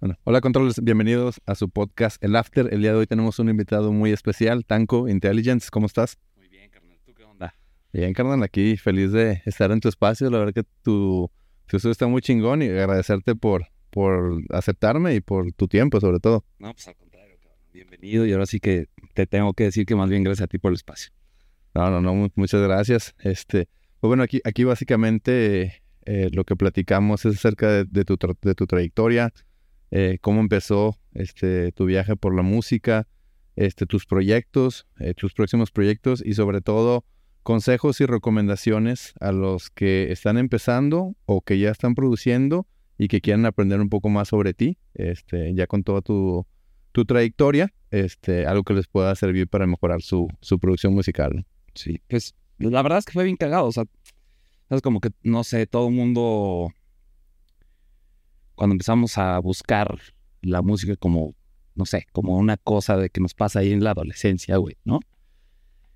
Bueno, hola controles, bienvenidos a su podcast El After. El día de hoy tenemos un invitado muy especial, Tanco Intelligence. ¿Cómo estás? Muy bien, carnal. ¿Tú qué onda? Bien, carnal, aquí feliz de estar en tu espacio. La verdad que tu, tu estudio está muy chingón y agradecerte por, por aceptarme y por tu tiempo, sobre todo. No, pues al contrario, cabrón. Bienvenido y ahora sí que te tengo que decir que más bien gracias a ti por el espacio. No, no, no, muchas gracias. Este, pues bueno, aquí, aquí básicamente eh, lo que platicamos es acerca de, tu, de tu trayectoria, eh, cómo empezó este, tu viaje por la música, este, tus proyectos, eh, tus próximos proyectos y sobre todo consejos y recomendaciones a los que están empezando o que ya están produciendo y que quieran aprender un poco más sobre ti, este, ya con toda tu, tu trayectoria, este, algo que les pueda servir para mejorar su, su producción musical. Sí, pues la verdad es que fue bien cagado, o sea, es como que, no sé, todo el mundo cuando empezamos a buscar la música como, no sé, como una cosa de que nos pasa ahí en la adolescencia, güey, ¿no?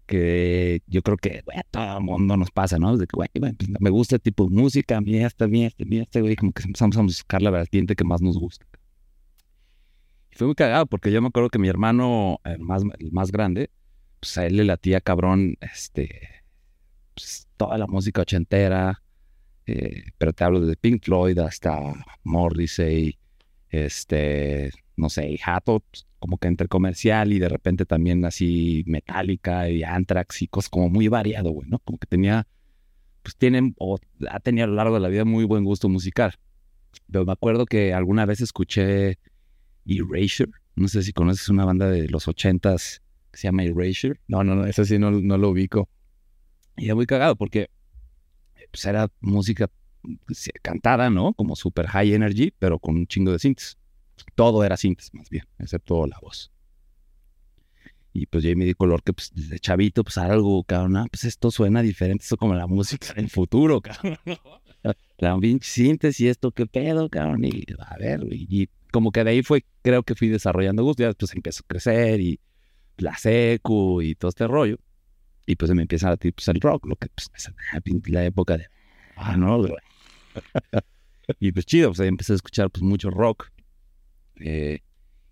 Que yo creo que, güey, a todo el mundo nos pasa, ¿no? De que, güey, pues, me gusta el tipo de música, a mí este, a mí este, a mí este, güey, como que empezamos a buscar la vertiente que más nos gusta. Y fue muy cagado porque yo me acuerdo que mi hermano, el más, el más grande, pues a él le latía cabrón, este, pues, toda la música ochentera, eh, pero te hablo desde Pink Floyd hasta Morrissey, este, no sé, Hato, como que entre comercial y de repente también así Metallica y Anthrax y cosas como muy variado, güey, ¿no? Como que tenía, pues tienen, o ha tenido a lo largo de la vida muy buen gusto musical. Pero me acuerdo que alguna vez escuché Erasure, no sé si conoces una banda de los ochentas que se llama Erasure. No, no, no, eso sí no, no lo ubico. Y era muy cagado porque pues era música pues, cantada, ¿no? Como super high energy, pero con un chingo de sintes. Todo era sintes, más bien, excepto la voz. Y pues yo me di color que pues desde chavito, pues algo, cabrón, ah, pues esto suena diferente, esto como la música del futuro, cabrón. La pinche sintes y esto, qué pedo, cabrón. Y a ver, y, como que de ahí fue, creo que fui desarrollando gusto, ya después empezó a crecer y la secu y todo este rollo. Y pues me empieza a pues, el rock, lo que pues, es la época de. Ah, no, y pues chido, pues ahí empecé a escuchar pues mucho rock. Eh,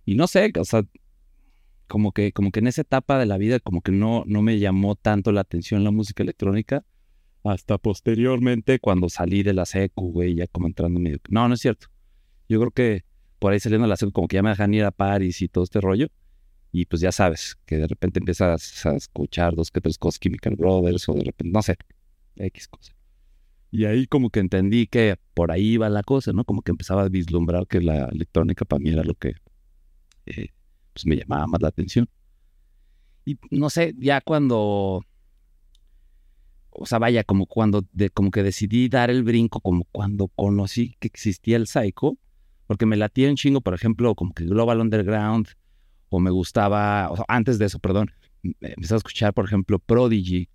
y no sé, o sea, como que, como que en esa etapa de la vida, como que no, no me llamó tanto la atención la música electrónica. Hasta posteriormente, cuando salí de la secu, güey, ya como entrando medio. No, no es cierto. Yo creo que por ahí saliendo de la secu, como que ya me dejan ir a París y todo este rollo. Y pues ya sabes, que de repente empiezas a escuchar dos que tres cosas, Chemical Brothers, o de repente, no sé, X cosa. Y ahí como que entendí que por ahí iba la cosa, ¿no? Como que empezaba a vislumbrar que la electrónica para mí era lo que eh, pues me llamaba más la atención. Y no sé, ya cuando, o sea, vaya, como cuando, como que decidí dar el brinco, como cuando conocí que existía el Psycho, porque me latía un chingo, por ejemplo, como que Global Underground, o me gustaba, o antes de eso, perdón, empecé a escuchar, por ejemplo, Prodigy.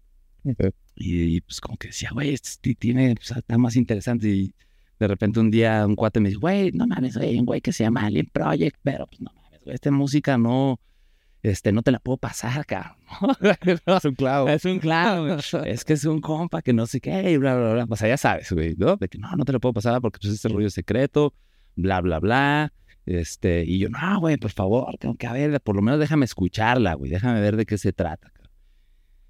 Y, pues como que decía, güey, este tiene, pues, está más interesante. Y de repente un día un cuate me dice, güey, no mames, güey, un güey que se llama Alien Project, pero pues no mames, güey, esta música no, este, no te la puedo pasar, cabrón. es un clavo. Es un clavo, es que es un compa que no sé qué, y bla, bla, bla. O sea, ya sabes, güey, ¿no? De que no, no te la puedo pasar porque pues este rollo secreto, bla, bla, bla. Este, y yo, no, güey, por favor, tengo que ver, por lo menos déjame escucharla, güey, déjame ver de qué se trata.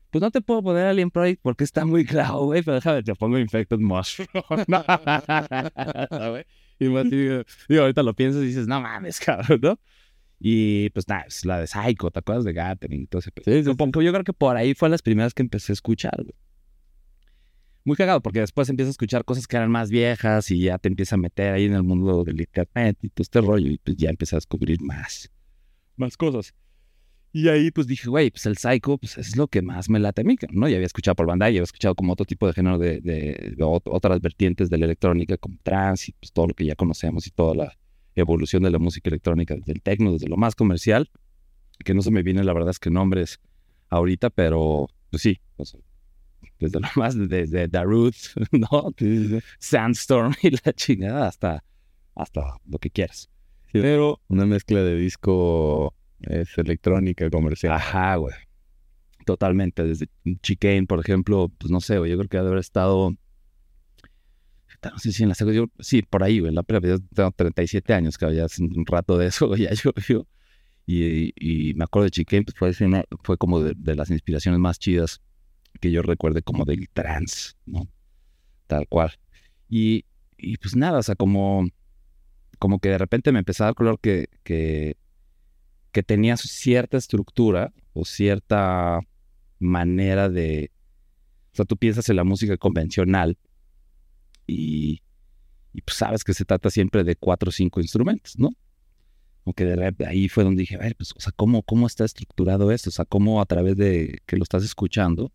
Pues no te puedo poner Alien Project porque está muy claro, güey, pero déjame, te pongo Infected Mushroom. y más, digo, ahorita lo piensas y dices, no mames, cabrón, ¿no? Y pues nada, es la de Psycho, ¿te acuerdas de Gathering? Entonces, sí, yo creo que por ahí fue las primeras que empecé a escuchar, güey muy cagado porque después empiezas a escuchar cosas que eran más viejas y ya te empiezas a meter ahí en el mundo del internet y todo este rollo y pues ya empiezas a descubrir más, más cosas. Y ahí pues dije, güey, pues el psycho pues es lo que más me late a mí, ¿no? Ya había escuchado por banda, ya había escuchado como otro tipo de género de, de, otras vertientes de la electrónica como trance y pues todo lo que ya conocemos y toda la evolución de la música electrónica, desde el techno, desde lo más comercial, que no se me viene la verdad es que nombres ahorita, pero pues sí, desde lo más, desde Daruth, ¿no? Sandstorm y la chingada hasta, hasta lo que quieras. Pero una mezcla de disco es electrónica comercial. Ajá, güey. Totalmente. Desde Chicane, por ejemplo, pues no sé, güey, yo creo que ha de haber estado no sé si en la segunda, sí, por ahí, güey, la yo tengo 37 años, que ya hace un rato de eso, ya yo, yo y, y, me acuerdo de Chicken, pues fue, fue como de, de, las inspiraciones más chidas que yo recuerde como del trance, ¿no? Tal cual. Y, pues nada, o sea, como, como que de repente me empezaba a dar color que, que, que tenía cierta estructura o cierta manera de... O sea, tú piensas en la música convencional y, pues sabes que se trata siempre de cuatro o cinco instrumentos, ¿no? Aunque de repente ahí fue donde dije, a ver, pues, o sea, ¿cómo, ¿cómo está estructurado esto? O sea, ¿cómo a través de que lo estás escuchando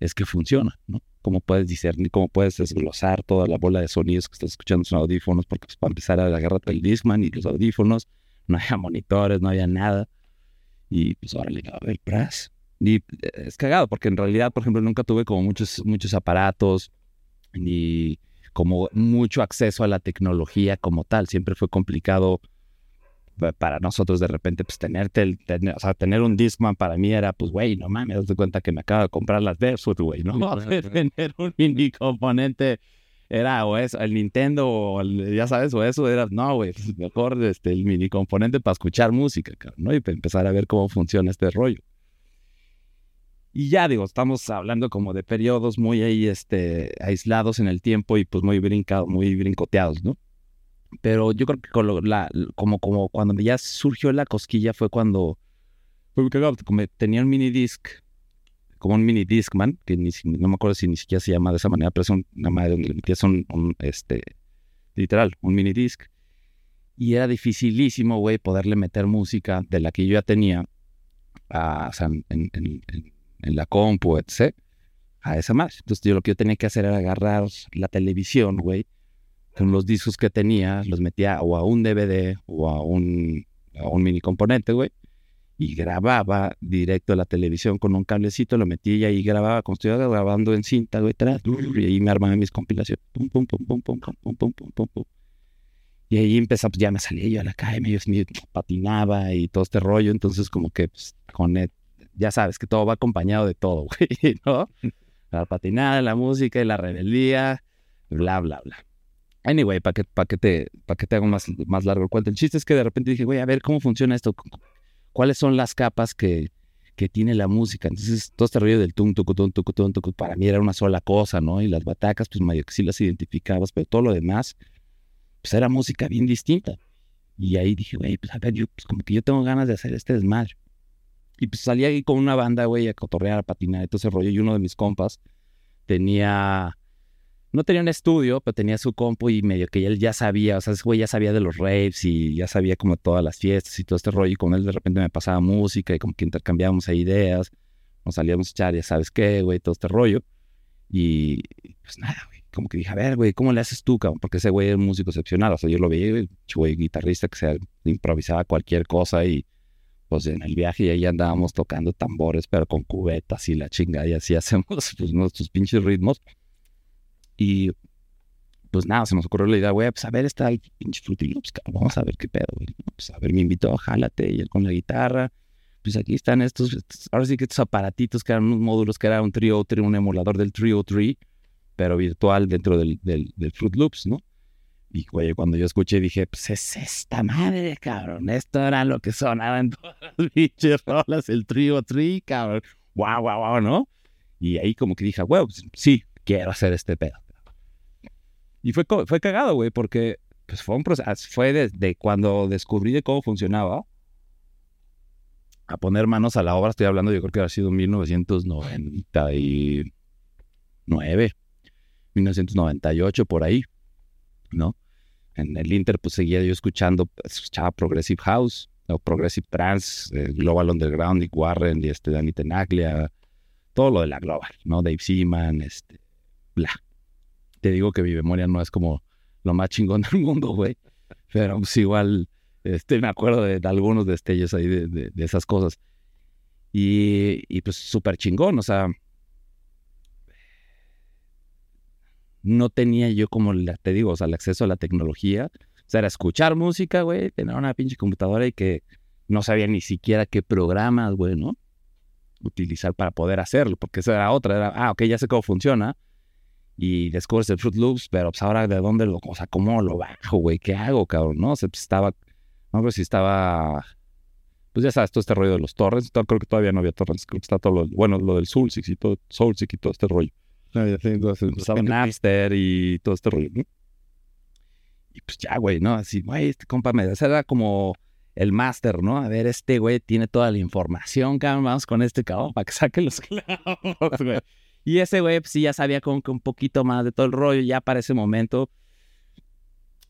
es que funciona, ¿no? ¿Cómo puedes discernir, cómo puedes desglosar toda la bola de sonidos que estás escuchando en audífonos? Porque pues, para empezar a agarrarte el Discman y los audífonos, no había monitores, no había nada. Y pues ahora le a ver, pras. Y eh, es cagado, porque en realidad, por ejemplo, nunca tuve como muchos, muchos aparatos, ni como mucho acceso a la tecnología como tal. Siempre fue complicado para nosotros de repente, pues tenerte el, tener, o sea, tener un Discman para mí era, pues, güey, no mames, das cuenta que me acabo de comprar las Barefoot, güey, ¿no? tener un mini componente era o eso, el Nintendo o ya sabes, o eso era, no, güey, pues, mejor este, el mini componente para escuchar música, ¿no? Y empezar a ver cómo funciona este rollo. Y ya digo, estamos hablando como de periodos muy ahí, este, aislados en el tiempo y pues muy brincados, muy brincoteados, ¿no? Pero yo creo que como, como cuando ya surgió la cosquilla fue cuando tenía un mini disc, como un mini discman, que ni, no me acuerdo si ni siquiera se llama de esa manera, pero es una madre le metías un, este, literal, un mini disc. Y era dificilísimo, güey, poderle meter música de la que yo ya tenía a, o sea, en, en la compu, etc. A esa madre. Entonces yo lo que yo tenía que hacer era agarrar la televisión, güey, con los discos que tenía, los metía o a un DVD o a un, a un mini componente, güey, y grababa directo a la televisión con un cablecito, lo metía y ahí grababa, como estuviera grabando en cinta, güey, y ahí me armaba mis compilaciones. Pum, pum, pum, pum, pum, pum, pum, pum, pum, pum. Y ahí empezaba, pues ya me salía yo a la calle, medio patinaba y todo este rollo, entonces como que pues, con ya sabes que todo va acompañado de todo, güey, ¿no? La patinada, la música y la rebeldía, bla, bla, bla. Anyway, para que, que, te, que te haga más, más largo el cuento. El chiste es que de repente dije, güey, a ver cómo funciona esto. ¿Cuáles son las capas que, que tiene la música? Entonces, todo este rollo del tum, tucu, tum, tucu, tum, tucu, para mí era una sola cosa, ¿no? Y las batacas, pues medio que sí las identificabas, pero todo lo demás, pues era música bien distinta. Y ahí dije, güey, pues a ver, yo, pues como que yo tengo ganas de hacer este desmadre. Y pues salí ahí con una banda, güey, a cotorrear, a patinar, todo ese rollo. Y uno de mis compas tenía no tenía un estudio, pero tenía su compu y medio que él ya sabía, o sea, ese güey ya sabía de los raves y ya sabía como todas las fiestas y todo este rollo. Y con él de repente me pasaba música y como que intercambiábamos ideas, nos salíamos a echar, ya sabes qué, güey, todo este rollo. Y pues nada, güey, como que dije, a ver, güey, ¿cómo le haces tú, cabrón? Porque ese güey es un músico excepcional, o sea, yo lo veía, güey, guitarrista que se improvisaba cualquier cosa y pues en el viaje y ahí andábamos tocando tambores, pero con cubetas y la chingada y así hacemos pues, nuestros pinches ritmos. Y pues nada, se nos ocurrió la idea, güey, pues a ver, está el pinche Fruity Loops, vamos a ver qué pedo, güey. Pues a ver, me invitó, jálate, y él con la guitarra. Pues aquí están estos, ahora sí que estos aparatitos que eran unos módulos que era un Trio, un emulador del Trio 3, pero virtual dentro del, del, del Fruit Loops, ¿no? Y, güey, cuando yo escuché dije, pues es esta madre, cabrón. Esto era lo que sonaba en todas las pinches rolas, el Trio 3, cabrón. Guau, guau, guau, ¿no? Y ahí como que dije, güey, pues, sí, quiero hacer este pedo. Y fue, fue cagado, güey, porque pues fue un proceso, fue desde cuando descubrí de cómo funcionaba a poner manos a la obra, estoy hablando, yo creo que ha sido 1999, 1998, por ahí, ¿no? En el Inter, pues seguía yo escuchando, escuchaba Progressive House, o Progressive Trance, eh, Global Underground, Nick Warren, y este, Danny Tenaglia, todo lo de la Global, ¿no? Dave Seaman, este, bla te digo que mi memoria no es como lo más chingón del mundo, güey. Pero pues igual este, me acuerdo de, algunos destellos ahí de, esas cosas. Y, y pues súper chingón, o sea, no tenía yo como, te digo, o sea, el acceso a la tecnología. O sea, era escuchar música, güey, tener una pinche computadora y que no sabía ni siquiera qué programas, güey, ¿no? Utilizar para poder hacerlo, porque esa era otra, era, ah, ok, ya sé cómo funciona, y descubres el Fruit Loops, pero pues ahora de dónde lo, o sea, cómo lo bajo, güey, ¿qué hago, cabrón? No, o sea, pues estaba, no sé si estaba, pues ya sabes, todo este rollo de los torrents, creo que todavía no había torrents, creo que está todo lo, bueno, lo del Soulsix y todo, Soulsix y todo este rollo. No, ya tengo Estaba Napster y todo este rollo, ¿no? Y pues ya, güey, ¿no? Así, güey, este compa me ese era como el máster, ¿no? A ver, este güey tiene toda la información, cabrón, vamos con este cabrón para que saque los clavos, güey. Y ese güey pues, sí ya sabía como que un poquito más de todo el rollo, ya para ese momento,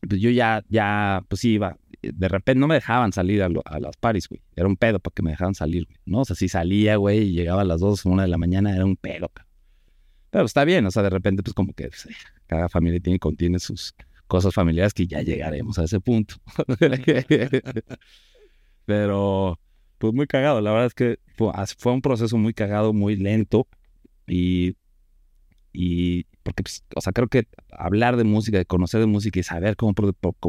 pues yo ya, ya, pues sí iba. De repente no me dejaban salir a, las paris, güey. Era un pedo para que me dejaran salir, güey. ¿no? O sea, si salía, güey, y llegaba a las 2 o 1 de la mañana, era un pedo, cabrón. Pero está bien, o sea, de repente, pues como que pues, cada familia tiene, contiene sus cosas familiares que ya llegaremos a ese punto. Pero, pues muy cagado. La verdad es que fue un proceso muy cagado, muy lento. Y, y porque, pues, o sea, creo que hablar de música, de conocer de música y saber cómo,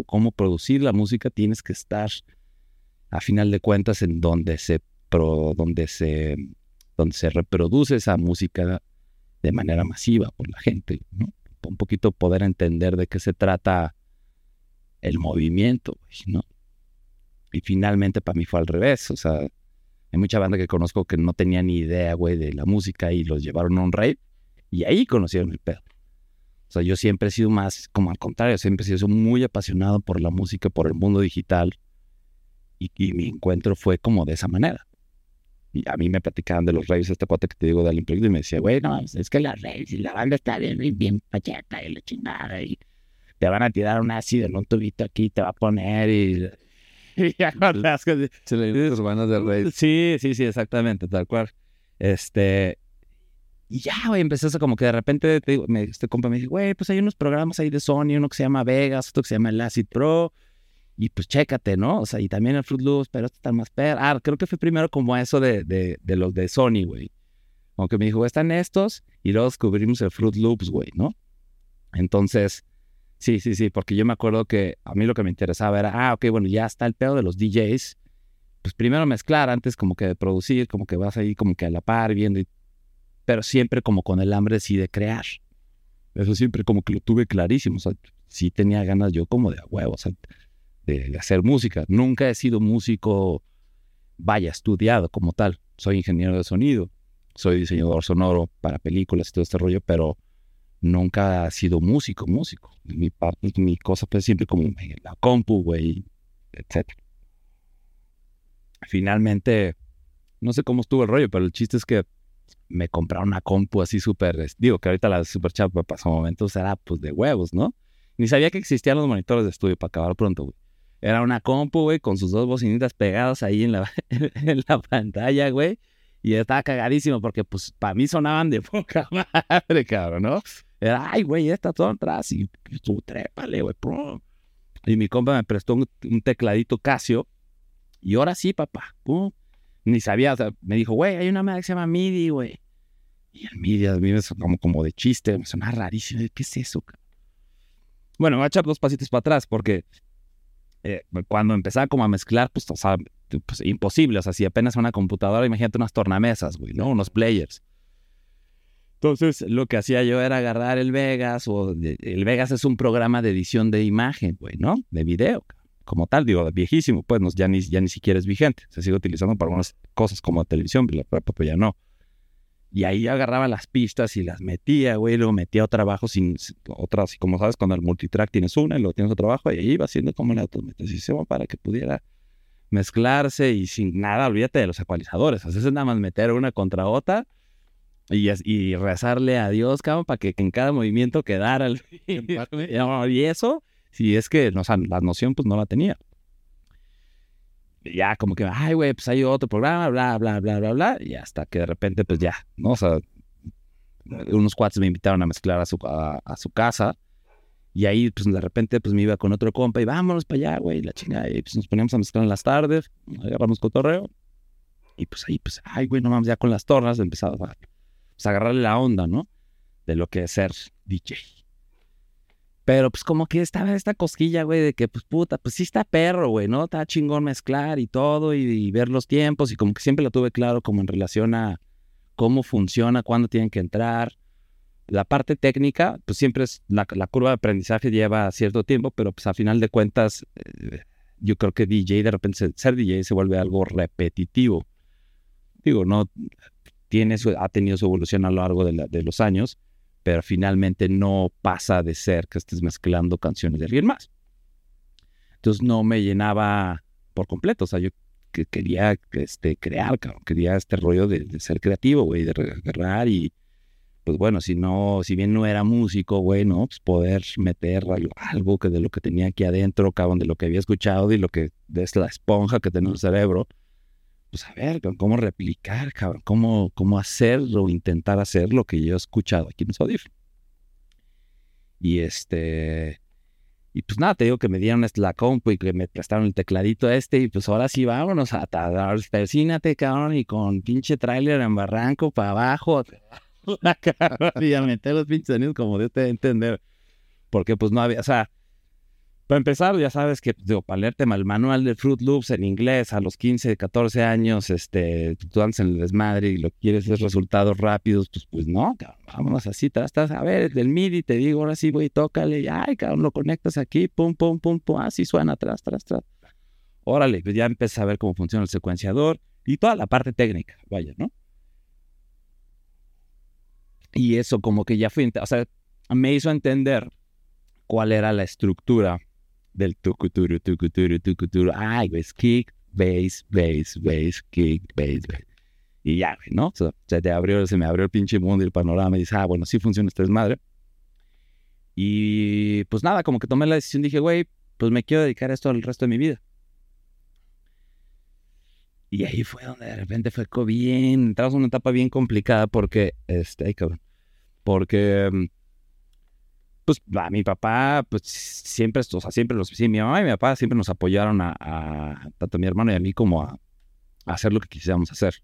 cómo producir la música, tienes que estar, a final de cuentas, en donde se, pro, donde se, donde se reproduce esa música de manera masiva por la gente, ¿no? Un poquito poder entender de qué se trata el movimiento, ¿no? Y finalmente para mí fue al revés, o sea, hay mucha banda que conozco que no tenía ni idea, güey, de la música y los llevaron a un rave y ahí conocieron el pedo. O sea, yo siempre he sido más, como al contrario, siempre he sido muy apasionado por la música, por el mundo digital y, mi encuentro fue como de esa manera. Y a mí me platicaban de los raves, este cuate que te digo de Olympic, y me decía, güey, no, es que la raves y la banda está bien, bien pacheta y la chingada y te van a tirar un ácido en un tubito aquí, te va a poner y Sí, sí, sí, exactamente, tal cual. Este. Y ya, güey, empecé eso como que de repente, te digo, me, este compa me dice, güey, pues hay unos programas ahí de Sony, uno que se llama Vegas, otro que se llama el Acid Pro, y pues chécate, ¿no? O sea, y también el Fruit Loops, pero esto está más per. Ah, creo que fue primero como eso de, de, de los de Sony, güey. Como que me dijo, están estos, y luego descubrimos el Fruit Loops, güey, ¿no? Entonces, Sí, sí, sí, porque yo me acuerdo que a mí lo que me interesaba era, ah, ok, bueno, ya está el pedo de los DJs. Pues primero mezclar antes como que de producir, como que vas ahí como que a la par viendo, pero siempre como con el hambre sí de crear. Eso siempre como que lo tuve clarísimo, o sea, sí tenía ganas yo como de a huevo, de, hacer música. Nunca he sido músico, vaya, estudiado como tal. Soy ingeniero de sonido, soy diseñador sonoro para películas y todo este rollo, pero nunca ha sido músico, músico. Mi, mi cosa fue siempre como la compu, güey, etc. Finalmente, no sé cómo estuvo el rollo, pero el chiste es que me compraron una compu así súper, digo que ahorita la super chapa pasó momentos era pues de huevos, ¿no? Ni sabía que existían los monitores de estudio para acabar pronto, güey. Era una compu, güey, con sus dos bocinitas pegadas ahí en la, en la pantalla, güey. Y estaba cagadísimo porque, pues, para mí sonaban de poca madre, cabrón, ¿no? Era, ay, güey, está todo atrás. Y tú, trépale, güey. Y mi compa me prestó un, tecladito Casio. Y ahora sí, papá. Ni sabía, o sea, me dijo, güey, hay una madre que se llama MIDI, güey. Y el MIDI a mí me como, como de chiste, me suena rarísimo. ¿Qué es eso? Bueno, voy a echar dos pasitos para atrás porque eh, cuando empezaba como a mezclar, pues, o sea, pues, imposible. O sea, si apenas una computadora, imagínate unas tornamesas, güey, ¿no? Unos players. Entonces, lo que hacía yo era agarrar el Vegas, o el Vegas es un programa de edición de imagen, güey, ¿no? De video, como tal, digo, viejísimo, pues ya, ni, ya ni siquiera es vigente. Se sigue utilizando para algunas cosas como televisión, pero ya no. Y ahí agarraba las pistas y las metía, güey, luego metía otro trabajo sin otras, y como sabes, cuando el multitrack tienes una y luego tienes otro trabajo, y ahí iba haciendo como la automatización para que pudiera mezclarse y sin nada, olvídate de los ecualizadores. O sea, es nada más meter una contra otra y, y rezarle a Dios, cabrón, para que, en cada movimiento quedara el... y eso, si es que no, la noción pues no la tenía. ya como que, ay, güey, pues hay otro programa, bla, bla, bla, bla, bla, y hasta que de repente, pues ya, ¿no? O sea, unos cuates me invitaron a mezclar a su, a, su casa, y ahí, pues de repente, pues me iba con otro compa y vámonos para allá, güey, la chingada, y pues nos poníamos a mezclar en las tardes, agarramos cotorreo, y pues ahí, pues, ay, güey, no mames, ya con las tornas empezaba a pues, agarrarle la onda, ¿no? De lo que es ser DJ. Pero pues como que estaba esta cosquilla, güey, de que pues puta, pues sí está perro, güey, ¿no? Está chingón mezclar y todo y, ver los tiempos y como que siempre lo tuve claro como en relación a cómo funciona, cuándo tienen que entrar, la parte técnica, pues siempre es, la, curva de aprendizaje lleva cierto tiempo, pero pues a final de cuentas, eh, yo creo que DJ, de repente ser DJ se vuelve algo repetitivo. Digo, no, tiene ha tenido su evolución a lo largo de, los años, pero finalmente no pasa de ser que estés mezclando canciones de alguien más. Entonces no me llenaba por completo, o sea, yo quería este, crear, quería este rollo de, ser creativo, güey, de agarrar y, pues bueno, si no, si bien no era músico, bueno, pues poder meter algo, que de lo que tenía aquí adentro, cabrón, de lo que había escuchado y lo que de la esponja que tenía el cerebro, pues a ver, cómo replicar, cabrón, cómo, cómo hacer o intentar hacer lo que yo he escuchado aquí en Sodif. Y este, y pues nada, te digo que me dieron la compu y que me prestaron el tecladito este. Y pues ahora sí, vámonos a tardar. Persínate, cabrón, y con pinche tráiler en barranco para abajo. y a meter los pinches sonidos como de te entender. Porque pues no había, o sea, para empezar, ya sabes que, digo, para leerte el manual de Fruit Loops en inglés a los 15, 14 años, este, tú andas en el desmadre y lo quieres es resultados rápidos, pues, pues no, cabrón, vámonos así, tras, tras, a ver, del MIDI te digo, ahora sí, güey, tócale, y, ay, cabrón, lo conectas aquí, pum, pum, pum, pum, así suena, tras, tras, tras. Órale, pues ya empecé a ver cómo funciona el secuenciador y toda la parte técnica, vaya, ¿no? Y eso como que ya fui, o sea, me hizo entender cuál era la estructura del tucuturu, tucuturu, tucuturu. Ay, güey, kick, bass, bass, bass, kick, bass, bass. Y ya, ¿no? O sea, se te abrió, se me abrió el pinche mundo y el panorama y dices, ah, bueno, sí funciona esta desmadre. Y pues nada, como que tomé la decisión, dije, güey, pues me quiero dedicar a esto el resto de mi vida. Y ahí fue donde de repente fue bien, entramos en una etapa bien complicada porque, este, ay cabrón, porque mm, pues a mi papá, pues siempre, o sea, siempre los, sí, mi mamá y mi papá siempre nos apoyaron a, tanto a mi hermano y a mí como a, hacer lo que quisiéramos hacer.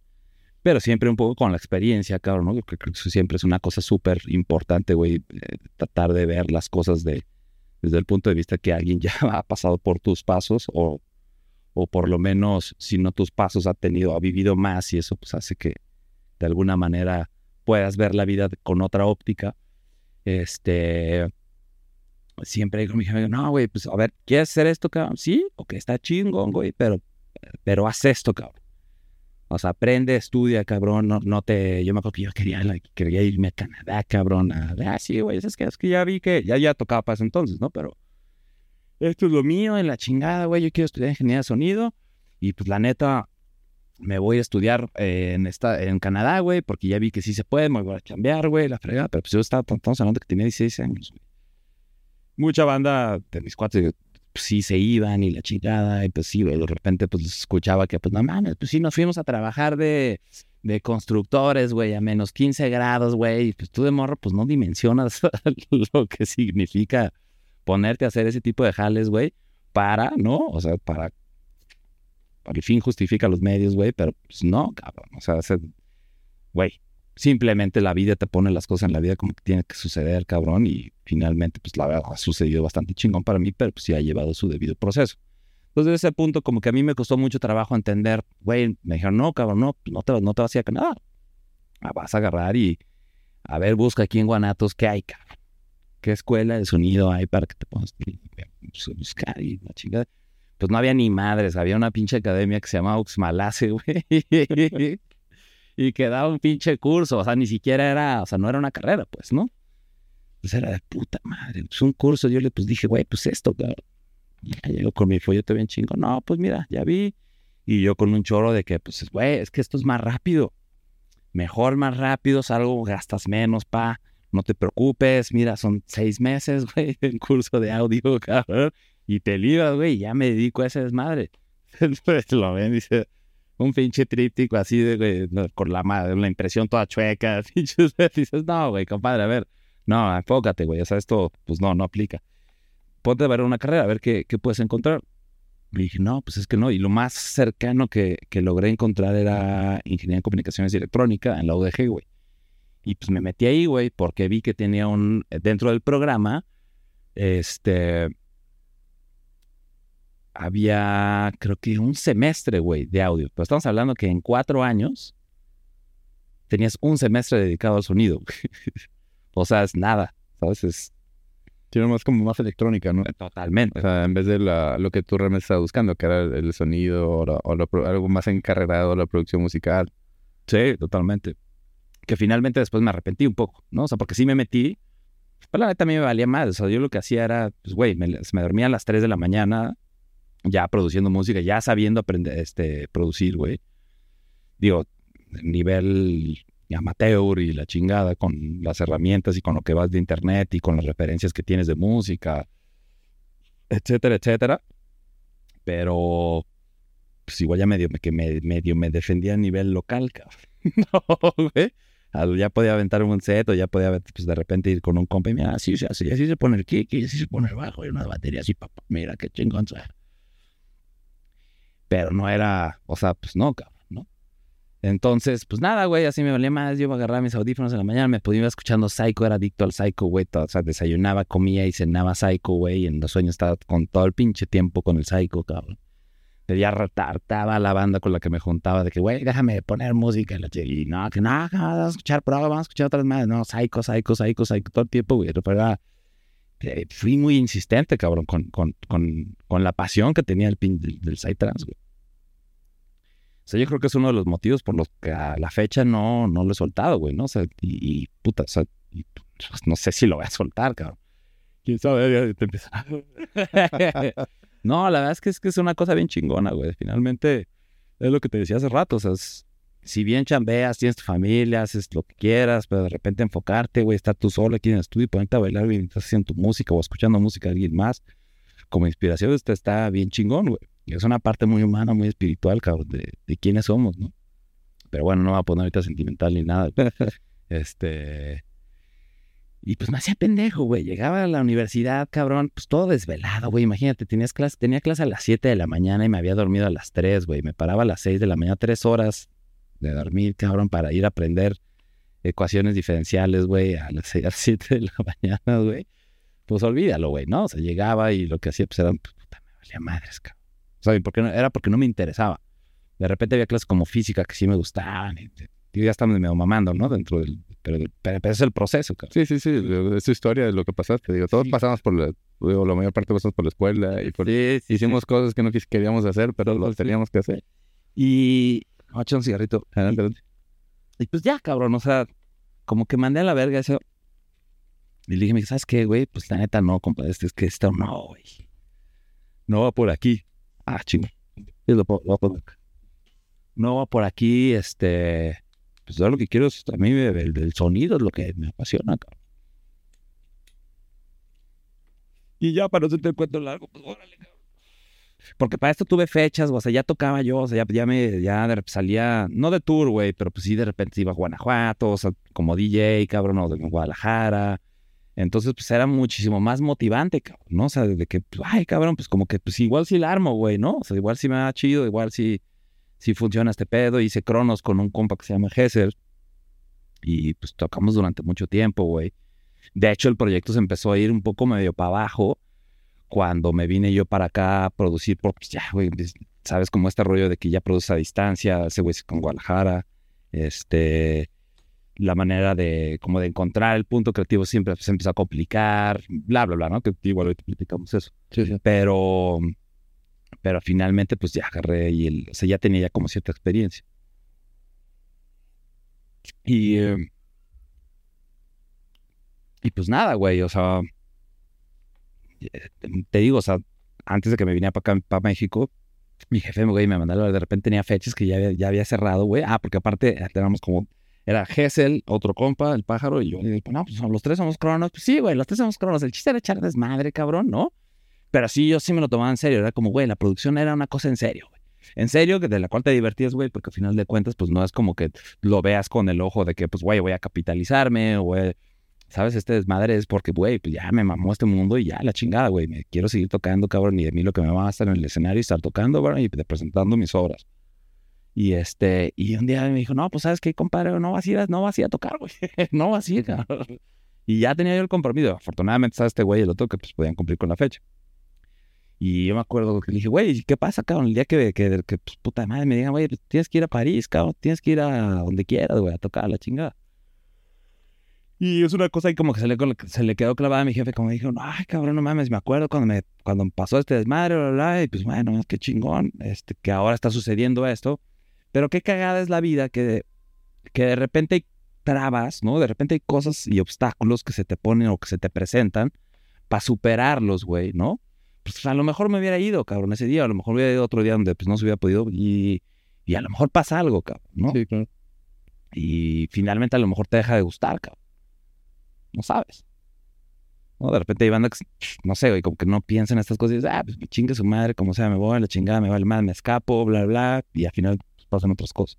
Pero siempre un poco con la experiencia, cabrón, ¿no? Creo que eso siempre es una cosa súper importante, güey, eh, tratar de ver las cosas de, desde el punto de vista que alguien ya ha pasado por tus pasos o, o por lo menos, si no tus pasos, ha tenido, ha vivido más y eso pues hace que de alguna manera puedas ver la vida con otra óptica este, siempre digo mi jefe, no, güey, pues a ver, ¿quieres hacer esto, cabrón? Sí, ok, está chingón, güey, pero, pero haz esto, cabrón. O sea, aprende, estudia, cabrón, no, no te... Yo me acuerdo que yo quería, quería irme a Canadá, cabrón. Ah, sí, güey, es que, que ya vi que ya, ya tocaba para ese entonces, ¿no? Pero esto es lo mío, en la chingada, güey, yo quiero estudiar ingeniería de sonido. Y pues la neta, me voy a estudiar eh, en, esta, en Canadá, güey, porque ya vi que sí se puede, me voy a cambiar, güey, la fregada. Pero pues yo estaba, estamos hablando que tenía 16 años, güey. Mucha banda de mis cuates pues, sí se iban y la chingada, y pues sí, güey, de repente pues escuchaba que, pues no mames, pues sí nos fuimos a trabajar de, de constructores, güey, a menos 15 grados, güey, y pues tú de morro, pues no dimensionas lo que significa ponerte a hacer ese tipo de jales, güey, para, ¿no? O sea, para al fin justifica los medios, güey, pero pues no, cabrón. O sea, güey, simplemente la vida te pone las cosas en la vida como que tiene que suceder, cabrón, y finalmente, pues la verdad, ha sucedido bastante chingón para mí, pero pues sí ha llevado su debido proceso. Entonces, ese punto, como que a mí me costó mucho trabajo entender, güey, me dijeron, no, cabrón, no, no te, no te vas a ir a Canadá. Ah, vas a agarrar y, a ver, busca aquí en Guanatos qué hay, cabrón. ¿Qué escuela de sonido hay para que te puedas buscar y la chingada? Pues no había ni madres, había una pinche academia que se llamaba Uxmalase, güey. y que daba un pinche curso, o sea, ni siquiera era, o sea, no era una carrera, pues, ¿no? Pues era de puta madre, pues un curso, yo le pues dije, güey, pues esto, cabrón. Ya llegó con mi folleto bien chingo, no, pues mira, ya vi. Y yo con un choro de que, pues, güey, es que esto es más rápido. Mejor, más rápido, algo, gastas menos, pa. No te preocupes, mira, son seis meses, güey, en curso de audio, cabrón y te libras, güey, ya me dedico a ese desmadre. Entonces lo ven, dice, un pinche tríptico así de, güey, con la, la impresión toda chueca, dices, no, güey, compadre, a ver, no, enfócate, güey, o sea, esto, pues no, no aplica. Ponte a ver una carrera, a ver qué, qué puedes encontrar. Y dije, no, pues es que no. Y lo más cercano que, que logré encontrar era Ingeniería en Comunicaciones y Electrónica en la UDG, güey. Y pues me metí ahí, güey, porque vi que tenía un, dentro del programa, este, había, creo que un semestre, güey, de audio. Pero estamos hablando que en cuatro años tenías un semestre dedicado al sonido. O sea, es nada, ¿sabes? Es Tiene más como más electrónica, ¿no? totalmente. O sea, en vez de la, lo que tú realmente estabas buscando, que era el, el sonido o, la- o algo más encarregado, la producción musical. Sí, totalmente. Que finalmente después me arrepentí un poco, ¿no? O sea, porque sí me metí, pero la neta a mí me valía más. O sea, yo lo que hacía era, pues, güey, me, me dormía a las 3 de la mañana ya produciendo música, ya sabiendo aprender, este, producir, güey. Digo, nivel amateur y la chingada con las herramientas y con lo que vas de internet y con las referencias que tienes de música, etcétera, etcétera. Pero, pues igual ya medio, que me, medio me defendía a nivel local, cabrón. no, güey. Ya podía aventar un set o ya podía pues, de repente ir con un compa y mira, así se hace, así se pone el kick y así se pone el bajo y unas baterías y papá, mira qué chingón. suena. Pero no era, o sea, pues no, cabrón, ¿no? Entonces, pues nada, güey, así me valía más. Yo iba a agarrar mis audífonos en la mañana, me podía ir escuchando Psycho, era adicto al Psycho, güey. O sea, desayunaba, comía y cenaba Psycho, güey. Y en los sueños estaba con todo el pinche tiempo con el Psycho, cabrón. Pedía retartaba a la banda con la que me juntaba de que, güey, déjame poner música. Y, no, que no, vamos a escuchar prueba, vamos a escuchar otras más. No, Psycho, Psycho, Psycho, Psycho, todo el tiempo, güey. Pero era- eh, fui muy insistente, cabrón, con, con, con, con la pasión que tenía el pin del, del Psytrance, güey. O sea, yo creo que es uno de los motivos por los que a la fecha no, no lo he soltado, güey, ¿no? O sea, y, puta, o sea, pues, no sé si lo voy a soltar, cabrón. ¿Quién sabe? Ya te empieza. no, la verdad es que, es que es una cosa bien chingona, güey. Finalmente, es lo que te decía hace rato, o sea, si bien chambeas, tienes tu familia, haces lo que quieras, pero de repente enfocarte, güey, estar tú solo aquí en el estudio y ponerte a bailar güey, mientras haciendo tu música o escuchando música de alguien más, como inspiración, esto está bien chingón, güey. Es una parte muy humana, muy espiritual, cabrón, de, de quiénes somos, ¿no? Pero bueno, no me voy a poner ahorita sentimental ni nada. este. Y pues me hacía pendejo, güey. Llegaba a la universidad, cabrón, pues todo desvelado, güey. Imagínate, tenías clase, tenía clase a las 7 de la mañana y me había dormido a las 3, güey. Me paraba a las 6 de la mañana, tres horas de dormir, cabrón, para ir a aprender ecuaciones diferenciales, güey, a las 6, a las 7 de la mañana, güey. Pues olvídalo, güey, ¿no? O sea, llegaba y lo que hacía, pues era, pues, puta, me valía madres, cabrón. O sea, ¿y por qué no? Era porque no me interesaba. De repente había clases como física que sí me gustaban. Y, y ya estamos medio mamando, ¿no? Dentro del... Pero, pero, pero es el proceso, cabrón. Sí, sí, sí. Es tu historia de lo que pasaste. Digo, todos Sí. pasamos por la... Digo, la mayor parte pasamos por la escuela y por- hicimos cosas que no queríamos hacer, pero lo teníamos que hacer. Y... A echar un cigarrito. Adelante, adelante. Y pues ya, cabrón, o sea, como que mandé a la verga eso. Y le dije, ¿sabes qué, güey? Pues la neta no, compadre, es que esto no, güey. No va por aquí. Ah, chingo. Sí, lo lo voy a poner acá. No va por aquí, este... Pues yo lo que quiero es, a mí el, el sonido es lo que me apasiona, cabrón. Y ya, para no hacerte el cuento largo, pues órale, cabrón. Porque para esto tuve fechas, o sea, ya tocaba yo, o sea, ya, ya me, ya salía, no de tour, güey, pero pues sí de repente iba a Guanajuato, o sea, como DJ, cabrón, o de Guadalajara. Entonces, pues era muchísimo más motivante, cabrón, ¿no? O sea, de que, pues, ay, cabrón, pues como que, pues igual sí la armo, güey, ¿no? O sea, igual sí me da chido, igual sí, sí funciona este pedo. Hice cronos con un compa que se llama Gesser. Y pues tocamos durante mucho tiempo, güey. De hecho, el proyecto se empezó a ir un poco medio para abajo cuando me vine yo para acá a producir, porque pues, ya, güey, pues, sabes como este rollo de que ya produce a distancia, ese güey con Guadalajara, este, la manera de, como de encontrar el punto creativo siempre se empezó a complicar, bla, bla, bla, ¿no? Que igual ahorita platicamos eso. Sí, sí. Pero, pero finalmente, pues ya agarré y el, o sea, ya tenía ya como cierta experiencia. Y, eh, y pues nada, güey, o sea, te digo, o sea, antes de que me viniera para México, mi jefe, güey, me mandaba, de repente tenía fechas que ya había, ya había cerrado, güey. Ah, porque aparte eh, teníamos como, era Gessel, otro compa, el pájaro, y yo. Y no, pues los tres somos cronos. Pues sí, güey, los tres somos cronos. El chiste era echar desmadre, cabrón, ¿no? Pero sí, yo sí me lo tomaba en serio. Era como, güey, la producción era una cosa en serio, güey. En serio, de la cual te divertías, güey, porque al final de cuentas, pues no es como que lo veas con el ojo de que, pues, güey, voy a capitalizarme, o, güey, ¿sabes? Este desmadre es porque, güey, pues ya me mamó este mundo y ya la chingada, güey. Me quiero seguir tocando, cabrón, y de mí lo que me va a estar en el escenario y estar tocando, güey, y presentando mis obras. Y este, y un día me dijo, no, pues, ¿sabes qué, compadre? No vas a ir a, no vas a, ir a tocar, güey. no vas a ir, cabrón. Y ya tenía yo el compromiso. Afortunadamente, ¿sabes? Este güey y el otro que, pues, podían cumplir con la fecha. Y yo me acuerdo que dije, güey, ¿qué pasa, cabrón? El día que, que, que pues, puta madre, me digan, güey, tienes que ir a París, cabrón, tienes que ir a donde quieras, güey, a tocar la chingada. Y es una cosa ahí como que se le, se le quedó clavada a mi jefe, como dijo, ay, cabrón, no mames, me acuerdo cuando me cuando pasó este desmadre, bla, bla, y pues bueno, qué chingón, este, que ahora está sucediendo esto. Pero qué cagada es la vida que, que de repente hay trabas, ¿no? De repente hay cosas y obstáculos que se te ponen o que se te presentan para superarlos, güey, ¿no? Pues a lo mejor me hubiera ido, cabrón, ese día, a lo mejor hubiera ido otro día donde pues no se hubiera podido y, y a lo mejor pasa algo, cabrón, ¿no? Sí, claro. Y finalmente a lo mejor te deja de gustar, cabrón no sabes. ¿No? De repente hay banda que, no sé, güey, como que no piensan en estas cosas y ah, pues me chingue su madre, como sea, me voy la chingada, me vale mal, me escapo, bla, bla, y al final pues, pasan otras cosas.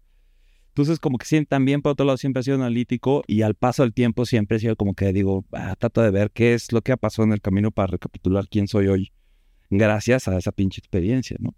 Entonces, como que también por otro lado siempre he sido analítico y al paso del tiempo siempre he sido como que digo, ah, trato de ver qué es lo que ha pasado en el camino para recapitular quién soy hoy, gracias a esa pinche experiencia, ¿no?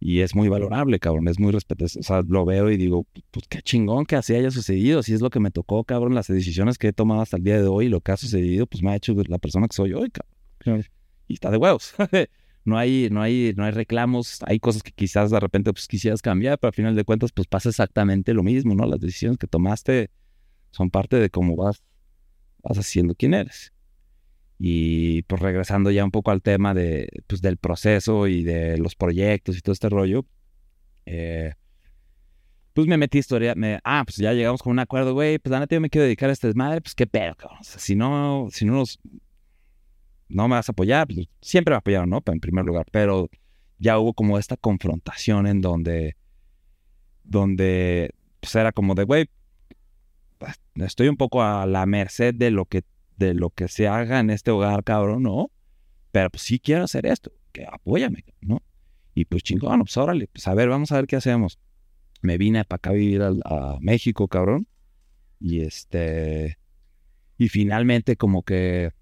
Y es muy valorable, cabrón, es muy respetuoso. O sea, lo veo y digo, pues qué chingón que así haya sucedido. Si es lo que me tocó, cabrón, las decisiones que he tomado hasta el día de hoy, lo que ha sucedido, pues me ha hecho la persona que soy hoy, cabrón. Y está de huevos. no hay, no hay, no hay reclamos. Hay cosas que quizás de repente pues quisieras cambiar, pero al final de cuentas, pues pasa exactamente lo mismo, ¿no? Las decisiones que tomaste son parte de cómo vas, vas haciendo quién eres. Y pues regresando ya un poco al tema de, pues, del proceso y de los proyectos y todo este rollo, eh, pues me metí historia, me, ah, pues ya llegamos con un acuerdo, güey, pues la neta yo me quiero dedicar a este desmadre, pues qué pedo, cabrón. si no, si no nos, no me vas a apoyar, pues siempre me apoyaron, ¿no? En primer lugar, pero ya hubo como esta confrontación en donde, donde, pues era como de, güey, estoy un poco a la merced de lo que de lo que se haga en este hogar, cabrón, ¿no? Pero pues sí quiero hacer esto, que apóyame, ¿no? Y pues chingón, pues órale, pues a ver, vamos a ver qué hacemos. Me vine para acá a vivir a, México, cabrón. Y este. Y finalmente, como que.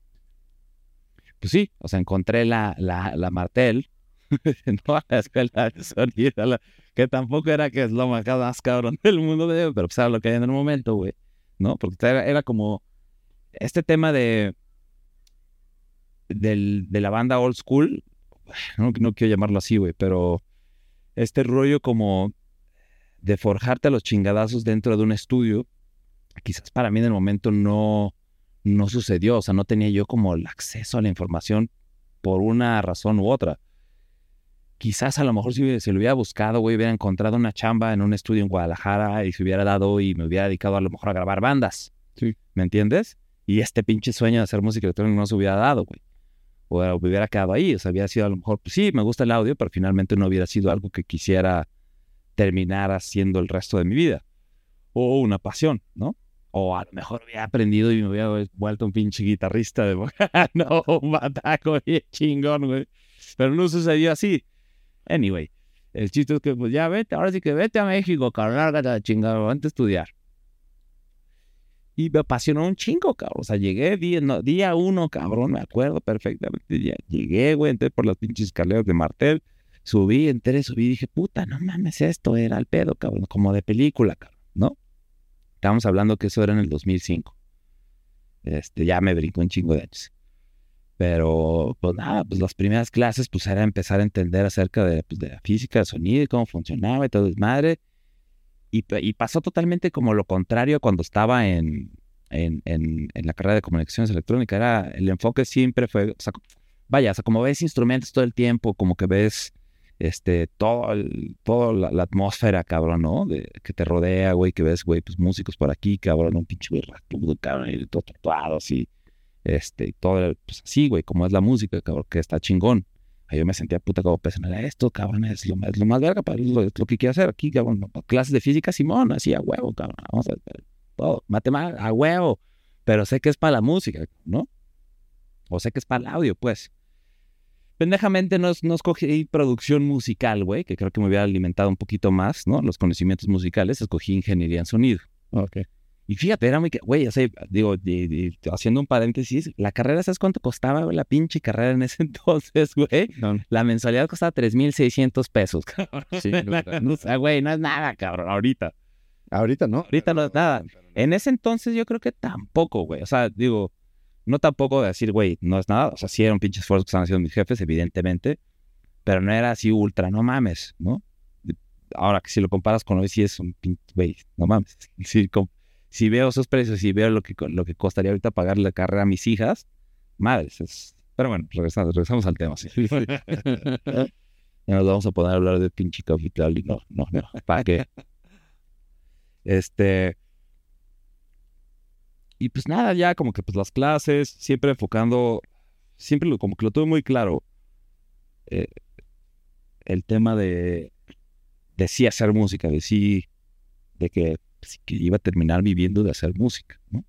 Pues sí, o sea, encontré la, la, la Martel, ¿no? La escuela de sonido, que tampoco era que es lo más cabrón del mundo, pero pues era lo que hay en el momento, güey, ¿no? Porque era como este tema de, de la banda old school, no, no quiero llamarlo así, güey, pero este rollo como de forjarte a los chingadazos dentro de un estudio, quizás para mí en el momento no, no sucedió, o sea, no tenía yo como el acceso a la información por una razón u otra. Quizás a lo mejor si se lo hubiera buscado, güey, hubiera encontrado una chamba en un estudio en Guadalajara y se hubiera dado y me hubiera dedicado a lo mejor a grabar bandas. Sí. ¿Me entiendes? Y este pinche sueño de hacer música electrónica no se hubiera dado, güey. O hubiera quedado ahí. O sea, había sido a lo mejor, pues sí, me gusta el audio, pero finalmente no hubiera sido algo que quisiera terminar haciendo el resto de mi vida. O una pasión, ¿no? O a lo mejor había aprendido y me hubiera vuelto un pinche guitarrista de no, un bataco y chingón, güey. Pero no sucedió así. Anyway, el chiste es que, pues ya vete, ahora sí que vete a México, cabrón, chingado, antes de estudiar. Y me apasionó un chingo, cabrón. O sea, llegué día, día uno, cabrón, me acuerdo perfectamente. Ya llegué, güey, entré por las pinches escaleras de Martel. Subí, entré, subí dije, puta, no mames, esto era el pedo, cabrón. Como de película, cabrón, ¿no? Estábamos hablando que eso era en el 2005. Este, ya me brincó un chingo de años. Pero, pues nada, pues las primeras clases, pues era empezar a entender acerca de, pues, de la física, del sonido y cómo funcionaba y todo es madre. Y, pasó totalmente como lo contrario cuando estaba en, en, en, la carrera de comunicaciones electrónicas. Era, el enfoque siempre fue, vaya, o sea, como ves instrumentos todo el tiempo, como que ves este, todo la, atmósfera, cabrón, ¿no? De, que te rodea, güey, que ves, güey, pues músicos por aquí, cabrón, un pinche güey, cabrón, y todo tatuado, así, este, todo, pues así, güey, como es la música, cabrón, que está chingón. Ahí yo me sentía puta como a esto, cabrón, es lo, es lo más verga, para lo, que quiero hacer aquí, cabrón. Clases de física, Simón, así a huevo, cabrón. Vamos a ver todo, matemáticas, a huevo. Pero sé que es para la música, ¿no? O sé que es para el audio, pues. Pendejamente no, no escogí producción musical, güey, que creo que me hubiera alimentado un poquito más, ¿no? Los conocimientos musicales, escogí ingeniería en sonido. Ok. Y fíjate, era muy... Güey, o sea, digo, haciendo un paréntesis, la carrera, ¿sabes cuánto costaba la pinche carrera en ese entonces, güey? La mensualidad costaba 3,600 pesos, cabrón. Sí, o sea, güey, no es nada, cabrón, ahorita. Ahorita no. Ahorita no es nada. En ese entonces yo creo que tampoco, güey. O sea, digo, no tampoco de decir, güey, no es nada. O sea, sí era un pinche esfuerzo que estaban haciendo mis jefes, evidentemente. Pero no era así ultra, no mames, ¿no? Ahora que si lo comparas con hoy, sí es un pinche, güey, no mames. Sí, si veo esos precios y veo lo que, lo que costaría ahorita pagar la carrera a mis hijas, madres, es... Pero bueno, regresamos, regresamos al tema, sí. ya nos vamos a poner a hablar de pinche capital y no, no, no, ¿para qué? Este... Y pues nada, ya como que pues las clases, siempre enfocando, siempre lo, como que lo tuve muy claro. Eh, el tema de, de sí hacer música, de sí, de que, pues, que iba a terminar viviendo de hacer música, ¿no?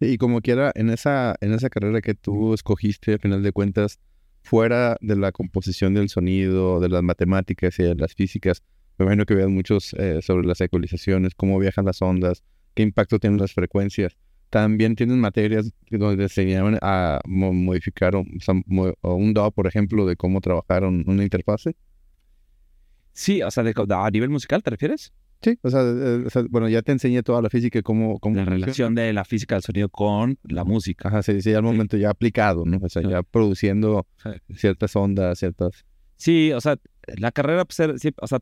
Y como quiera, en esa, en esa carrera que tú escogiste, al final de cuentas, fuera de la composición del sonido, de las matemáticas y de las físicas, me imagino que veas muchos eh, sobre las ecualizaciones, cómo viajan las ondas, qué impacto tienen las frecuencias. También tienen materias donde se enseñaban a modificar un, un DAW, por ejemplo, de cómo trabajar una interfase. Sí, o sea, a nivel musical, ¿te refieres? Sí, o sea, bueno, ya te enseñé toda la física y cómo... cómo la relación de la física del sonido con la música. Ajá, sí, sí, al momento ya aplicado, ¿no? O sea, ya produciendo ciertas ondas, ciertas... Sí, o sea, la carrera, pues, o sea,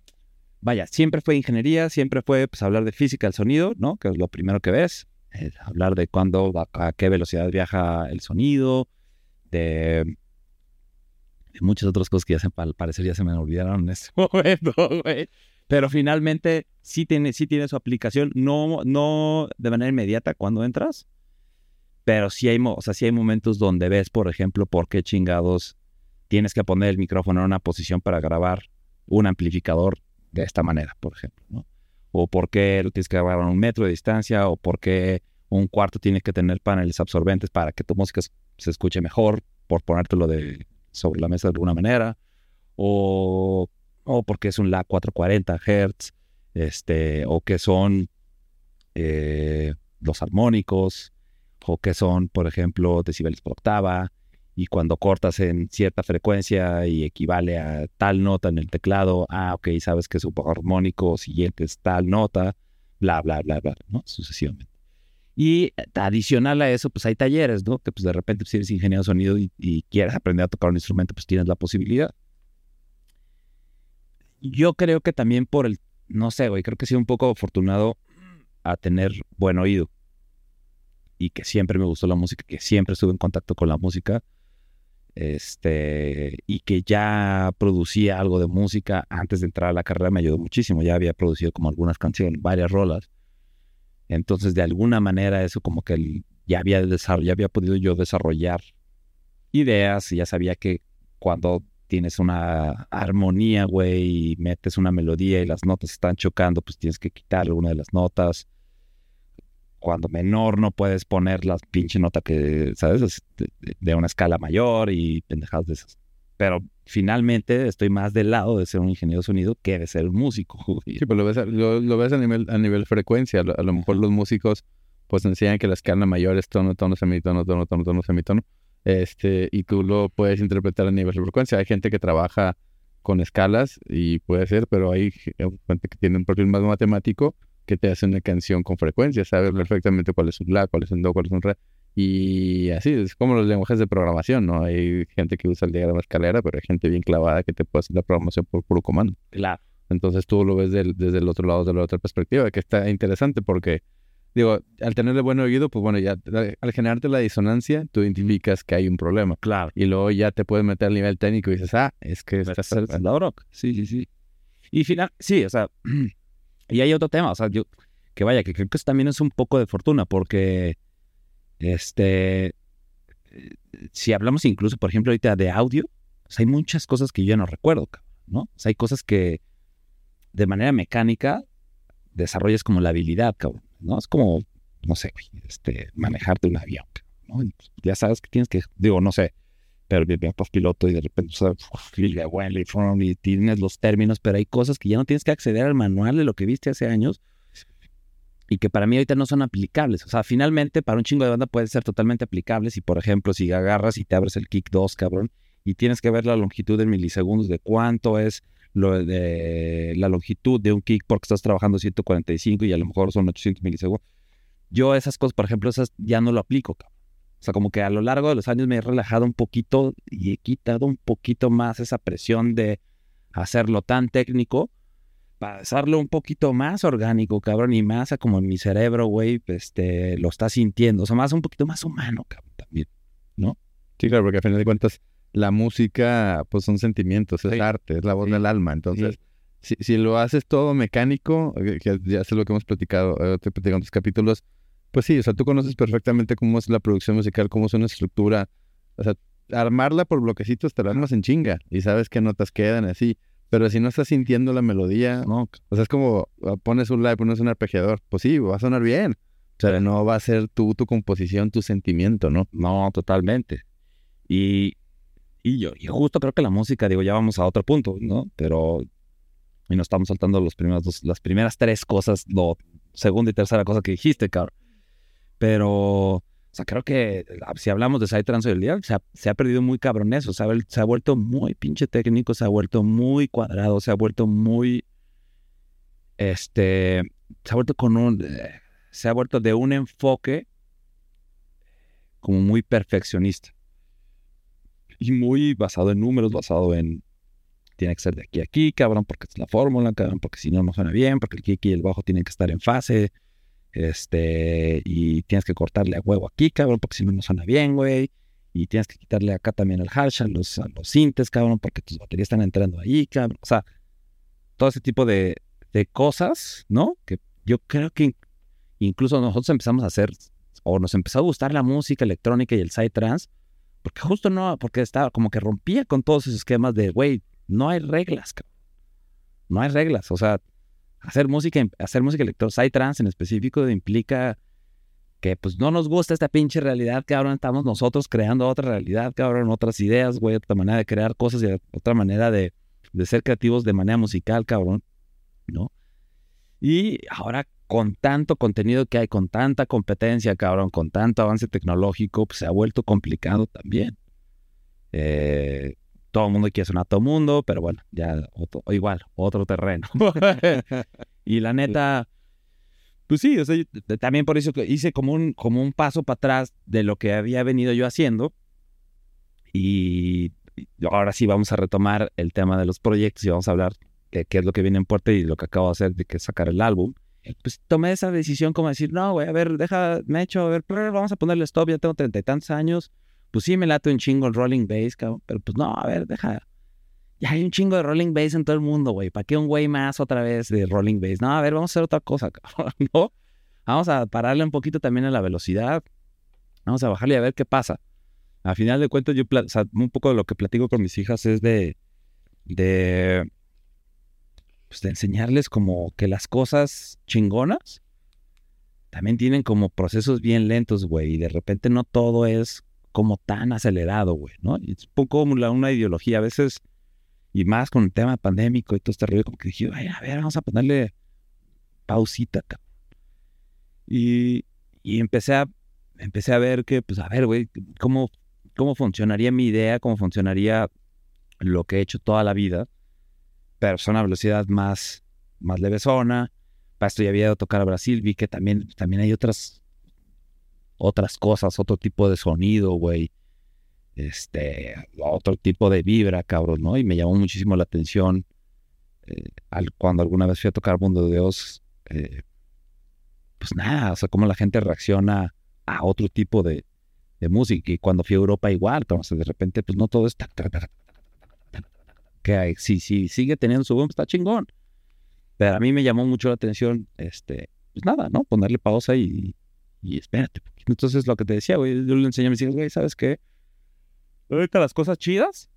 vaya, siempre fue ingeniería, siempre fue, pues, hablar de física del sonido, ¿no? Que es lo primero que ves. Eh, hablar de cuándo, a, qué velocidad viaja el sonido, de muchas otras cosas que ya se, al parecer ya se me olvidaron en este momento, güey. Pero finalmente sí tiene, sí tiene su aplicación, no, no de manera inmediata cuando entras, pero sí hay, o sea, sí hay momentos donde ves, por ejemplo, por qué chingados tienes que poner el micrófono en una posición para grabar un amplificador de esta manera, por ejemplo, ¿no? O por qué lo tienes que grabar a un metro de distancia, o por qué un cuarto tiene que tener paneles absorbentes para que tu música se escuche mejor, por ponértelo de, sobre la mesa de alguna manera, o o porque es un La 440 Hz, este, o que son eh, los armónicos, o que son, por ejemplo, decibeles por octava, y cuando cortas en cierta frecuencia y equivale a tal nota en el teclado, ah, ok, sabes que su armónico siguiente es tal nota, bla, bla, bla, bla, ¿no? Sucesivamente. Y adicional a eso, pues hay talleres, ¿no? Que pues de repente si eres ingeniero de sonido y, y quieres aprender a tocar un instrumento, pues tienes la posibilidad yo creo que también por el, no sé, güey, creo que he sido un poco afortunado a tener buen oído. Y que siempre me gustó la música, que siempre estuve en contacto con la música, este, y que ya producía algo de música antes de entrar a la carrera me ayudó muchísimo, ya había producido como algunas canciones, varias rolas, entonces de alguna manera eso como que ya había, ya había podido yo desarrollar ideas y ya sabía que cuando tienes una armonía, güey, y metes una melodía y las notas están chocando, pues tienes que quitar alguna de las notas. Cuando menor no puedes poner la pinche nota que, ¿sabes? De, una escala mayor y pendejadas de esas. Pero finalmente estoy más del lado de ser un ingeniero de sonido que de ser un músico. Sí, pero lo ves, a, lo, ves a nivel, a nivel frecuencia. A lo, mejor los músicos pues enseñan que la escala mayor es tono, tono, semitono, tono, tono, tono, semitono este, y tú lo puedes interpretar a nivel de frecuencia. Hay gente que trabaja con escalas y puede ser, pero hay gente que tiene un perfil más matemático que te hace una canción con frecuencia, sabe perfectamente cuál es un la, cuál es un do, cuál es un re. Y así, es como los lenguajes de programación, ¿no? Hay gente que usa el diagrama escalera, pero hay gente bien clavada que te puede hacer la programación por puro comando. Claro. Entonces tú lo ves desde el otro lado, de la otra perspectiva, que está interesante porque digo, al tenerle buen oído, pues bueno, ya al generarte la disonancia, tú identificas que hay un problema. Claro. Y luego ya te puedes meter al nivel técnico y dices, ah, es que estás la rock. Sí, sí, sí. Y final, sí, o sea, y hay otro tema, o sea, yo, que vaya, que creo que eso también es un poco de fortuna, porque, este, si hablamos incluso, por ejemplo, ahorita de audio, hay muchas cosas que yo ya no recuerdo, ¿no? O sea, hay cosas que de manera mecánica desarrollas como la habilidad, cabrón. ¿No? Es como, no sé, este, manejarte un avión, ¿no? Ya sabes que tienes que, digo, no sé, pero pues piloto y de repente, o sea, y tienes los términos, pero hay cosas que ya no tienes que acceder al manual de lo que viste hace años y que para mí ahorita no son aplicables. O sea, finalmente para un chingo de banda pueden ser totalmente aplicables y, por ejemplo, si agarras y te abres el kick 2, cabrón, y tienes que ver la longitud en milisegundos de cuánto es lo de la longitud de un kick porque estás trabajando 145 y a lo mejor son 800 milisegundos. Yo esas cosas, por ejemplo, esas ya no lo aplico, O sea, como que a lo largo de los años me he relajado un poquito y he quitado un poquito más esa presión de hacerlo tan técnico para hacerlo un poquito más orgánico, cabrón, y más a como en mi cerebro, güey, este, lo está sintiendo. O sea, más un poquito más humano, cabrón, también, ¿no? Sí, claro, porque a final de cuentas la música, pues son sentimientos, es arte, es la voz del alma. Entonces, si, si, lo haces todo mecánico, eh, que ya es lo que hemos platicado, eh, te platicado en otros capítulos, pues sí, o sea, tú conoces perfectamente cómo es la producción musical, cómo es una estructura. O sea, armarla por bloquecitos te la armas en chinga y sabes qué notas quedan así. Pero si no estás sintiendo la melodía, no. O sea, es como ah, pones un live, pones un arpegiador. Pues sí, va a sonar bien. O sea, no va a ser tú, tu composición, tu sentimiento, ¿no? No, totalmente. Y, y yo, y justo creo que la música, digo, ya vamos a otro punto, ¿no? Pero, y nos estamos saltando los primeros dos, las primeras tres cosas, lo segunda y tercera cosa que dijiste, cabrón. Pero, o sea, creo que si hablamos de Psytrance hoy día, se ha, se ha perdido muy cabrón eso. Se ha, se ha vuelto muy pinche técnico, se ha vuelto muy cuadrado, se ha vuelto muy. Este. Se ha vuelto con un. Eh, se ha vuelto de un enfoque como muy perfeccionista. Y muy basado en números, basado en. Tiene que ser de aquí a aquí, cabrón, porque es la fórmula, cabrón, porque si no, no suena bien, porque el kick y el bajo tienen que estar en fase este, y tienes que cortarle a huevo aquí, cabrón, porque si no, no suena bien, güey. Y tienes que quitarle acá también el hash a los, a los sintes, cabrón, porque tus baterías están entrando ahí, cabrón. O sea, todo ese tipo de, de cosas, ¿no? Que yo creo que incluso nosotros empezamos a hacer, o nos empezó a gustar la música electrónica y el trance porque justo no, porque estaba como que rompía con todos esos esquemas de, güey, no hay reglas, cabrón. No hay reglas, o sea, hacer música, hacer música electro, trance en específico implica que pues no nos gusta esta pinche realidad, cabrón, estamos nosotros creando otra realidad, cabrón, otras ideas, güey, otra manera de crear cosas y otra manera de, de ser creativos de manera musical, cabrón, ¿no? Y ahora con tanto contenido que hay, con tanta competencia, cabrón, con tanto avance tecnológico, pues se ha vuelto complicado también. Eh, todo el mundo quiere sonar a todo el mundo, pero bueno, ya otro, igual, otro terreno. y la neta, pues sí, o sea, también por eso hice como un, como un paso para atrás de lo que había venido yo haciendo. Y ahora sí vamos a retomar el tema de los proyectos y vamos a hablar de qué es lo que viene en puerta y lo que acabo de hacer, de que sacar el álbum. Pues tomé esa decisión como decir, no, güey, a ver, deja, me he hecho, a ver, vamos a ponerle stop, ya tengo treinta y tantos años pues sí me late un chingo el rolling bass, cabrón, pero pues no, a ver, deja. Ya hay un chingo de rolling bass en todo el mundo, güey. ¿Para qué un güey más otra vez de rolling bass? No, a ver, vamos a hacer otra cosa, cabrón, ¿no? Vamos a pararle un poquito también a la velocidad. Vamos a bajarle a ver qué pasa. A final de cuentas, yo, un poco de lo que platico con mis hijas es de, de, pues de enseñarles como que las cosas chingonas también tienen como procesos bien lentos, güey, y de repente no todo es como tan acelerado, güey, ¿no? Es un poco como una ideología, a veces, y más con el tema pandémico y todo este rollo, como que dije, a ver, vamos a ponerle pausita, acá. Y, y empecé a, empecé a ver que, pues, a ver, güey, cómo, cómo funcionaría mi idea, cómo funcionaría lo que he hecho toda la vida, pero a velocidad más, más levesona. Para esto ya había ido a tocar a Brasil, vi que también, también hay otras otras cosas, otro tipo de sonido, güey. Este, otro tipo de vibra, cabrón, ¿no? Y me llamó muchísimo la atención eh, al, cuando alguna vez fui a tocar Mundo de Dios, eh, pues nada, o sea, cómo la gente reacciona a otro tipo de, música. Y cuando fui a Europa igual, entonces de repente, pues no todo es... Que sí, sí, sigue teniendo su boom, está chingón. Pero a mí me llamó mucho la atención, este, pues nada, ¿no? Ponerle pausa y, y espérate. Entonces, lo que te decía, güey, yo le enseñé a mis hijos, güey, ¿sabes qué? Ahorita las cosas chidas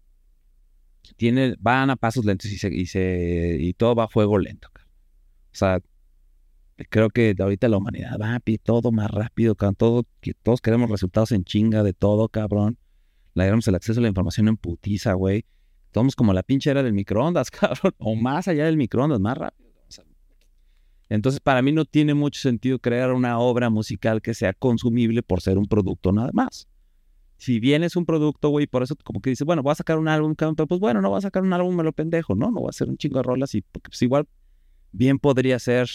tiene, van a pasos lentos y, se, y, se, y todo va a fuego lento. O sea, creo que ahorita la humanidad va todo más rápido, cabrón. Todo, que todos queremos resultados en chinga de todo, cabrón. Le damos el acceso a la información en putiza, güey. Somos como la pinche era del microondas, cabrón. O más allá del microondas, más rápido. Entonces, para mí no tiene mucho sentido crear una obra musical que sea consumible por ser un producto nada más. Si bien es un producto, güey, por eso como que dice, bueno, voy a sacar un álbum, pero pues bueno, no voy a sacar un álbum, me lo pendejo, ¿no? No voy a hacer un chingo de rolas y porque pues igual bien podría ser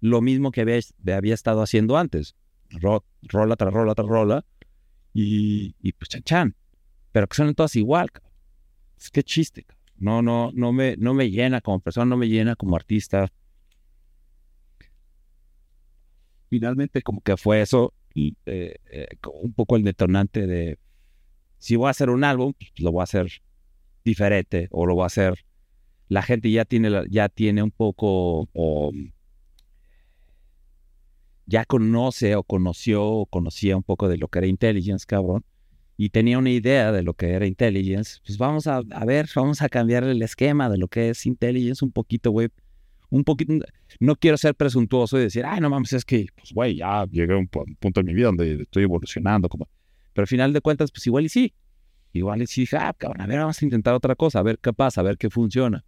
lo mismo que había, había estado haciendo antes. rola tras rola tras rola y, y pues chan chan. Pero que suenen todas igual, cabrón. Es que chiste, no, no, no me, no me llena como persona, no me llena como artista. Finalmente como que fue eso, eh, eh, un poco el detonante de, si voy a hacer un álbum, pues lo voy a hacer diferente o lo voy a hacer, la gente ya tiene, ya tiene un poco, o, ya conoce o conoció o conocía un poco de lo que era intelligence, cabrón y tenía una idea de lo que era intelligence, pues vamos a, ver, vamos a cambiar el esquema de lo que es intelligence un poquito, güey. Un poquito, no quiero ser presuntuoso y decir, ay, no mames, es que, pues, güey, ya llegué a un punto en mi vida donde estoy evolucionando, como. Pero al final de cuentas, pues igual y sí. Igual y sí dije, ah, cabrón, a ver, vamos a intentar otra cosa, a ver qué pasa, a ver qué funciona.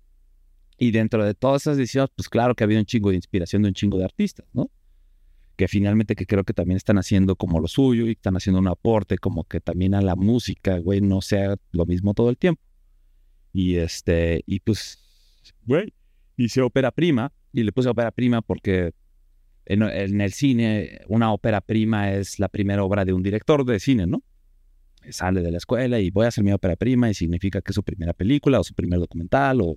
Y dentro de todas esas decisiones, pues claro que había un chingo de inspiración de un chingo de artistas, ¿no? Que finalmente que creo que también están haciendo como lo suyo y están haciendo un aporte como que también a la música, güey, no sea lo mismo todo el tiempo. Y este, y pues, güey, hice ópera prima y le puse ópera prima porque en, el cine una ópera prima es la primera obra de un director de cine, ¿no? Sale de la escuela y voy a hacer mi ópera prima y significa que es su primera película o su primer documental o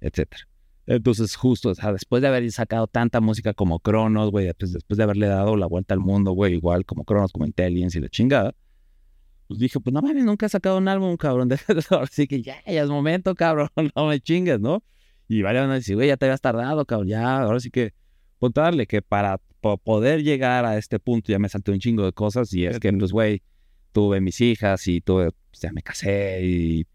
etcétera. Entonces, justo, o sea, después de haber sacado tanta música como Cronos, güey, pues, después de haberle dado la vuelta al mundo, güey, igual como Cronos, como Intelligence y la chingada, pues dije, pues no mames, nunca he sacado un álbum, cabrón. Así que ya, ya es momento, cabrón, no me chingues, ¿no? Y varios van a decir, güey, ya te habías tardado, cabrón, ya, ahora sí que, puntuarle que para poder llegar a este punto ya me salté un chingo de cosas y es que, pues, güey, tuve mis hijas y tuve, pues, ya me casé y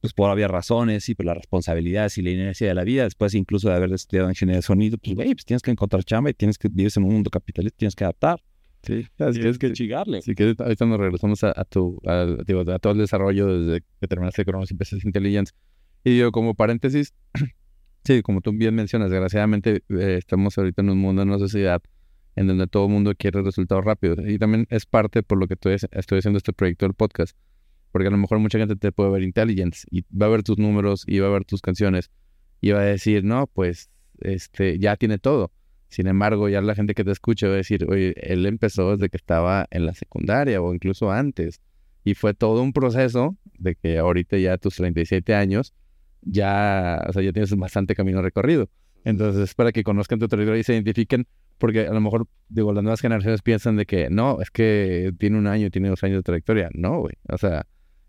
pues por obvias razones y por las responsabilidades y la inercia de la vida, después incluso de haber estudiado ingeniería de sonido, pues güey, pues tienes que encontrar chamba y tienes que vivir en un mundo capitalista, tienes que adaptar. Sí, tienes que chingarle. Sí, que ahorita nos regresamos a, tu, a, digo, a, todo el desarrollo desde que terminaste Cronos y empezaste Intelligence. Y digo, como paréntesis, sí, como tú bien mencionas, desgraciadamente eh, estamos ahorita en un mundo, en una sociedad en donde todo el mundo quiere resultados rápidos. Y también es parte por lo que estoy, estoy haciendo este proyecto del podcast porque a lo mejor mucha gente te puede ver intelligence y va a ver tus números y va a ver tus canciones y va a decir, no, pues este ya tiene todo. Sin embargo, ya la gente que te escucha va a decir, oye, él empezó desde que estaba en la secundaria o incluso antes. Y fue todo un proceso de que ahorita ya a tus 37 años ya, o sea, ya tienes bastante camino recorrido. Entonces, para que conozcan tu trayectoria y se identifiquen, porque a lo mejor, digo, las nuevas generaciones piensan de que no, es que tiene un año, tiene dos años de trayectoria. No, güey. O sea,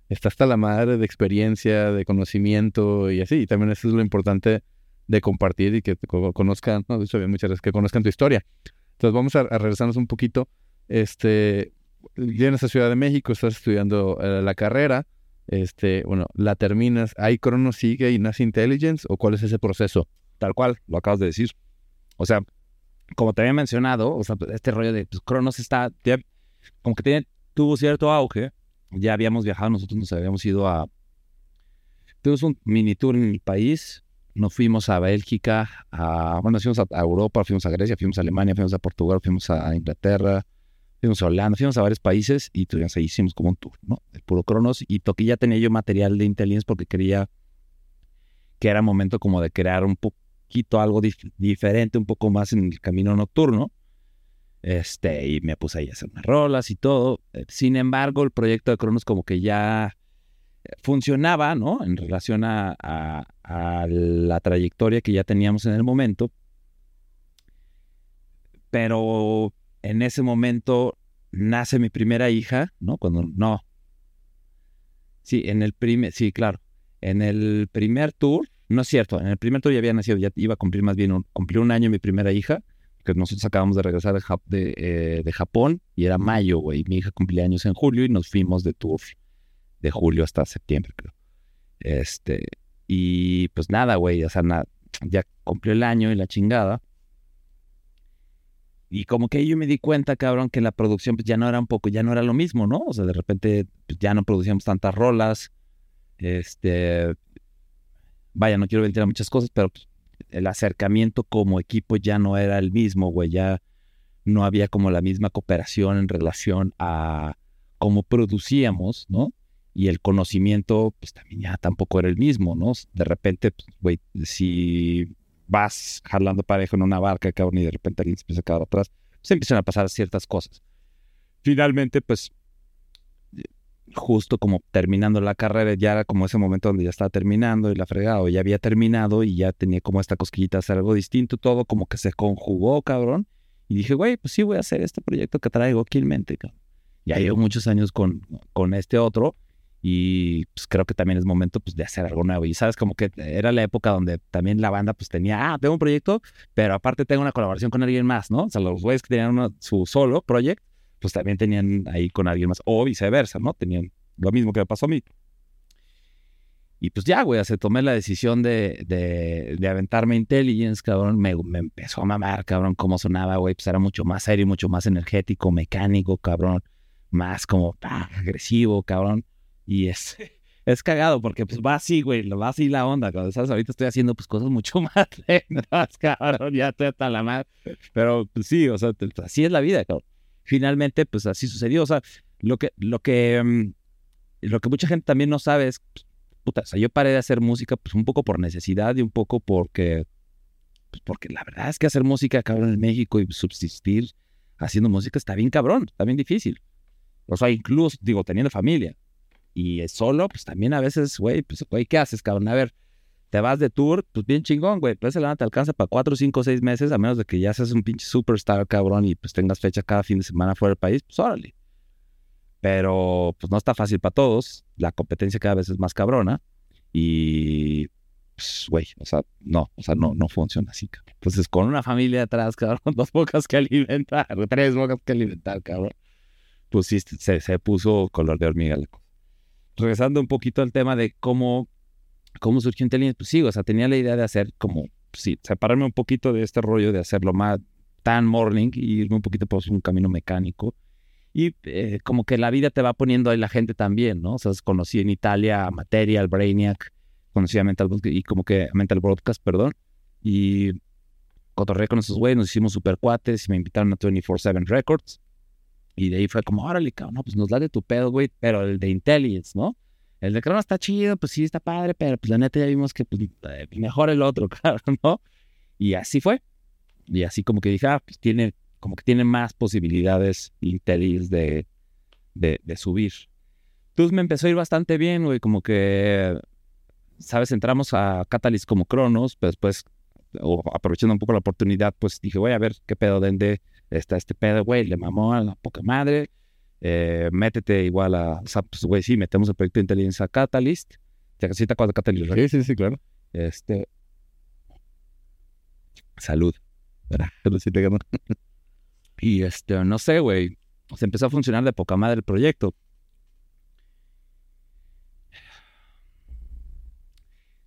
está hasta la madre de experiencia, de conocimiento y así. Y también eso es lo importante de compartir y que conozcan, no, de hecho, muchas veces que conozcan tu historia. Entonces vamos a, regresarnos un poquito. Este, vienes a Ciudad de México, estás estudiando eh, la carrera, este, bueno, la terminas, ¿hay Crono sigue y nace Intelligence o cuál es ese proceso? Tal cual, lo acabas de decir. O sea, como te había mencionado, o sea, este rollo de pues, Cronos está, como que tiene, tuvo cierto auge, ya habíamos viajado, nosotros nos habíamos ido a... Tuvimos un mini tour en el país, nos fuimos a Bélgica, a, bueno, fuimos a, Europa, fuimos a Grecia, fuimos a Alemania, fuimos a Portugal, fuimos a Inglaterra, fuimos a Holanda, fuimos a varios países y tuvimos ahí hicimos como un tour, ¿no? El puro Cronos y toqué ya tenía yo material de intelligence porque quería que era momento como de crear un poquito algo diferente, un poco más en el camino nocturno. Este, y me puse ahí a hacer unas rolas y todo. Eh, sin embargo, el proyecto de Cronos como que ya eh, funcionaba, ¿no? En relación a, la trayectoria que ya teníamos en el momento. Pero en ese momento nace mi primera hija, ¿no? Cuando, no. Sí, en el primer, sí, claro. En el primer tour, no es cierto, en el primer tour ya había nacido, ya iba a cumplir más bien, un, año mi primera hija que nosotros acabamos de regresar de, eh, de, Japón y era mayo, güey. Mi hija cumplía años en julio y nos fuimos de tour de julio hasta septiembre, creo. Este, y pues nada, güey, o sea, ya cumplió el año y la chingada. Y como que yo me di cuenta, cabrón, que la producción pues ya no era un poco, ya no era lo mismo, ¿no? O sea, de repente pues, ya no producíamos tantas rolas. Este, vaya, no quiero ventilar muchas cosas, pero pues, el acercamiento como equipo ya no era el mismo, güey, ya no había como la misma cooperación en relación a cómo producíamos, ¿no? Y el conocimiento, pues también ya tampoco era el mismo, ¿no? De repente, pues, güey, si vas jalando parejo en una barca, cabrón, y de repente alguien se empieza a quedar atrás, se empiezan a pasar ciertas cosas. Finalmente, pues, justo como terminando la carrera, ya era como ese momento donde ya estaba terminando y la fregada, o ya había terminado y ya tenía como esta cosquillita hacer algo distinto, todo como que se conjugó, cabrón. Y dije, güey, pues sí voy a hacer este proyecto que traigo aquí en mente, cabrón. Ya llevo muchos años con, con este otro y pues creo que también es momento pues de hacer algo nuevo. Y sabes, como que era la época donde también la banda pues tenía, ah, tengo un proyecto, pero aparte tengo una colaboración con alguien más, ¿no? O sea, los güeyes que tenían su solo project, pues también tenían ahí con alguien más, o viceversa, ¿no? Tenían lo mismo que me pasó a mí. Y pues ya, güey, se tomé la decisión de, de, de aventarme Intelligence, cabrón. Me, me, empezó a mamar, cabrón, cómo sonaba, güey. Pues era mucho más serio, mucho más energético, mecánico, cabrón. Más como ah, agresivo, cabrón. Y es, es cagado porque pues va así, güey, va así la onda. Cuando sabes, ahorita estoy haciendo pues cosas mucho más lentas, cabrón, ya estoy hasta la madre. Pero pues sí, o sea, así es la vida, cabrón. Finalmente, pues así sucedió. O sea, lo que, lo que, mm, lo que mucha gente también no sabe es, sea, yo paré de hacer música pues un poco por necesidad y un poco porque, pues porque la verdad es que hacer música, cabrón, en México y subsistir haciendo música está bien cabrón, está bien difícil. O sea, incluso, digo, teniendo familia y solo, pues también a veces, güey, pues, güey, ¿qué haces, cabrón? A ver, te vas de tour, pues bien chingón, güey. Pues lana te alcanza para cuatro, cinco, seis meses, a menos de que ya seas un pinche superstar, cabrón, y pues tengas fecha cada fin de semana fuera del país, pues órale. Pero pues no está fácil para todos. La competencia cada vez es más cabrona. Y pues, güey, o sea, no, o sea, no, no funciona así, cabrón. Entonces, con una familia atrás, cabrón, dos bocas que alimentar, tres bocas que alimentar, cabrón. Pues sí, se, se puso color de hormiga la cosa. Regresando un poquito al tema de cómo, cómo surgió Intelligence, pues sí, o sea, tenía la idea de hacer como, sí, separarme un poquito de este rollo de hacerlo más tan morning y irme un poquito por un camino mecánico y eh, como que la vida te va poniendo ahí la gente también, ¿no? O sea, conocí en Italia a Material, Brainiac, conocí a Mental Broadcast, y como que Mental Broadcast, perdón, y cotorré con esos güeyes, nos hicimos super cuates y me invitaron a 24-7 Records. Y de ahí fue como, órale, cabrón, no, pues nos da de tu pedo, güey, pero el de Intelligence, ¿no? El de Crono está chido, pues sí, está padre, pero pues la neta ya vimos que pues, mejor el otro, claro, ¿no? Y así fue. Y así como que dije, ah, pues tiene como que tiene más posibilidades Intelis de, de, subir. Entonces me empezó a ir bastante bien, güey, como que, ¿sabes? Entramos a Catalyst como Cronos, pero después, o aprovechando un poco la oportunidad, pues dije, voy a ver qué pedo de está este pedo, güey, le mamó a la poca madre, eh, métete igual a, o sea, pues, güey, sí, metemos el proyecto de inteligencia Catalyst, ya casi te acuerdas de Catalyst, Sí, sí, sí, claro. Este, salud. Sí te. Y este, no sé, güey. Se empezó a funcionar de poca madre el proyecto.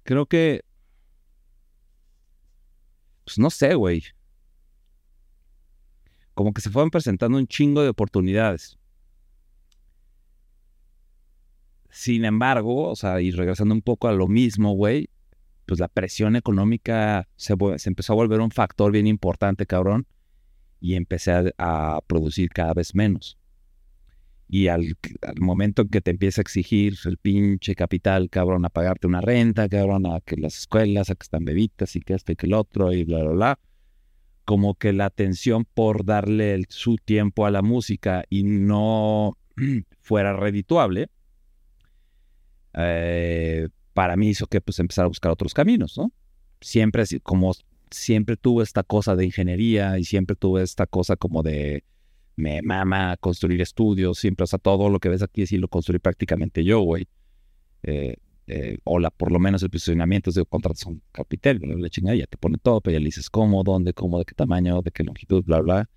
Creo que. Pues no sé, güey. Como que se fueron presentando un chingo de oportunidades. Sin embargo, o sea, y regresando un poco a lo mismo, güey, pues la presión económica se, se empezó a volver un factor bien importante, cabrón y empecé a, producir cada vez menos. Y al, momento en que te empieza a exigir el pinche capital, cabrón, a pagarte una renta, cabrón, a que las escuelas, a que están bebitas y que este y que el otro y bla, bla, bla, como que la atención por darle su tiempo a la música y no fuera redituable, eh, para mí hizo que pues empezar a buscar otros caminos, ¿no? Siempre como siempre tuve esta cosa de ingeniería y siempre tuve esta cosa como de me mama construir estudios, siempre, o sea, todo lo que ves aquí sí lo construí prácticamente yo, güey. Eh, eh, o la, por lo menos el posicionamiento es de contratos un capital, le chingada, ya te pone todo, pero ya le dices cómo, dónde, cómo, de qué tamaño, de qué longitud, bla, bla.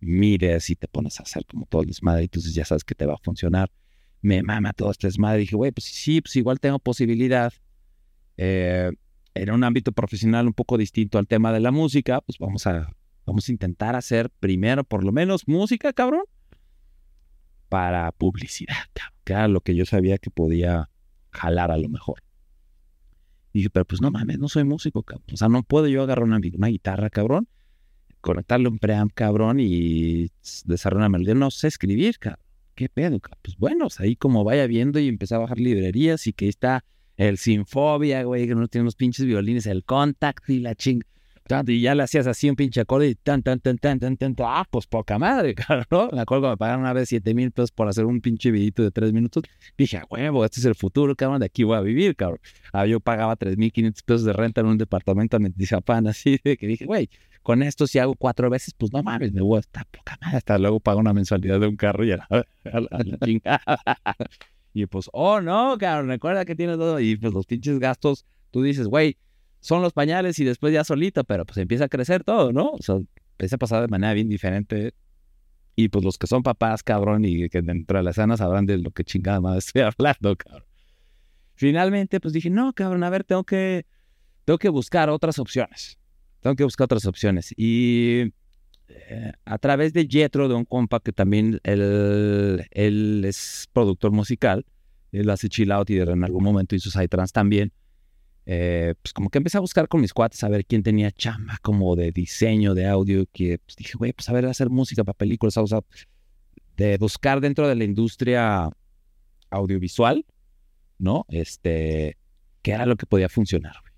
Mires y te pones a hacer como todo el desmadre, entonces ya sabes que te va a funcionar. Me mama todo este desmadre. Dije, güey, pues sí, pues igual tengo posibilidad. Eh, en un ámbito profesional un poco distinto al tema de la música, pues vamos a, vamos a intentar hacer primero por lo menos música, cabrón, para publicidad, cabrón, que lo que yo sabía que podía jalar a lo mejor. Dije, pero pues no mames, no soy músico, cabrón. O sea, no puedo yo agarrar una, una guitarra, cabrón, conectarle un preamp, cabrón, y desarrollar una melodía. No sé escribir, cabrón. ¿Qué pedo? Pues bueno, ahí como vaya viendo y empecé a bajar librerías y que está el Sinfobia, güey, que no tiene unos pinches violines, el Contact y la ching. Y ya le hacías así un pinche acorde y tan, tan, tan, tan, tan, tan, ah, pues poca madre, cabrón, ¿no? Me acuerdo que me pagaron una vez 7 mil pesos por hacer un pinche videito de 3 minutos. Dije, a huevo, este es el futuro, cabrón, de aquí voy a vivir, cabrón. Ah, yo pagaba 3 mil 500 pesos de renta en un departamento en Mentizapán, así de que dije, güey, con esto si hago cuatro veces, pues no mames, me voy a estar poca madre. Hasta luego pago una mensualidad de un carro y a la, chingada. y pues, oh no, cabrón, recuerda que tienes todo. Y pues los pinches gastos, tú dices, güey, son los pañales y después ya solito, pero pues empieza a crecer todo, ¿no? O sea, empieza a pasar de manera bien diferente. Y pues los que son papás, cabrón, y que dentro de la escena sabrán de lo que chingada más estoy hablando, cabrón. Finalmente, pues dije, no, cabrón, a ver, tengo que, tengo que buscar otras opciones. Tengo que buscar otras opciones. Y eh, a través de Jetro, de un compa que también él, él es productor musical, él hace chill out y en algún momento hizo Psytrance también eh, pues como que empecé a buscar con mis cuates a ver quién tenía chamba como de diseño de audio, que pues dije, güey, pues a ver, hacer música para películas, o sea, de buscar dentro de la industria audiovisual, ¿no? Este, qué era lo que podía funcionar, güey.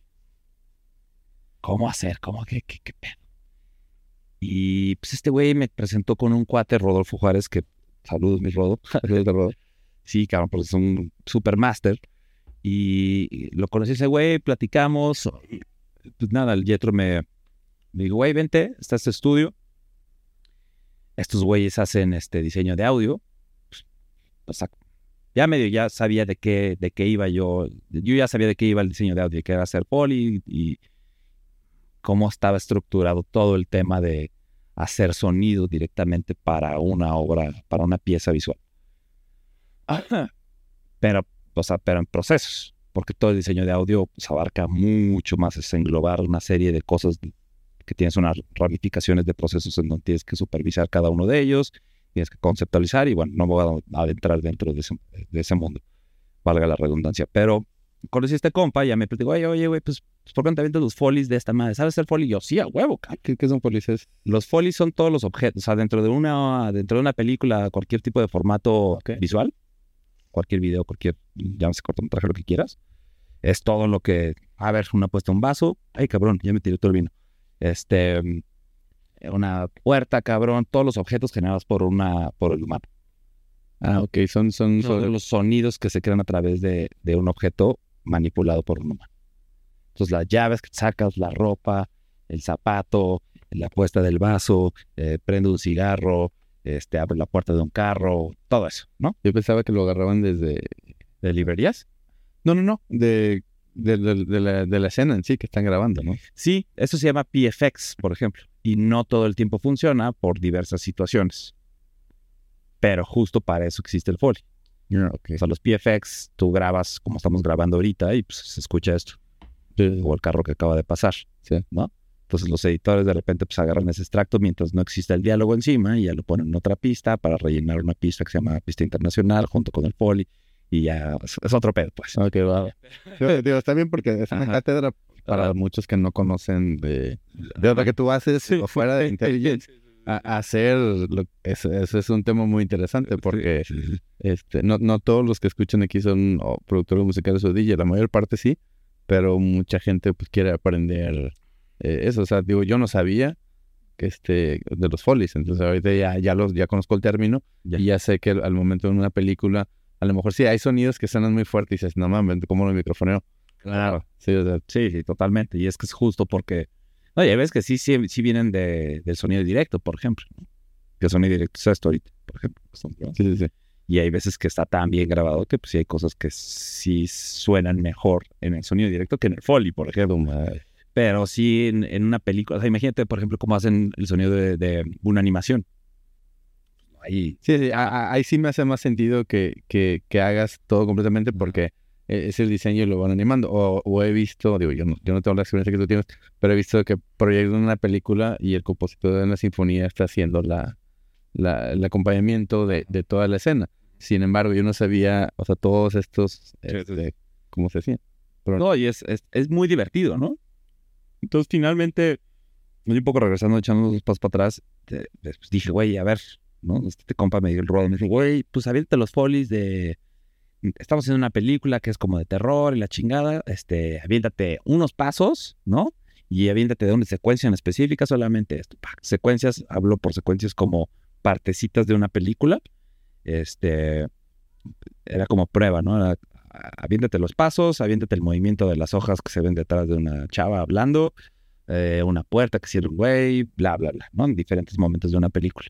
¿Cómo hacer? ¿Cómo? ¿Qué, qué, qué? Y pues este güey me presentó con un cuate, Rodolfo Juárez, que saludos, mi Rodo. sí, cabrón, porque es un supermaster. Y lo conocí ese güey, platicamos. Pues nada, el Jetro me, me dijo, güey, vente, está este estudio. Estos güeyes hacen este diseño de audio. Pues, pues ya medio ya sabía de qué, de qué iba yo. Yo ya sabía de qué iba el diseño de audio, que era hacer poli y cómo estaba estructurado todo el tema de hacer sonido directamente para una obra, para una pieza visual. Pero o sea, pero en procesos, porque todo el diseño de audio pues, abarca mucho más, es englobar una serie de cosas que tienes unas ramificaciones de procesos en donde tienes que supervisar cada uno de ellos, tienes que conceptualizar y bueno, no voy a adentrar dentro de ese, de ese mundo, valga la redundancia, pero conocí a este compa ya me platicó, oye, oye, güey, pues, pues, ¿por qué no te los folies de esta madre? ¿Sabes hacer foley? yo, sí, a huevo, ¿Qué, ¿Qué, son folies? Los folies son todos los objetos, o sea, dentro de una, dentro de una película, cualquier tipo de formato visual, cualquier video, cualquier, llámese cortometraje, lo que quieras. Es todo lo que, a ver, una puesta un vaso, ay cabrón, ya me tiré todo el vino. Este, una puerta, cabrón, todos los objetos generados por una, por el humano. Ah, ok, son, son, los sonidos que se crean a través de, de, un objeto manipulado por un humano. Entonces las llaves que sacas, la ropa, el zapato, la puesta del vaso, eh, prende un cigarro, este, abre la puerta de un carro, todo eso, ¿no? Yo pensaba que lo agarraban desde... ¿De librerías? No, no, no, de, de, la, de, la, escena en sí que están grabando, ¿no? Sí, eso se llama PFX, por ejemplo, y no todo el tiempo funciona por diversas situaciones. Pero justo para eso existe el Foley. O sea, los PFX, tú grabas como estamos grabando ahorita y pues se escucha esto. O el carro que acaba de pasar, sí. ¿no? Entonces los editores de repente pues agarran ese extracto mientras no existe el diálogo encima y ya lo ponen en otra pista para rellenar una pista que se llama pista internacional junto con el poli y ya es, otro pedo pues. Ok, wow. digo, está bien porque es una cátedra para muchos que no conocen de, de lo que tú haces o fuera de inteligencia. hacer lo, eso, es un tema muy interesante porque este no, no todos los que escuchan aquí son productores musicales o DJ, la mayor parte sí, pero mucha gente pues quiere aprender eh, eso, o sea, digo, yo no sabía que este, de los folies, entonces ahorita ya, ya, los, ya conozco el término y ya sé que al momento de una película, a lo mejor sí hay sonidos que suenan muy fuertes y dices, no mames, ¿cómo lo microfoneo? Claro, sí, sí, sí, totalmente. Y es que es justo porque, oye, ves que sí, sí, sí vienen de, del sonido directo, por ejemplo. Que sonido directo es esto ahorita, por ejemplo. Sí, sí, sí. Y hay veces que está tan bien grabado que pues sí hay cosas que sí suenan mejor en el sonido directo que en el foley, por ejemplo. Pero sí en, una película, o sea, imagínate, por ejemplo, cómo hacen el sonido de, una animación. Ahí. Sí, sí, ahí sí me hace más sentido que, que, que hagas todo completamente porque e, es el diseño y lo van animando. O, he visto, digo, yo no, yo no tengo la experiencia que tú tienes, pero he visto que proyectan una película y el compositor de una sinfonía está haciendo la, la el acompañamiento de, de, toda la escena. Sin embargo, yo no sabía, o sea, todos estos, este, ¿cómo se decía? No, y es, es, es muy divertido, ¿no? Entonces, finalmente, un poco regresando, echando unos pasos para atrás, pues, dije, güey, a ver, ¿no? Este compa me dio el rol, me dijo, güey, pues aviéntate los folies de... Estamos haciendo una película que es como de terror y la chingada, este, aviéntate unos pasos, ¿no? y aviéntate de una secuencia en específica, solamente esto. Secuencias, hablo por secuencias como partecitas de una película. Este, era como prueba, ¿no? Era, aviéntate los pasos, aviéntate el movimiento de las hojas que se ven detrás de una chava hablando, eh, una puerta que cierra un güey, bla, bla, bla, ¿no? En diferentes momentos de una película.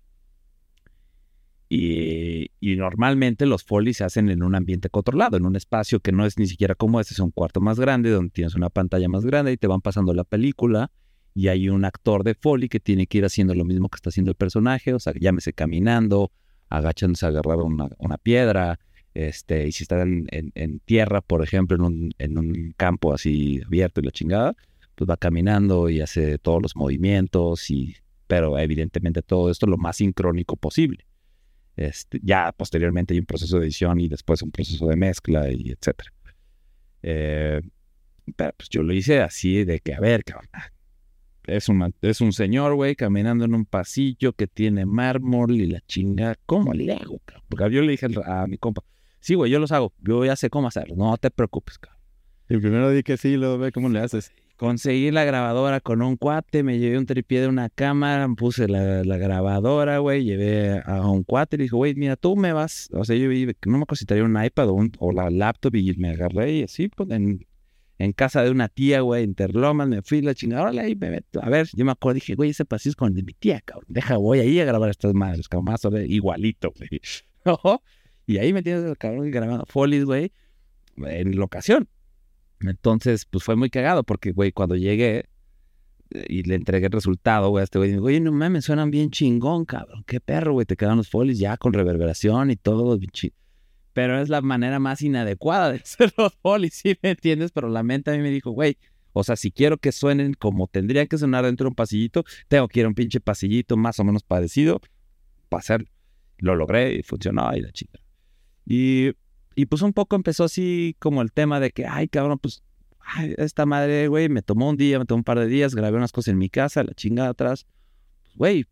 Y, normalmente los folies se hacen en un ambiente controlado, en un espacio que no es ni siquiera como este, es un cuarto más grande donde tienes una pantalla más grande y te van pasando la película y hay un actor de foley que tiene que ir haciendo lo mismo que está haciendo el personaje, o sea, llámese caminando, agachándose a agarrar una, una piedra, este, y si está en, tierra, por ejemplo, en un, en un campo así abierto y la chingada, pues va caminando y hace todos los movimientos, y, pero evidentemente todo esto lo más sincrónico posible. Este, ya posteriormente hay un proceso de edición y después un proceso de mezcla y etcétera. Eh, pero pues yo lo hice así de que, a ver, es, es un señor, güey, caminando en un pasillo que tiene mármol y la chinga, ¿cómo le hago? Porque yo le dije a mi compa, sí, güey, yo los hago, yo ya sé cómo hacerlo, no te preocupes, cabrón. Y primero di que sí, luego ve cómo le haces. Conseguí la grabadora con un cuate, me llevé un tripié de una cámara, puse la, grabadora, güey, llevé a un cuate y le dije, güey, mira, tú me vas, o sea, yo no me acuerdo un iPad o, la laptop y me agarré y así, pues, en, en casa de una tía, güey, en Terlomas, me fui la chingada, ahí me meto. A ver, yo me acuerdo, dije, güey, ese pasillo es con el de mi tía, cabrón, deja, voy ahí a grabar estas madres, cabrón, más igualito, güey. y ahí me tienes el cabrón grabando folies, güey, en locación. Entonces, pues fue muy cagado porque, güey, cuando llegué eh, y le entregué el resultado, güey, a este güey, digo, oye, no mames, suenan bien chingón, cabrón. Qué perro, güey, te quedan los folies ya con reverberación y todo, Pero es la manera más inadecuada de hacer los folies, ¿sí me entiendes? Pero la mente a mí me dijo, güey, o sea, si quiero que suenen como tendrían que sonar dentro de un pasillito, tengo que ir a un pinche pasillito más o menos parecido para hacer. Lo logré y funcionó y la chica. Y y pues un poco empezó así como el tema de que, ay, cabrón, pues, esta madre, güey, me tomó un día, me tomó un par de días, grabé unas cosas en mi casa, la chingada atrás. Güey,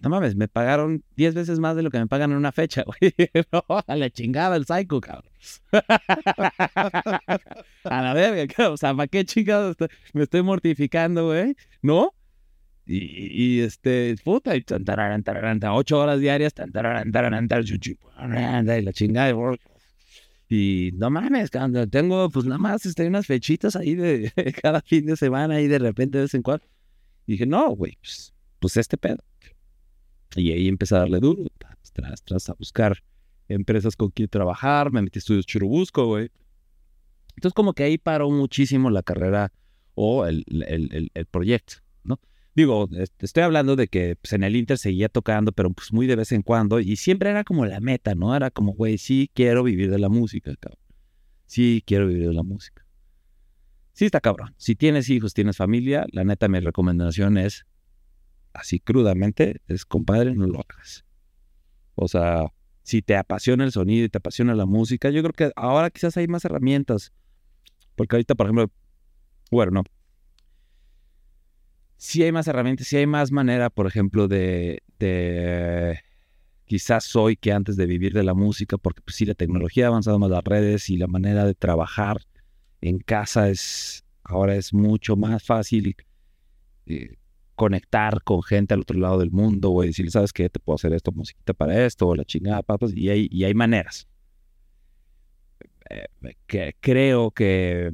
no mames, me pagaron 10 veces más de lo que me pagan en una fecha, güey. a la chingada el psycho, cabrón. a la verga, cabrón. O sea, ¿para qué chingados me estoy mortificando, güey? ¿No? Y, este, puta, y ocho horas diarias, y la chingada, y no mames, cuando tengo pues nada más este, unas fechitas ahí de cada fin de semana y de repente de vez en cuando. dije, no, güey, pues, pues, este pedo. Y ahí empecé a darle duro, tras, tras, a buscar empresas con quien trabajar, me metí a estudios Churubusco, güey. Entonces como que ahí paró muchísimo la carrera o el, el, el proyecto, ¿no? Digo, estoy hablando de que pues, en el Inter seguía tocando, pero pues muy de vez en cuando, y siempre era como la meta, ¿no? Era como, güey, sí quiero vivir de la música, cabrón. Sí quiero vivir de la música. Sí está cabrón. Si tienes hijos, tienes familia, la neta mi recomendación es, así crudamente, es, compadre, no lo hagas. O sea, si te apasiona el sonido y te apasiona la música, yo creo que ahora quizás hay más herramientas. Porque ahorita, por ejemplo, bueno, no, sí hay más herramientas, sí hay más manera, por ejemplo, de, quizás hoy que antes de vivir de la música, porque pues sí, la tecnología ha avanzado más las redes y la manera de trabajar en casa es ahora es mucho más fácil eh, conectar con gente al otro lado del mundo, o decirle, ¿sabes qué? Te puedo hacer esto, musiquita para esto, o la chingada, papas, y hay, y hay maneras. Eh, que creo que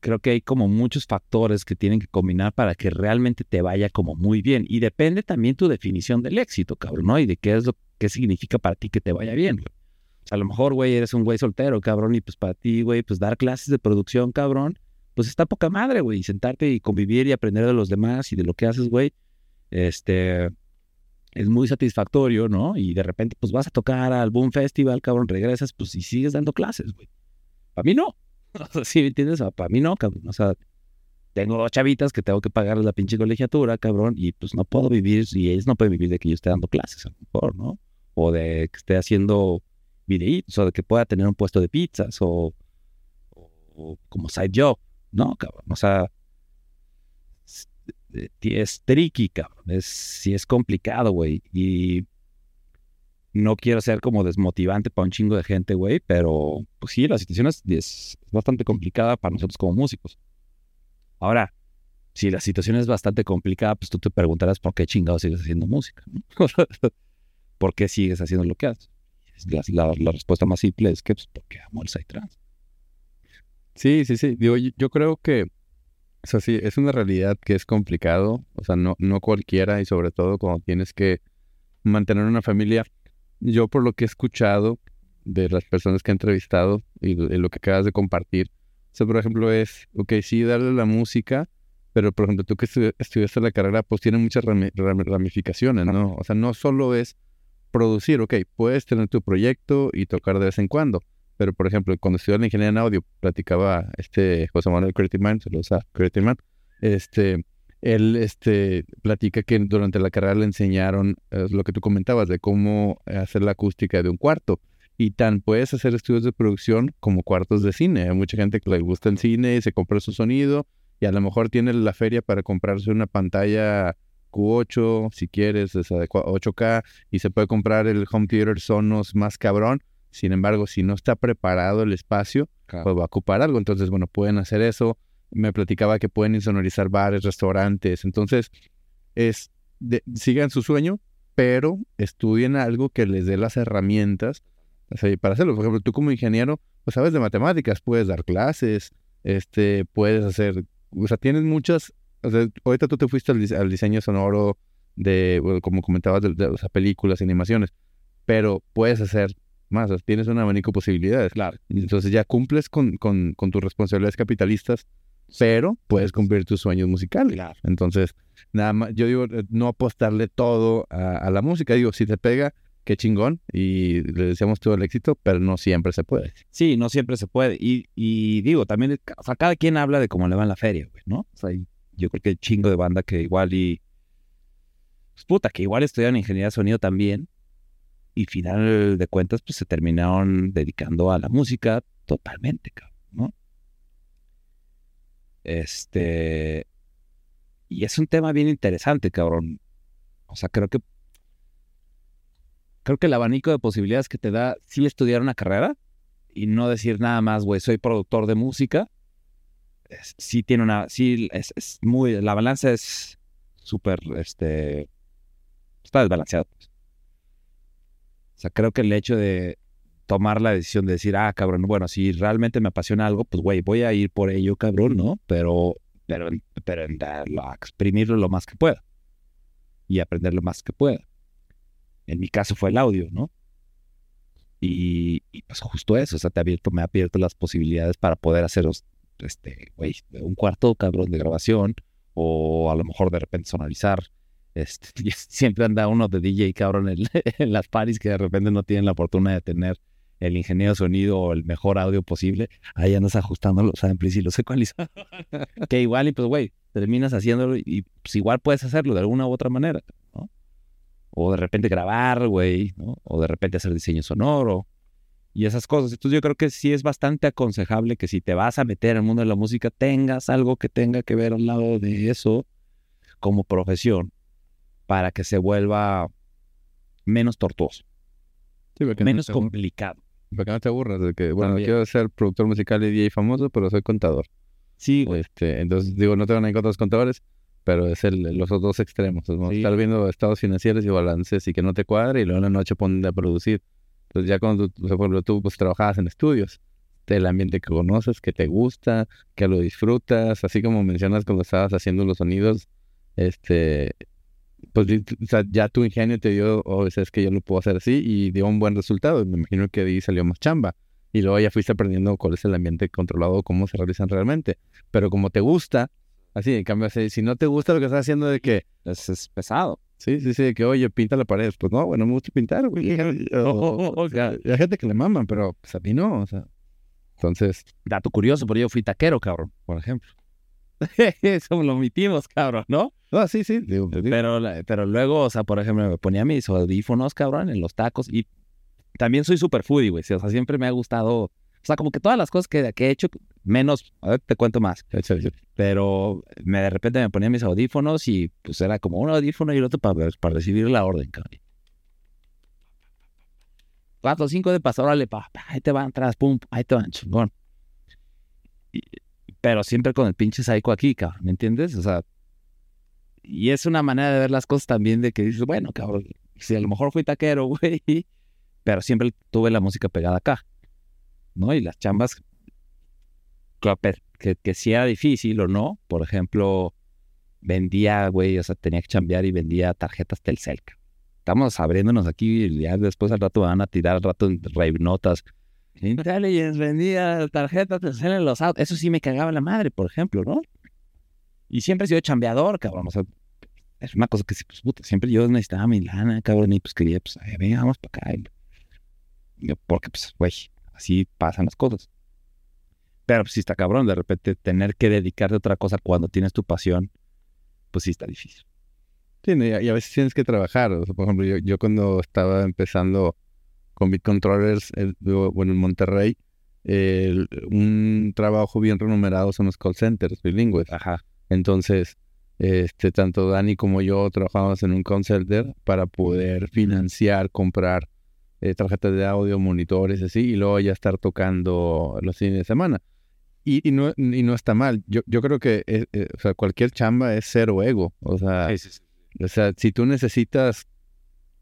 creo que hay como muchos factores que tienen que combinar para que realmente te vaya como muy bien. Y depende también tu definición del éxito, cabrón, ¿no? Y de qué es lo que significa para ti que te vaya bien. O sea, a lo mejor, güey, eres un güey soltero, cabrón, y pues para ti, güey, pues dar clases de producción, cabrón, pues está poca madre, güey. Y sentarte y convivir y aprender de los demás y de lo que haces, güey, este, es muy satisfactorio, ¿no? Y de repente, pues vas a tocar al Boom Festival, cabrón, regresas, pues y sigues dando clases, güey. Para mí no. ¿Sí me entiendes? Para mí no, cabrón. O sea, tengo dos chavitas que tengo que pagar la pinche colegiatura, cabrón, y pues no puedo vivir, y ellos no pueden vivir de que yo esté dando clases, a lo mejor, ¿no? O de que esté haciendo videitos, o de que pueda tener un puesto de pizzas, o, como side job, ¿no, cabrón? O sea, es, tricky, cabrón. Es, sí es complicado, güey. Y no quiero ser como desmotivante para un chingo de gente, güey, pero pues sí, la situación es, bastante complicada para nosotros como músicos. Ahora, si la situación es bastante complicada, pues tú te preguntarás por qué chingados sigues haciendo música, ¿no? ¿Por qué sigues haciendo lo que haces? La, la, respuesta más simple es que pues, porque amo el Psytrance. Sí, sí, sí. Digo, yo, yo creo que, o sea, sí, es una realidad que es complicado, o sea, no, no cualquiera y sobre todo cuando tienes que mantener una familia. Yo por lo que he escuchado de las personas que he entrevistado y, lo que acabas de compartir, o sea, por ejemplo, es, ok, sí, darle la música, pero por ejemplo, tú que estudiaste la carrera, pues tiene muchas ramificaciones, ¿no? O sea, no solo es producir, ok, puedes tener tu proyecto y tocar de vez en cuando, pero por ejemplo, cuando estudié la ingeniería en audio, platicaba este José Manuel Creative Man, se lo usa Creative Man, este, él este, platica que durante la carrera le enseñaron eh, lo que tú comentabas de cómo hacer la acústica de un cuarto. Y tan puedes hacer estudios de producción como cuartos de cine. Hay mucha gente que le gusta el cine y se compra su sonido y a lo mejor tiene la feria para comprarse una pantalla Q8, si quieres, de 8K, y se puede comprar el home theater Sonos más cabrón. Sin embargo, si no está preparado el espacio, pues va a ocupar algo. Entonces, bueno, pueden hacer eso. Me platicaba que pueden insonorizar bares, restaurantes. Entonces, es sigan su sueño, pero estudien algo que les dé las herramientas para hacerlo. Por ejemplo, tú como ingeniero, pues sabes de matemáticas, puedes dar clases, este, puedes hacer, o sea, tienes muchas o sea, ahorita tú te fuiste al, diseño sonoro de, como comentabas, de, de, películas, animaciones, pero puedes hacer más, tienes un abanico de posibilidades. Claro. Entonces ya cumples con, con, con tus responsabilidades capitalistas, pero puedes cumplir tus sueños musicales. Claro. Entonces, nada más, yo digo, eh, no apostarle todo a, a, la música. Digo, si te pega, qué chingón. Y le deseamos todo el éxito, pero no siempre se puede. Sí, no siempre se puede. Y, y digo, también, o sea, cada quien habla de cómo le va en la feria, güey, ¿no? O sea, yo creo que hay chingo de banda que igual y. Pues puta, que igual estudiaron ingeniería de sonido también. Y final de cuentas, pues se terminaron dedicando a la música totalmente, cabrón. Este. Y es un tema bien interesante, cabrón. O sea, creo que. Creo que el abanico de posibilidades que te da sí estudiar una carrera y no decir nada más, güey, soy productor de música sí tiene una, sí es, muy, la balanza es súper, este, está desbalanceado. Pues. O sea, creo que el hecho de tomar la decisión de decir, ah, cabrón, bueno, si realmente me apasiona algo, pues, güey, voy a ir por ello, cabrón, ¿no? Pero, pero, pero a exprimirlo lo más que pueda y aprender lo más que pueda. En mi caso fue el audio, ¿no? Y, pues justo eso, o sea, te abierto, me ha abierto las posibilidades para poder hacer este, güey, un cuarto cabrón de grabación o a lo mejor de repente sonorizar. Este, siempre anda uno de DJ cabrón en, en las paris que de repente no tienen la oportunidad de tener el ingeniero de sonido o el mejor audio posible. Ahí andas ajustando los samples y los ecualizadores. que igual y pues, güey, terminas haciéndolo y pues igual puedes hacerlo de alguna u otra manera, ¿no? O de repente grabar, güey, ¿no? O de repente hacer diseño sonoro y esas cosas. Entonces yo creo que sí es bastante aconsejable que si te vas a meter en el mundo de la música tengas algo que tenga que ver al lado de eso como profesión para que se vuelva menos tortuoso, menos complicado. Para que no te aburras de que, bueno, quiero ser productor musical y DJ famoso, pero soy contador. Sí, Este, entonces digo, no tengo nada en contra de los contadores, pero es el, los dos extremos. Estar viendo estados financieros y balances y que no te cuadre y luego en la noche ponen a producir. Entonces ya cuando tú, por ejemplo, tú pues, trabajabas en estudios, del ambiente que conoces, que te gusta, que lo disfrutas, así como mencionas cuando estabas haciendo los sonidos, este, pues o sea, ya tu ingenio te dio, o oh, es que yo lo puedo hacer así y dio un buen resultado. Me imagino que de ahí salió más chamba. Y luego ya fuiste aprendiendo cuál es el ambiente controlado, cómo se realizan realmente. Pero como te gusta, así, en cambio, si no te gusta lo que estás haciendo, de que es pesado. Sí, sí, sí, que oye, pinta la pared. Pues no, bueno, me gusta pintar, güey. O, sea, hay gente que le maman, pero pues a mí no, o sea. Entonces. Dato curioso, pero yo fui taquero, cabrón, por ejemplo. Eso lo omitimos, cabrón, ¿no? Ah, sí, sí. pero, pero luego, o sea, por ejemplo, me ponía mis audífonos, cabrón, en los tacos. Y también soy super foodie, güey. O sea, siempre me ha gustado o sea, como que todas las cosas que, he hecho, menos, a ver, te cuento más. Pero me, de repente me ponía mis audífonos y pues era como un audífono y el otro para, para recibir la orden, cabrón. Cuatro, cinco de paso, órale, pa, ahí te van atrás, pum, ahí te van, chingón. Pero siempre con el pinche psycho aquí, ¿me entiendes? O sea, y es una manera de ver las cosas también de que dices, bueno, cabrón, si a lo mejor fui taquero, güey, pero siempre tuve la música pegada acá, ¿no? Y las chambas, que, que, si era difícil o no, por ejemplo, vendía, güey, o sea, tenía que chambear y vendía tarjetas Telcel. Estamos abriéndonos aquí y después al rato van a tirar al rato rave notas. Intelligence vendía tarjetas Telcel en los autos. Eso sí me cagaba la madre, por ejemplo, ¿no? Y siempre he sido chambeador, cabrón. O sea, es una cosa que pues, puta, siempre yo necesitaba mi lana, cabrón, y pues quería, pues, venga, vamos para acá. porque, pues, güey, así pasan las cosas. Pero pues sí está cabrón, de repente tener que dedicarte a otra cosa cuando tienes tu pasión, pues sí está difícil. Sí, y a veces tienes que trabajar. por ejemplo, yo, cuando estaba empezando con Beat Controllers, bueno, en Monterrey, un trabajo bien remunerado son los call centers bilingües. Ajá. Entonces, este, tanto Dani como yo trabajamos en un call center para poder financiar, comprar eh, tarjetas de audio, monitores, así, y luego ya estar tocando los fines de semana. Y, y, no, y no está mal. Yo, yo creo que eh, eh, o sea, cualquier chamba es cero ego. O sea, o sea, si tú necesitas,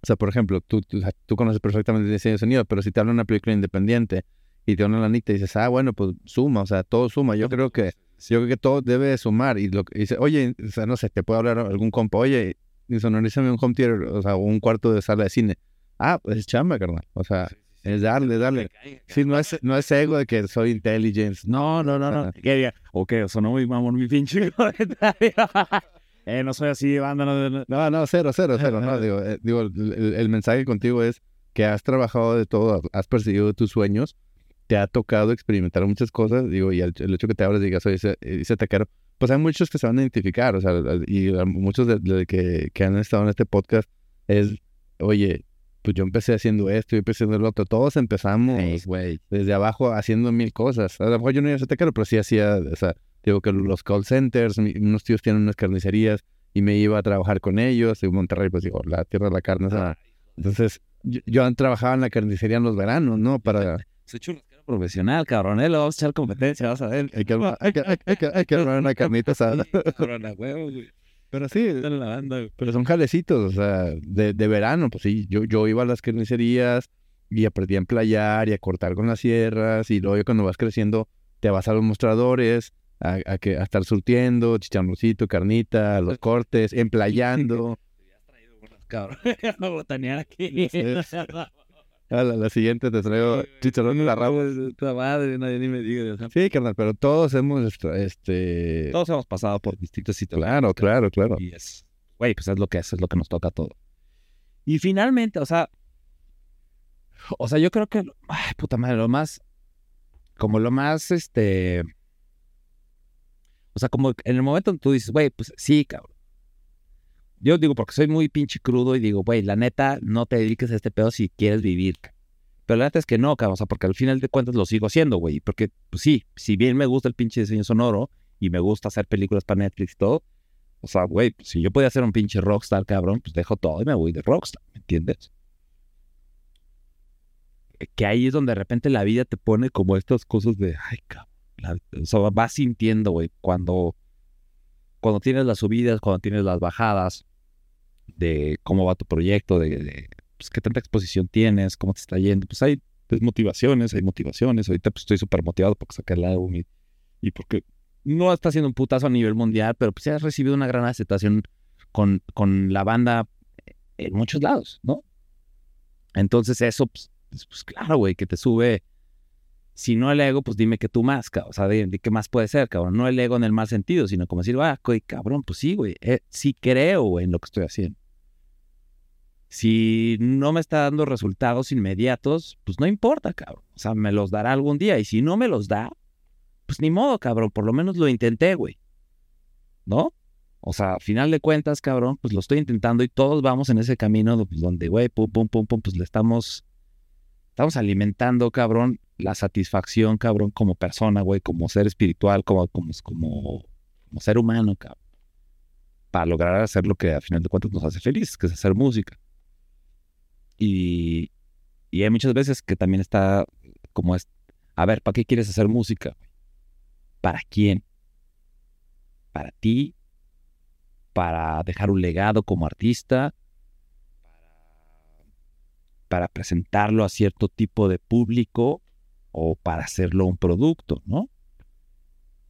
o sea, por ejemplo, tú, tú, conoces perfectamente el diseño de sonido, pero si te habla una película independiente y te habla la nita y dices, ah, bueno, pues suma, o sea, todo suma. Yo creo que, yo creo que todo debe sumar. Y lo que dice, oye, o sea, no sé, te puede hablar algún compa, oye, sonorízame un home theater, o sea, un cuarto de sala de cine. Ah, pues es chamba, carnal. O sea, es darle, darle. Sí, no es, no es ego de que soy intelligence. No, no, no, no. ¿Qué Ok, sonó muy mamón mi pinche eh, no soy así, banda. No, no, no cero, cero, cero. no, digo, eh, digo el, mensaje contigo es que has trabajado de todo, has perseguido tus sueños, te ha tocado experimentar muchas cosas, digo, y el, hecho que te abres y digas, oye, ese taquero, pues hay muchos que se van a identificar, o sea, y muchos de, que, que han estado en este podcast es, oye, pues yo empecé haciendo esto, yo empecé haciendo lo otro. Todos empezamos desde abajo haciendo mil cosas. A lo mejor yo no iba a ser pero sí hacía, o sea, digo que los call centers, unos tíos tienen unas carnicerías y me iba a trabajar con ellos. En Monterrey, pues digo, la tierra de la carne. entonces, yo, yo, trabajaba en la carnicería en los veranos, ¿no? Para... Soy churrasquero profesional, cabrón, ¿eh? Lo vamos a echar competencia, vas a ver. Hay que, hay que, hay que, hay que armar una carnita asada. huevo, güey. Pero sí, pero son jalecitos, o sea, de, de, verano, pues sí, yo, yo iba a las carnicerías y aprendí a emplayar y a cortar con las sierras y luego cuando vas creciendo te vas a los mostradores a, a, que, a estar surtiendo, chicharroncito, carnita, los cortes, emplayando. Cabrón, botanear aquí. A la, siguiente te traigo chicharrón en la rabo. madre, nadie ni me diga. Sí, carnal, pero todos hemos, este... Todos hemos pasado por distintos sitios. Claro, claro, claro. Y es, güey, pues es lo que es, es lo que nos toca a todo. Y finalmente, o sea, o sea, yo creo que, ay, puta madre, lo más, como lo más, este, o sea, como en el momento en tú dices, güey, pues sí, cabrón. Yo digo, porque soy muy pinche crudo y digo, güey, la neta, no te dediques a este pedo si quieres vivir. Pero la neta es que no, cabrón, o sea, porque al final de cuentas lo sigo haciendo, güey. Porque, pues sí, si bien me gusta el pinche diseño sonoro y me gusta hacer películas para Netflix y todo, o sea, güey, si yo podía ser un pinche rockstar, cabrón, pues dejo todo y me voy de rockstar, ¿me entiendes? Que ahí es donde de repente la vida te pone como estas cosas de, ay, cabrón. Sea, vas sintiendo, güey, cuando, cuando tienes las subidas, cuando tienes las bajadas, de cómo va tu proyecto, de, pues, qué tanta exposición tienes, cómo te está yendo. Pues hay desmotivaciones, hay motivaciones. Ahorita pues, estoy súper motivado porque saqué el álbum y, porque no está haciendo un putazo a nivel mundial, pero pues has recibido una gran aceptación con, con la banda en muchos lados, ¿no? Entonces eso, pues, pues claro, güey, que te sube. Si no el ego, pues dime que tú más, cabrón. O sea, de, qué más puede ser, cabrón. No el ego en el mal sentido, sino como decir, ah, cabrón, pues sí, güey. Eh, sí creo en lo que estoy haciendo. Si no me está dando resultados inmediatos, pues no importa, cabrón. O sea, me los dará algún día. Y si no me los da, pues ni modo, cabrón. Por lo menos lo intenté, güey. ¿No? O sea, a final de cuentas, cabrón, pues lo estoy intentando y todos vamos en ese camino pues, donde, güey, pum, pum, pum, pum, pues le estamos, estamos alimentando, cabrón, la satisfacción, cabrón, como persona, güey, como ser espiritual, como, como, como, como ser humano, cabrón. Para lograr hacer lo que a final de cuentas nos hace felices, que es hacer música. Y, hay muchas veces que también está como es, a ver, ¿para qué quieres hacer música? ¿Para quién? para ti, para dejar un legado como artista, para presentarlo a cierto tipo de público o para hacerlo un producto, ¿no?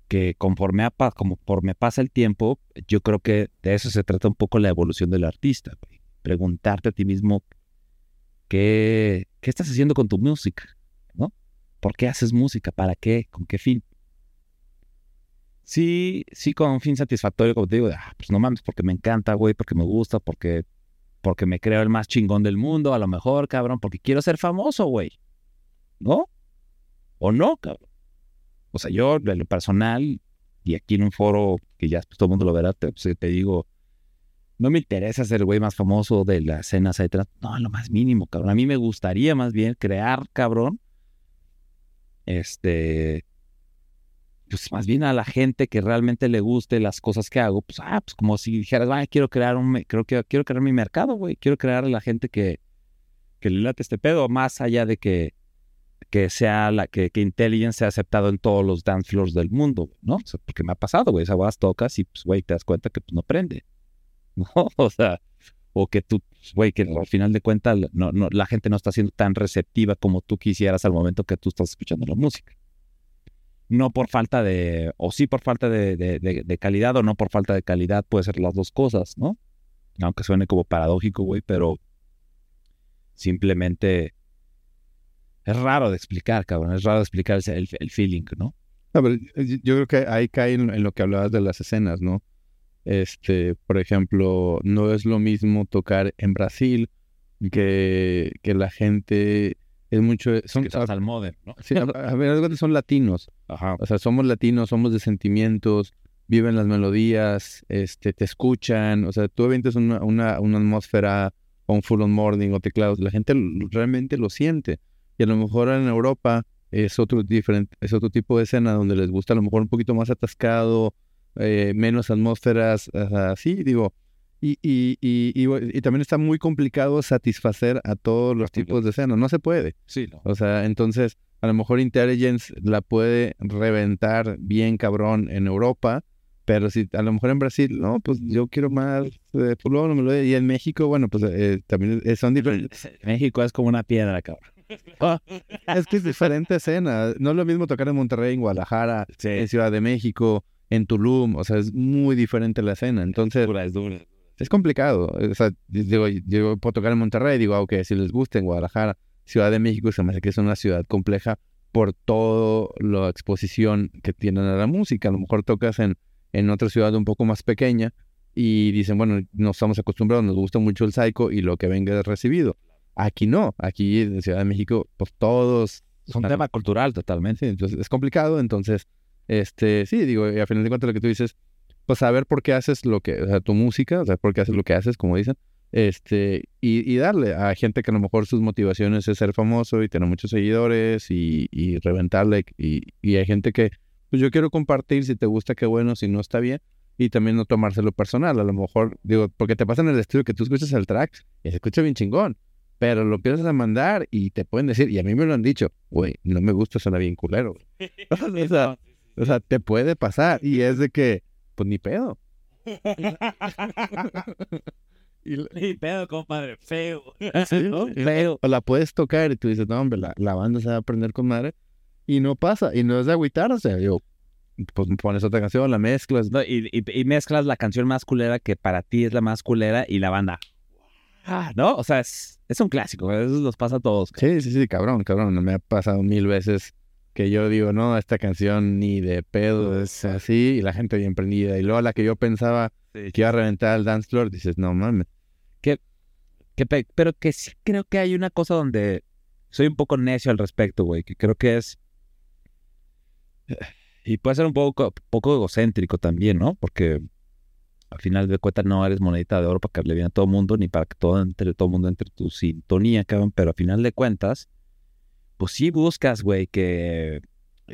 Que conforme, a, conforme pasa el tiempo, yo creo que de eso se trata un poco la evolución del artista. Preguntarte a ti mismo qué, qué estás haciendo con tu música, ¿no? ¿Por qué haces música? ¿Para qué? ¿Con qué fin? Sí, sí, con un fin satisfactorio, como te digo, ah, pues no mames, porque me encanta, güey, porque me gusta, porque, porque me creo el más chingón del mundo, a lo mejor, cabrón, porque quiero ser famoso, güey. ¿No? ¿O no, cabrón? O sea, yo, en lo personal, y aquí en un foro que ya pues, todo el mundo lo verá, te, pues, te digo, no me interesa ser el güey más famoso de la escena, etcétera. No, lo más mínimo, cabrón. A mí me gustaría más bien crear, cabrón, este, pues más bien a la gente que realmente le guste las cosas que hago, pues, ah, pues como si dijeras, ah, quiero crear un, creo que quiero crear mi mercado, güey, quiero crear a la gente que, que le late este pedo, más allá de que, que sea la, que, que Intelligence sea aceptado en todos los dance floors del mundo, ¿no? O sea, porque me ha pasado, güey, esa vas tocas y, pues, güey, te das cuenta que pues, no prende, ¿no? O sea, o que tú, pues, güey, que al final de cuentas no, no, la gente no está siendo tan receptiva como tú quisieras al momento que tú estás escuchando la música no por falta de, o sí por falta de, de, calidad o no por falta de calidad, puede ser las dos cosas, ¿no? Aunque suene como paradójico, güey, pero simplemente es raro de explicar, cabrón, es raro de explicar el, el feeling, ¿no? yo creo que ahí cae en, lo que hablabas de las escenas, ¿no? Este, por ejemplo, no es lo mismo tocar en Brasil que, que la gente es mucho. Son que al modem, ¿no? Sí, a, ver, son latinos. Ajá. O sea, somos latinos, somos de sentimientos, viven las melodías, este, te escuchan. O sea, tú avientes una, una, una atmósfera o un full on morning o teclados, la gente realmente lo siente. Y a lo mejor en Europa es otro diferente, es otro tipo de escena donde les gusta a lo mejor un poquito más atascado, eh, menos atmósferas, así, digo y, y, y, y, también está muy complicado satisfacer a todos los tipos de escenas. No se puede. Sí. O sea, entonces, a lo mejor Intelligence la puede reventar bien cabrón en Europa, pero si a lo mejor en Brasil, no, pues yo quiero más, eh, pues luego no me lo Y en México, bueno, pues eh, también son diferentes. México es como una piedra, cabrón. es que es diferente escena. No es lo mismo tocar en Monterrey, en Guadalajara, en Ciudad de México, en Tulum. O sea, es muy diferente la escena. Entonces, es dura, es dura es complicado. O sea, digo, yo puedo tocar en Monterrey, digo, aunque si les gusta en Guadalajara, Ciudad de México se me hace que es una ciudad compleja por toda la exposición que tienen a la música. A lo mejor tocas en, en otra ciudad un poco más pequeña y dicen, bueno, no estamos acostumbrados, nos gusta mucho el psycho y lo que venga es recibido. Aquí no, aquí en Ciudad de México, pues todos... Es un tema cultural totalmente. entonces es complicado, entonces, este, sí, digo, y a final de cuentas lo que tú dices, pues saber por qué haces lo que, o sea, tu música, o sea, por qué haces lo que haces, como dicen, este, y, darle a gente que a lo mejor sus motivaciones es ser famoso y tener muchos seguidores y, reventarle, y, hay gente que, pues yo quiero compartir, si te gusta, qué bueno, si no está bien, y también no tomárselo personal, a lo mejor, digo, porque te pasa en el estilo que tú escuchas el track y se escucha bien chingón, pero lo empiezas a mandar y te pueden decir, y a mí me lo han dicho, güey, no me gusta, suena bien culero. o sea, te puede pasar, y es de que, pues ni pedo. Ni pedo, compadre, feo. feo. La puedes tocar y tú dices, no, hombre, la, banda se va a aprender con madre. Y no pasa, y no es de agüitarse. Yo, pues pones otra canción, la mezclas. y, y, mezclas la canción más culera que para ti es la más culera y la banda. Ah, ¿no? O sea, es, es un clásico, eso nos pasa a todos. Sí, sí, sí, cabrón, cabrón. Me ha pasado mil veces que yo digo, no, esta canción ni de pedo es así, y la gente bien prendida. Y luego la que yo pensaba que iba a reventar el dance floor, dices, no mames. Que, que, pero que sí creo que hay una cosa donde soy un poco necio al respecto, güey, que creo que es... Y puede ser un poco, poco egocéntrico también, ¿no? Porque al final de cuentas no eres monedita de oro para que le bien a todo el mundo, ni para que todo, entre, todo el mundo entre tu sintonía, cabrón, pero al final de cuentas pues sí buscas, güey, que,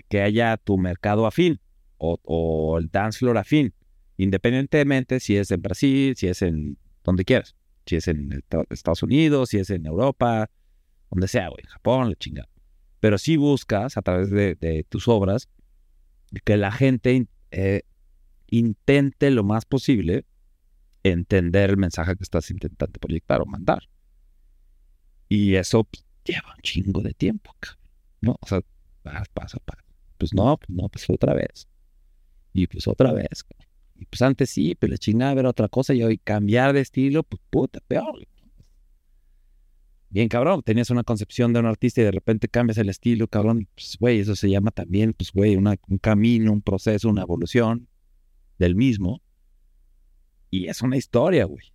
que haya tu mercado afín o, el dance floor afín, independientemente si es en Brasil, si es en donde quieras, si es en Estados Unidos, si es en Europa, donde sea, güey, Japón, la chingada. Pero sí buscas a través de, tus obras que la gente eh, intente lo más posible entender el mensaje que estás intentando proyectar o mandar. Y eso lleva un chingo de tiempo, ¿no? O sea, pasa, pasa, Pues no, pues no, pues otra vez. Y pues otra vez. Y pues antes sí, pero la chingada ver otra cosa y hoy cambiar de estilo, pues puta, peor. Bien, cabrón, tenías una concepción de un artista y de repente cambias el estilo, cabrón. Pues, güey, eso se llama también, pues, güey, un camino, un proceso, una evolución del mismo. Y es una historia, güey.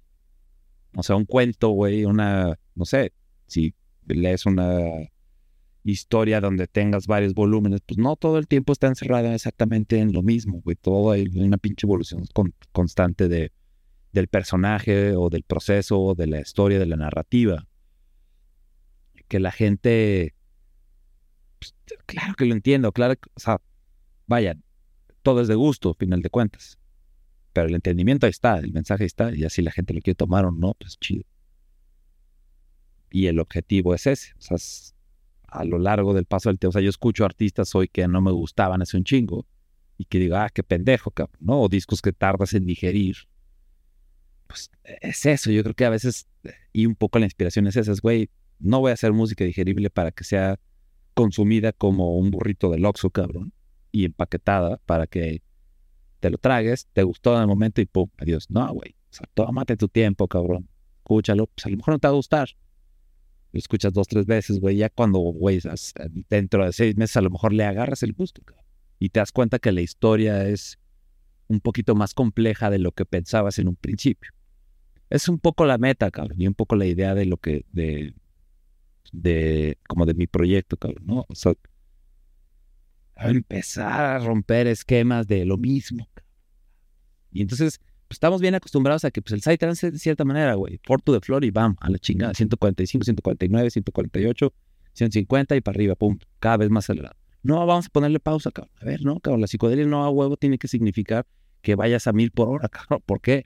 O sea, un cuento, güey, una, no sé, si lees una historia donde tengas varios volúmenes, pues no todo el tiempo está encerrado exactamente en lo mismo, güey. Todo hay una pinche evolución constante de, del personaje o del proceso o de la historia, de la narrativa. Que la gente, pues, claro que lo entiendo, claro, o sea, vaya, todo es de gusto, final de cuentas. Pero el entendimiento ahí está, el mensaje ahí está, y así la gente lo quiere tomar o no, pues chido. Y el objetivo es ese, o sea, a lo largo del paso del tiempo. O sea, yo escucho artistas hoy que no me gustaban hace un chingo y que digo, ah, qué pendejo, cabrón, ¿no? O discos que tardas en digerir. Pues es eso, yo creo que a veces, y un poco la inspiración es esa, es, güey, no voy a hacer música digerible para que sea consumida como un burrito de loxo, cabrón, y empaquetada para que te lo tragues, te gustó en el momento y pum, adiós. No, güey, o sea, tómate tu tiempo, cabrón, escúchalo, pues a lo mejor no te va a gustar, escuchas dos, tres veces, güey, ya cuando, güey, dentro de seis meses a lo mejor le agarras el gusto, Y te das cuenta que la historia es un poquito más compleja de lo que pensabas en un principio. Es un poco la meta, cabrón, y un poco la idea de lo que, de, de, como de mi proyecto, cabrón, ¿no? O sea, empezar a romper esquemas de lo mismo. Y entonces pues, estamos bien acostumbrados a que pues, el Psytrance es de cierta manera, güey. Porto de flor y bam, a la chingada. 145, 149, 148, 150 y para arriba, pum, cada vez más acelerado. No, vamos a ponerle pausa, cabrón. A ver, no, cabrón, la psicodelia no a huevo tiene que significar que vayas a mil por hora, cabrón. ¿Por qué?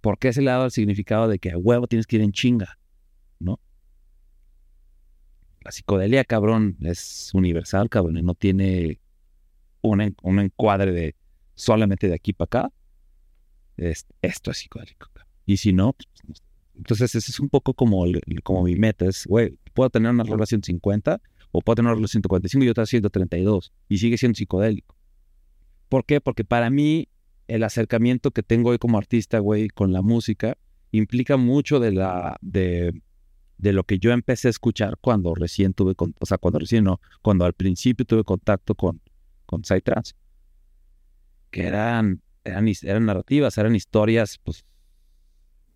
¿Por qué se le ha dado el significado de que a huevo tienes que ir en chinga? ¿No? La psicodelia, cabrón, es universal, cabrón, y no tiene un, un encuadre de solamente de aquí para acá esto es psicodélico. Y si no, pues, entonces ese es un poco como, como mi meta, es, güey, puedo tener una relación 50 o puedo tener una relación 145 y otra 132 y sigue siendo psicodélico. ¿Por qué? Porque para mí el acercamiento que tengo hoy como artista, güey, con la música implica mucho de la de, de lo que yo empecé a escuchar cuando recién tuve, con, o sea, cuando recién no, cuando al principio tuve contacto con con Psytrance, que eran eran, eran narrativas, eran historias, pues,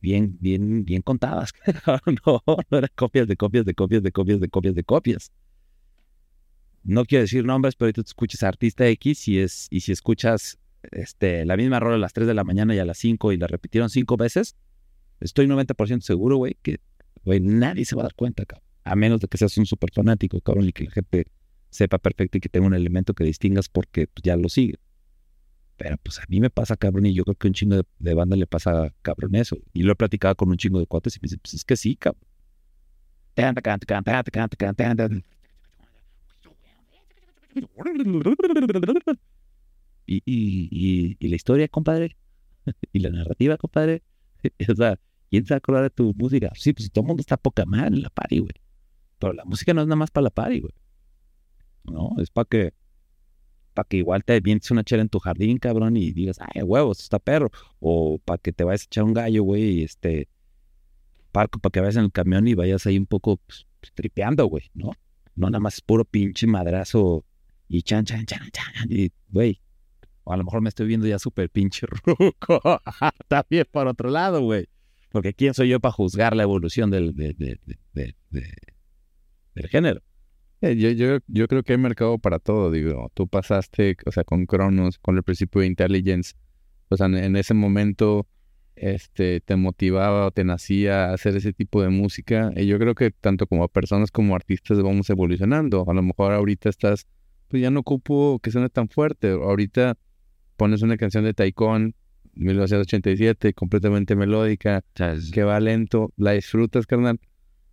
bien, bien, bien contadas. no, no eran copias de copias de copias de copias de copias de copias. No quiero decir nombres, pero tú escuchas a Artista X y, es, y si escuchas este, la misma rola a las 3 de la mañana y a las 5 y la repitieron 5 veces, estoy 90% seguro, güey, que güey, nadie se va a dar cuenta, cabrón. A menos de que seas un súper fanático, cabrón, y que la gente sepa perfecto y que tenga un elemento que distingas porque pues, ya lo sigue. Pero pues a mí me pasa cabrón y yo creo que un chingo de, banda le pasa cabrón eso. Y lo he platicado con un chingo de cuates y me dice, pues es que sí, cabrón. Y, y, y, la historia, compadre. y la narrativa, compadre. o sea, ¿quién se va a acordar de tu música? Sí, pues todo el mundo está poca madre en la party, güey. Pero la música no es nada más para la party, güey. No, es para que para que igual te vientes una chela en tu jardín, cabrón, y digas, ay, huevos, está perro. O para que te vayas a echar un gallo, güey, y este, parco para que vayas en el camión y vayas ahí un poco pues, tripeando, güey, ¿no? No nada más puro pinche madrazo y chan, chan, chan, chan, y, güey. O a lo mejor me estoy viendo ya súper pinche ruco. También por otro lado, güey. Porque ¿quién soy yo para juzgar la evolución del, del género? Eh, yo, yo, yo creo que hay mercado para todo, digo, tú pasaste, o sea, con Cronos, con el principio de Intelligence, o sea, en, ese momento este, te motivaba o te nacía a hacer ese tipo de música, y yo creo que tanto como personas como artistas vamos evolucionando, a lo mejor ahorita estás, pues ya no ocupo que suene tan fuerte, ahorita pones una canción de Taikon, 1987, completamente melódica, que va lento, la disfrutas, carnal,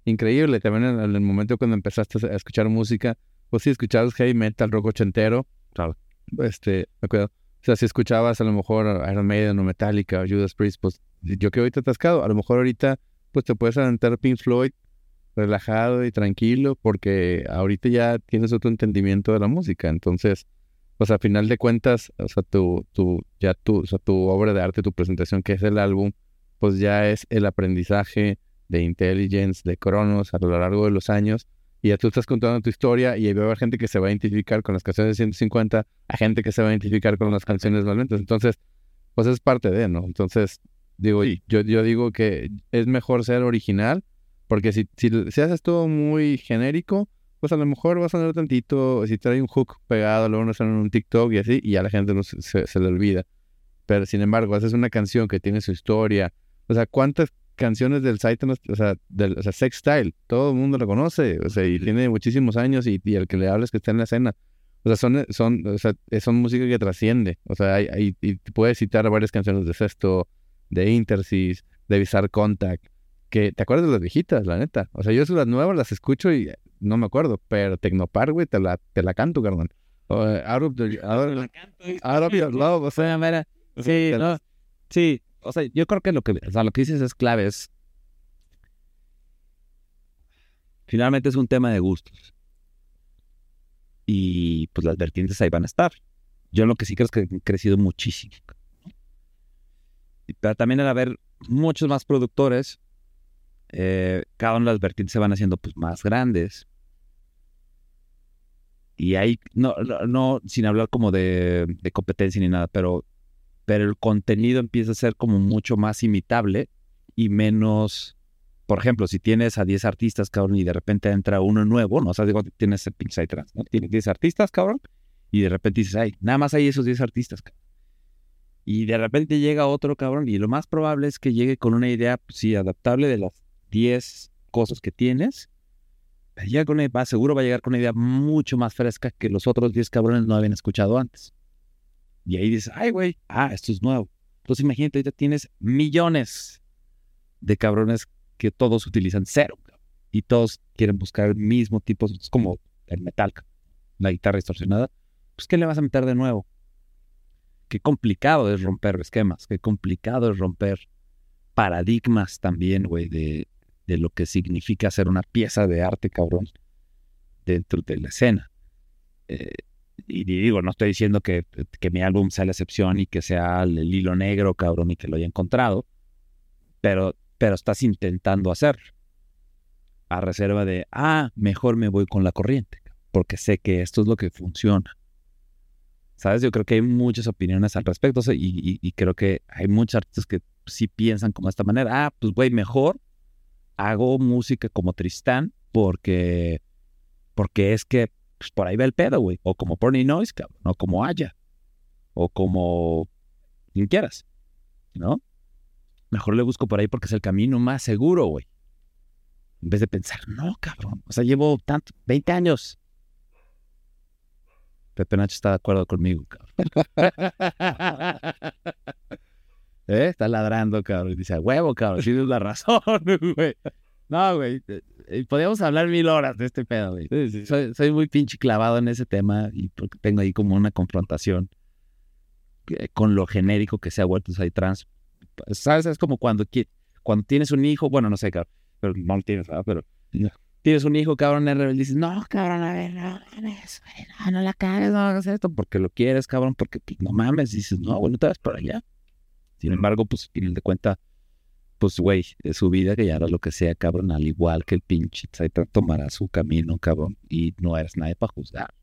increíble. También en, el momento cuando empezaste a escuchar música, pues sí, escuchabas heavy metal, rock ochentero. Claro. Este, me acuerdo. sea, si escuchabas a lo mejor Iron Maiden o Metallica o Judas Priest, pues yo que ahorita atascado, a lo mejor ahorita pues te puedes aventar Pink Floyd relajado y tranquilo porque ahorita ya tienes otro entendimiento de la música, entonces pues a final de cuentas, o sea, tu, tu, ya tu, o sea, tu obra de arte, tu presentación, que es el álbum, pues ya es el aprendizaje de Intelligence, de Cronos a lo largo de los años, y ya tú estás contando tu historia y va a haber gente que se va a identificar con las canciones de 150, a gente que se va a identificar con las canciones valientes. Entonces, pues es parte de, ¿no? Entonces, digo, yo, yo digo que es mejor ser original, porque si, si, si haces todo muy genérico, pues a lo mejor va a sonar tantito, si trae un hook pegado, luego no suena en un TikTok y así, y a la gente no se, se, le olvida. Pero sin embargo, haces una canción que tiene su historia. O sea, ¿cuántas canciones del site, o sea, del, o sea, Sex Style, todo el mundo lo conoce, o sea, y tiene muchísimos años y, y el que le hables que está en la escena. O sea, son, son, o sea, son música que trasciende. O sea, hay, hay, y puedes citar varias canciones de Sesto, de Intersis, de Bizarre Contact, que te acuerdas de las viejitas, la neta. O sea, yo las nuevas las escucho y no me acuerdo, pero Tecnopar, güey, te la, te la canto, carnal. Uh, out of the, out, out of your love, o sea, mira, sí, no, sí, o sea, yo creo que lo que, o sea, lo que dices es clave, finalmente es un tema de gustos. Y pues las vertientes ahí van a estar. Yo lo que sí creo es que han crecido muchísimo. Pero también al haber muchos más productores, eh, cada una de las vertientes se van haciendo pues más grandes. Y ahí, no, no, sin hablar como de, competencia ni nada, pero, pero el contenido empieza a ser como mucho más imitable y menos, por ejemplo, si tienes a 10 artistas, cabrón, y de repente entra uno nuevo, ¿no? O sea, digo, tienes el Pink Trans, ¿no? Tienes 10 artistas, cabrón, y de repente dices, ay, nada más hay esos 10 artistas, cabrón. Y de repente llega otro, cabrón, y lo más probable es que llegue con una idea, pues, sí, adaptable de las 10 cosas que tienes, llega con va, seguro va a llegar con una idea mucho más fresca que los otros 10 cabrones no habían escuchado antes. Y ahí dices, ay, güey, ah, esto es nuevo. Entonces imagínate, ahorita tienes millones de cabrones que todos utilizan cero. Y todos quieren buscar el mismo tipo, es como el metal, la guitarra distorsionada. Pues, ¿qué le vas a meter de nuevo? Qué complicado es romper esquemas, qué complicado es romper paradigmas también, güey, de, de lo que significa ser una pieza de arte, cabrón, dentro de la escena. Eh, y digo, no estoy diciendo que, que, mi álbum sea la excepción y que sea el, hilo negro, cabrón, y que lo haya encontrado, pero, pero estás intentando hacer a reserva de, ah, mejor me voy con la corriente, porque sé que esto es lo que funciona. ¿Sabes? Yo creo que hay muchas opiniones al respecto y, y creo que hay muchos artistas que sí piensan como de esta manera, ah, pues güey, mejor hago música como Tristán porque, porque es que pues, por ahí va el pedo, güey. O como Porny Noise, cabrón. O como Haya. O como quien quieras. ¿No? Mejor le busco por ahí porque es el camino más seguro, güey. En vez de pensar, no, cabrón. O sea, llevo tanto, 20 años. Pepe Nacho está de acuerdo conmigo, cabrón. ¿Eh? Está ladrando, cabrón. Y dice, huevo, cabrón, tienes la razón, güey. No, güey. Eh, eh, podríamos hablar mil horas de este pedo, güey. Soy, muy pinche clavado en ese tema y porque tengo ahí como una confrontación con lo genérico que se ha vuelto trans. ¿Sabes? Es como cuando, cuando tienes un hijo, bueno, no sé, cabrón, pero no lo tienes, ¿verdad? Pero tienes un hijo, cabrón, y dices, no, cabrón, a ver, no, no, no la cagues, no hagas esto, porque lo quieres, cabrón, porque pues, no mames, dices, no, bueno, te vas por allá. Sin embargo, pues, fin de cuenta, pues, güey, es su vida que ya hará lo que sea, cabrón, al igual que el pinche Saitan tomará su camino, cabrón, y no eres nadie para juzgar.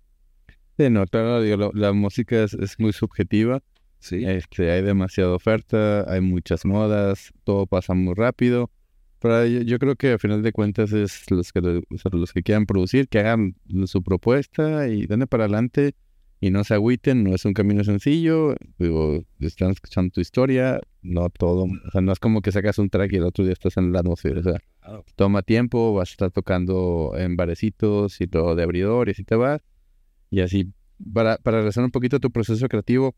Sí, no, claro, digo, la música es, es, muy subjetiva. Sí. Este, hay demasiada oferta, hay muchas modas, todo pasa muy rápido. Pero yo, creo que al final de cuentas es los que, los que quieran producir, que hagan su propuesta y den para adelante y no se agüiten, no es un camino sencillo, digo, están escuchando tu historia, no todo, o sea, no es como que sacas un track y el otro día estás en la atmósfera, o sea, toma tiempo, vas a estar tocando en barecitos y todo de abridor y así te vas, y así, para, para regresar un poquito a tu proceso creativo,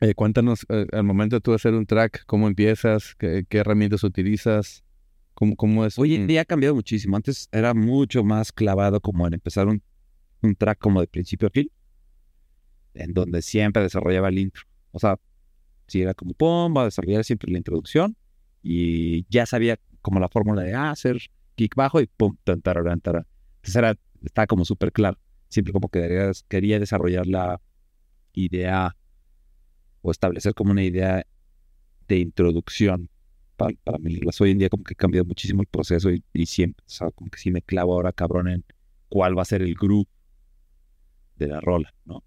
eh, cuéntanos eh, al momento de tú hacer un track, cómo empiezas, qué, herramientas utilizas, cómo, cómo es. Hoy en día ha cambiado muchísimo, antes era mucho más clavado como en empezar un, un track como de principio a fin, en donde siempre desarrollaba el intro. O sea, si era como, pum, va a desarrollar siempre la introducción y ya sabía como la fórmula de ah, hacer kick bajo y pum, tan, tararán, Entonces era, estaba como súper claro. Siempre como que quería desarrollar la idea o establecer como una idea de introducción para, para mí. Hoy en día como que ha cambiado muchísimo el proceso y, y siempre, o sea, como que sí me clavo ahora cabrón en cuál va a ser el grupo de la rola, ¿no?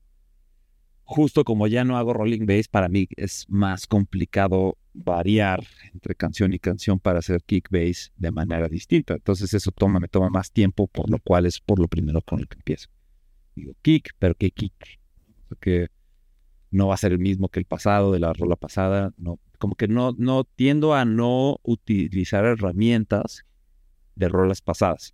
Justo como ya no hago rolling bass, para mí es más complicado variar entre canción y canción para hacer kick bass de manera distinta. Entonces eso toma, me toma más tiempo, por lo cual es por lo primero con el que empiezo. Digo kick, pero ¿qué kick? Porque no va a ser el mismo que el pasado, de la rola pasada. No, como que no, no tiendo a no utilizar herramientas de rolas pasadas,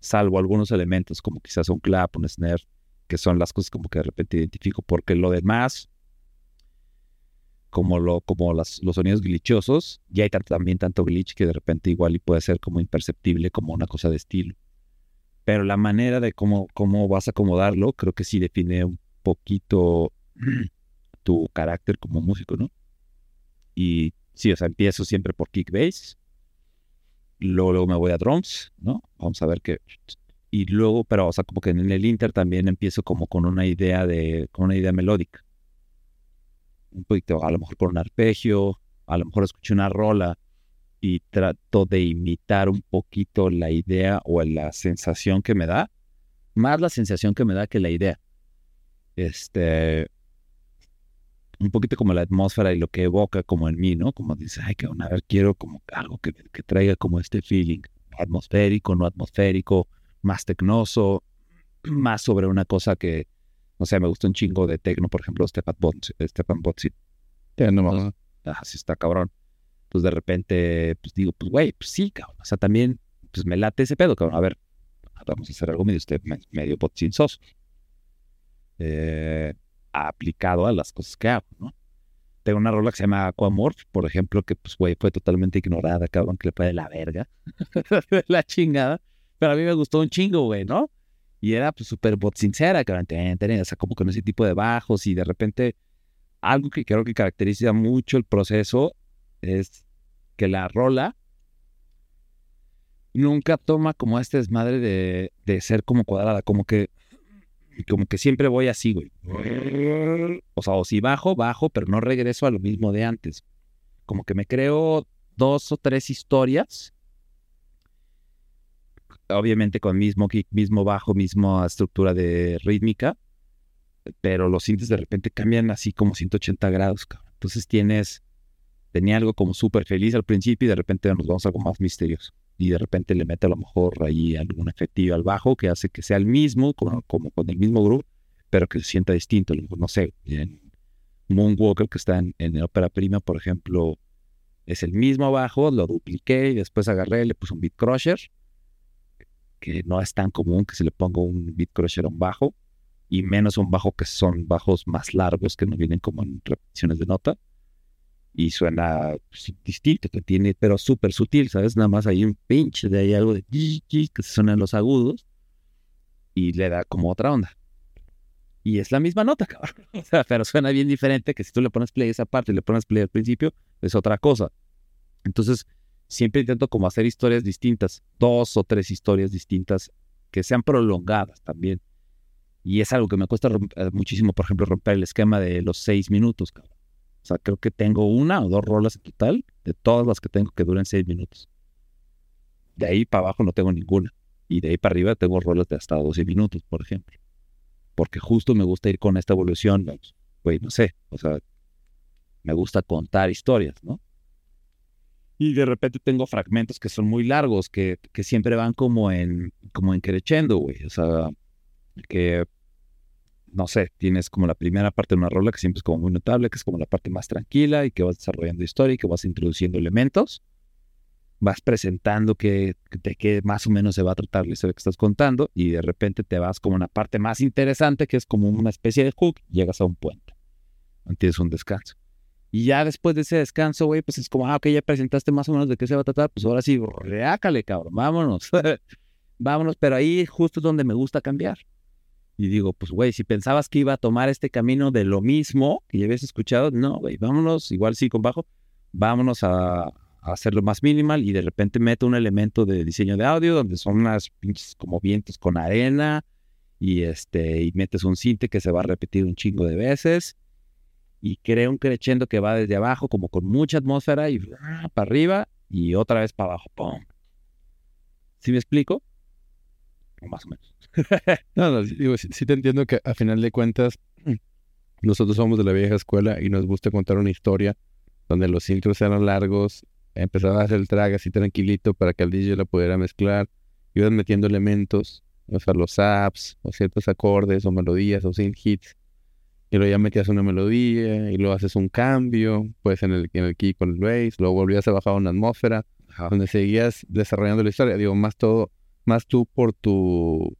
salvo algunos elementos como quizás un clap, un snare, que son las cosas como que de repente identifico, porque lo demás, como, lo, como los sonidos glitchosos, ya hay también tanto glitch que de repente igual y puede ser como imperceptible, como una cosa de estilo. Pero la manera de cómo, cómo vas a acomodarlo, creo que sí define un poquito tu carácter como músico, ¿no? Y sí, o sea, empiezo siempre por kick bass, luego, luego me voy a drums, ¿no? Vamos a ver qué y luego, pero, o sea, como que en el Inter también empiezo como con una idea de, con una idea melódica. Un poquito, a lo mejor por un arpegio, a lo mejor escucho una rola y trato de imitar un poquito la idea o la sensación que me da, más la sensación que me da que la idea. Este, un poquito como la atmósfera y lo que evoca como en mí, ¿no? Como dice, ay, que a ver, quiero como algo que, que traiga como este feeling atmosférico, no atmosférico, más tecnoso, más sobre una cosa que, no sé, me gusta un chingo de tecno, por ejemplo, Stefan Botsi. Stefan Botsi. no Así está cabrón. Pues de repente, pues digo, pues güey, pues sí, cabrón. O sea, también, pues me late ese pedo, cabrón. A ver, vamos a hacer algo medio, medio botzinsoso. Eh, aplicado a las cosas que hago, ¿no? Tengo una rola que se llama Aquamorph, por ejemplo, que pues, güey, fue totalmente ignorada, cabrón, que le puede la verga. la chingada. Pero a mí me gustó un chingo, güey, ¿no? Y era pues súper bot sincera, que o sea, como con ese tipo de bajos y de repente algo que creo que caracteriza mucho el proceso es que la rola nunca toma como este desmadre de, de ser como cuadrada, como que como que siempre voy así, güey. O sea, o si bajo, bajo, pero no regreso a lo mismo de antes. Como que me creo dos o tres historias obviamente con mismo kick, mismo bajo, misma estructura de rítmica, pero los sintes de repente cambian así como 180 grados, Entonces tienes, tenía algo como súper feliz al principio y de repente nos vamos a algo más misterioso. Y de repente le mete a lo mejor ahí algún efectivo al bajo que hace que sea el mismo, como, con el mismo groove, pero que se sienta distinto. No sé, en Moonwalker, que está en, en ópera prima, por ejemplo, es el mismo bajo, lo dupliqué y después agarré, le puse un beat crusher que no es tan común que se le ponga un beat crusher a un bajo, y menos un bajo que son bajos más largos que no vienen como en repeticiones de nota. Y suena pues, distinto, que tiene, pero súper sutil, ¿sabes? Nada más hay un pinch de ahí algo de que se suenan los agudos y le da como otra onda. Y es la misma nota, cabrón. pero suena bien diferente que si tú le pones play a esa parte y le pones play al principio, es otra cosa. Entonces, siempre intento como hacer historias distintas, dos o tres historias distintas que sean prolongadas también. Y es algo que me cuesta eh, muchísimo, por ejemplo, romper el esquema de los seis minutos, cabrón. O sea, creo que tengo una o dos rolas en total de todas las que tengo que duran seis minutos. De ahí para abajo no tengo ninguna. Y de ahí para arriba tengo rolas de hasta 12 minutos, por ejemplo. Porque justo me gusta ir con esta evolución, güey, no sé, o sea, me gusta contar historias, ¿no? Y de repente tengo fragmentos que son muy largos, que, que siempre van como en, como en creciendo, güey. O sea, que, no sé, tienes como la primera parte de una rola que siempre es como muy notable, que es como la parte más tranquila y que vas desarrollando historia y que vas introduciendo elementos. Vas presentando que, de qué más o menos se va a tratar la historia que estás contando y de repente te vas como una parte más interesante que es como una especie de hook, llegas a un puente. Tienes un descanso. Y ya después de ese descanso, güey, pues es como, ah, ok, ya presentaste más o menos de qué se va a tratar, pues ahora sí, reácale, cabrón, vámonos. vámonos, pero ahí justo es donde me gusta cambiar. Y digo, pues, güey, si pensabas que iba a tomar este camino de lo mismo que ya habías escuchado, no, güey, vámonos, igual sí con bajo, vámonos a, a hacerlo más minimal y de repente meto un elemento de diseño de audio donde son unas pinches como vientos con arena y este, y metes un cinte que se va a repetir un chingo de veces y crea un crescendo que va desde abajo como con mucha atmósfera y para arriba y otra vez para abajo, ¡pum! ¿Sí me explico? O más o menos. No, no, digo, sí, sí te entiendo que a final de cuentas nosotros somos de la vieja escuela y nos gusta contar una historia donde los intros eran largos, empezaba a hacer el track así tranquilito para que el DJ lo pudiera mezclar, ibas metiendo elementos, o sea, los apps, o ciertos acordes, o melodías, o synth hits, y luego ya metías una melodía, y luego haces un cambio, pues en el, en el key con el bass, luego volvías a bajar una atmósfera, Ajá. donde seguías desarrollando la historia, digo, más todo, más tú por tu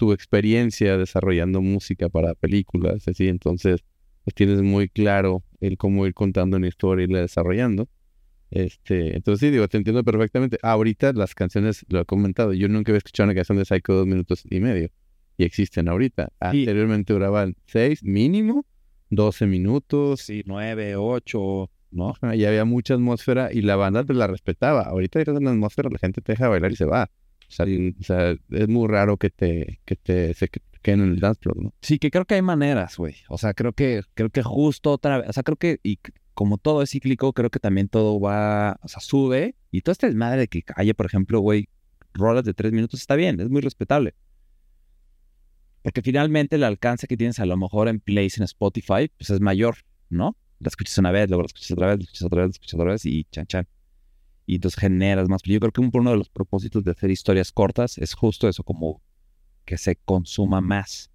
tu experiencia desarrollando música para películas, así, entonces pues tienes muy claro el cómo ir contando una historia y la desarrollando. Este, entonces sí, digo, te entiendo perfectamente. Ahorita las canciones, lo he comentado, yo nunca había escuchado una canción de Psycho dos minutos y medio y existen ahorita. Sí. Anteriormente duraban seis mínimo, 12 minutos, Sí, nueve, ocho, ¿no? Ajá, y había mucha atmósfera y la banda te la respetaba. Ahorita eres una atmósfera, la gente te deja bailar y se va. O sea, o sea, es muy raro que te, que te se que- queden en el dance floor, ¿no? Sí, que creo que hay maneras, güey. O sea, creo que, creo que justo otra vez, o sea, creo que, y como todo es cíclico, creo que también todo va, o sea, sube. Y todo este desmadre de que haya, por ejemplo, güey, rolas de tres minutos está bien, es muy respetable. Porque finalmente el alcance que tienes a lo mejor en plays en Spotify, pues es mayor, ¿no? La escuchas una vez, luego la escuchas otra vez, la escuchas otra vez, la escuchas otra vez y chan chan. Y entonces generas más. Pero yo creo que un- uno de los propósitos de hacer historias cortas es justo eso, como que se consuma más.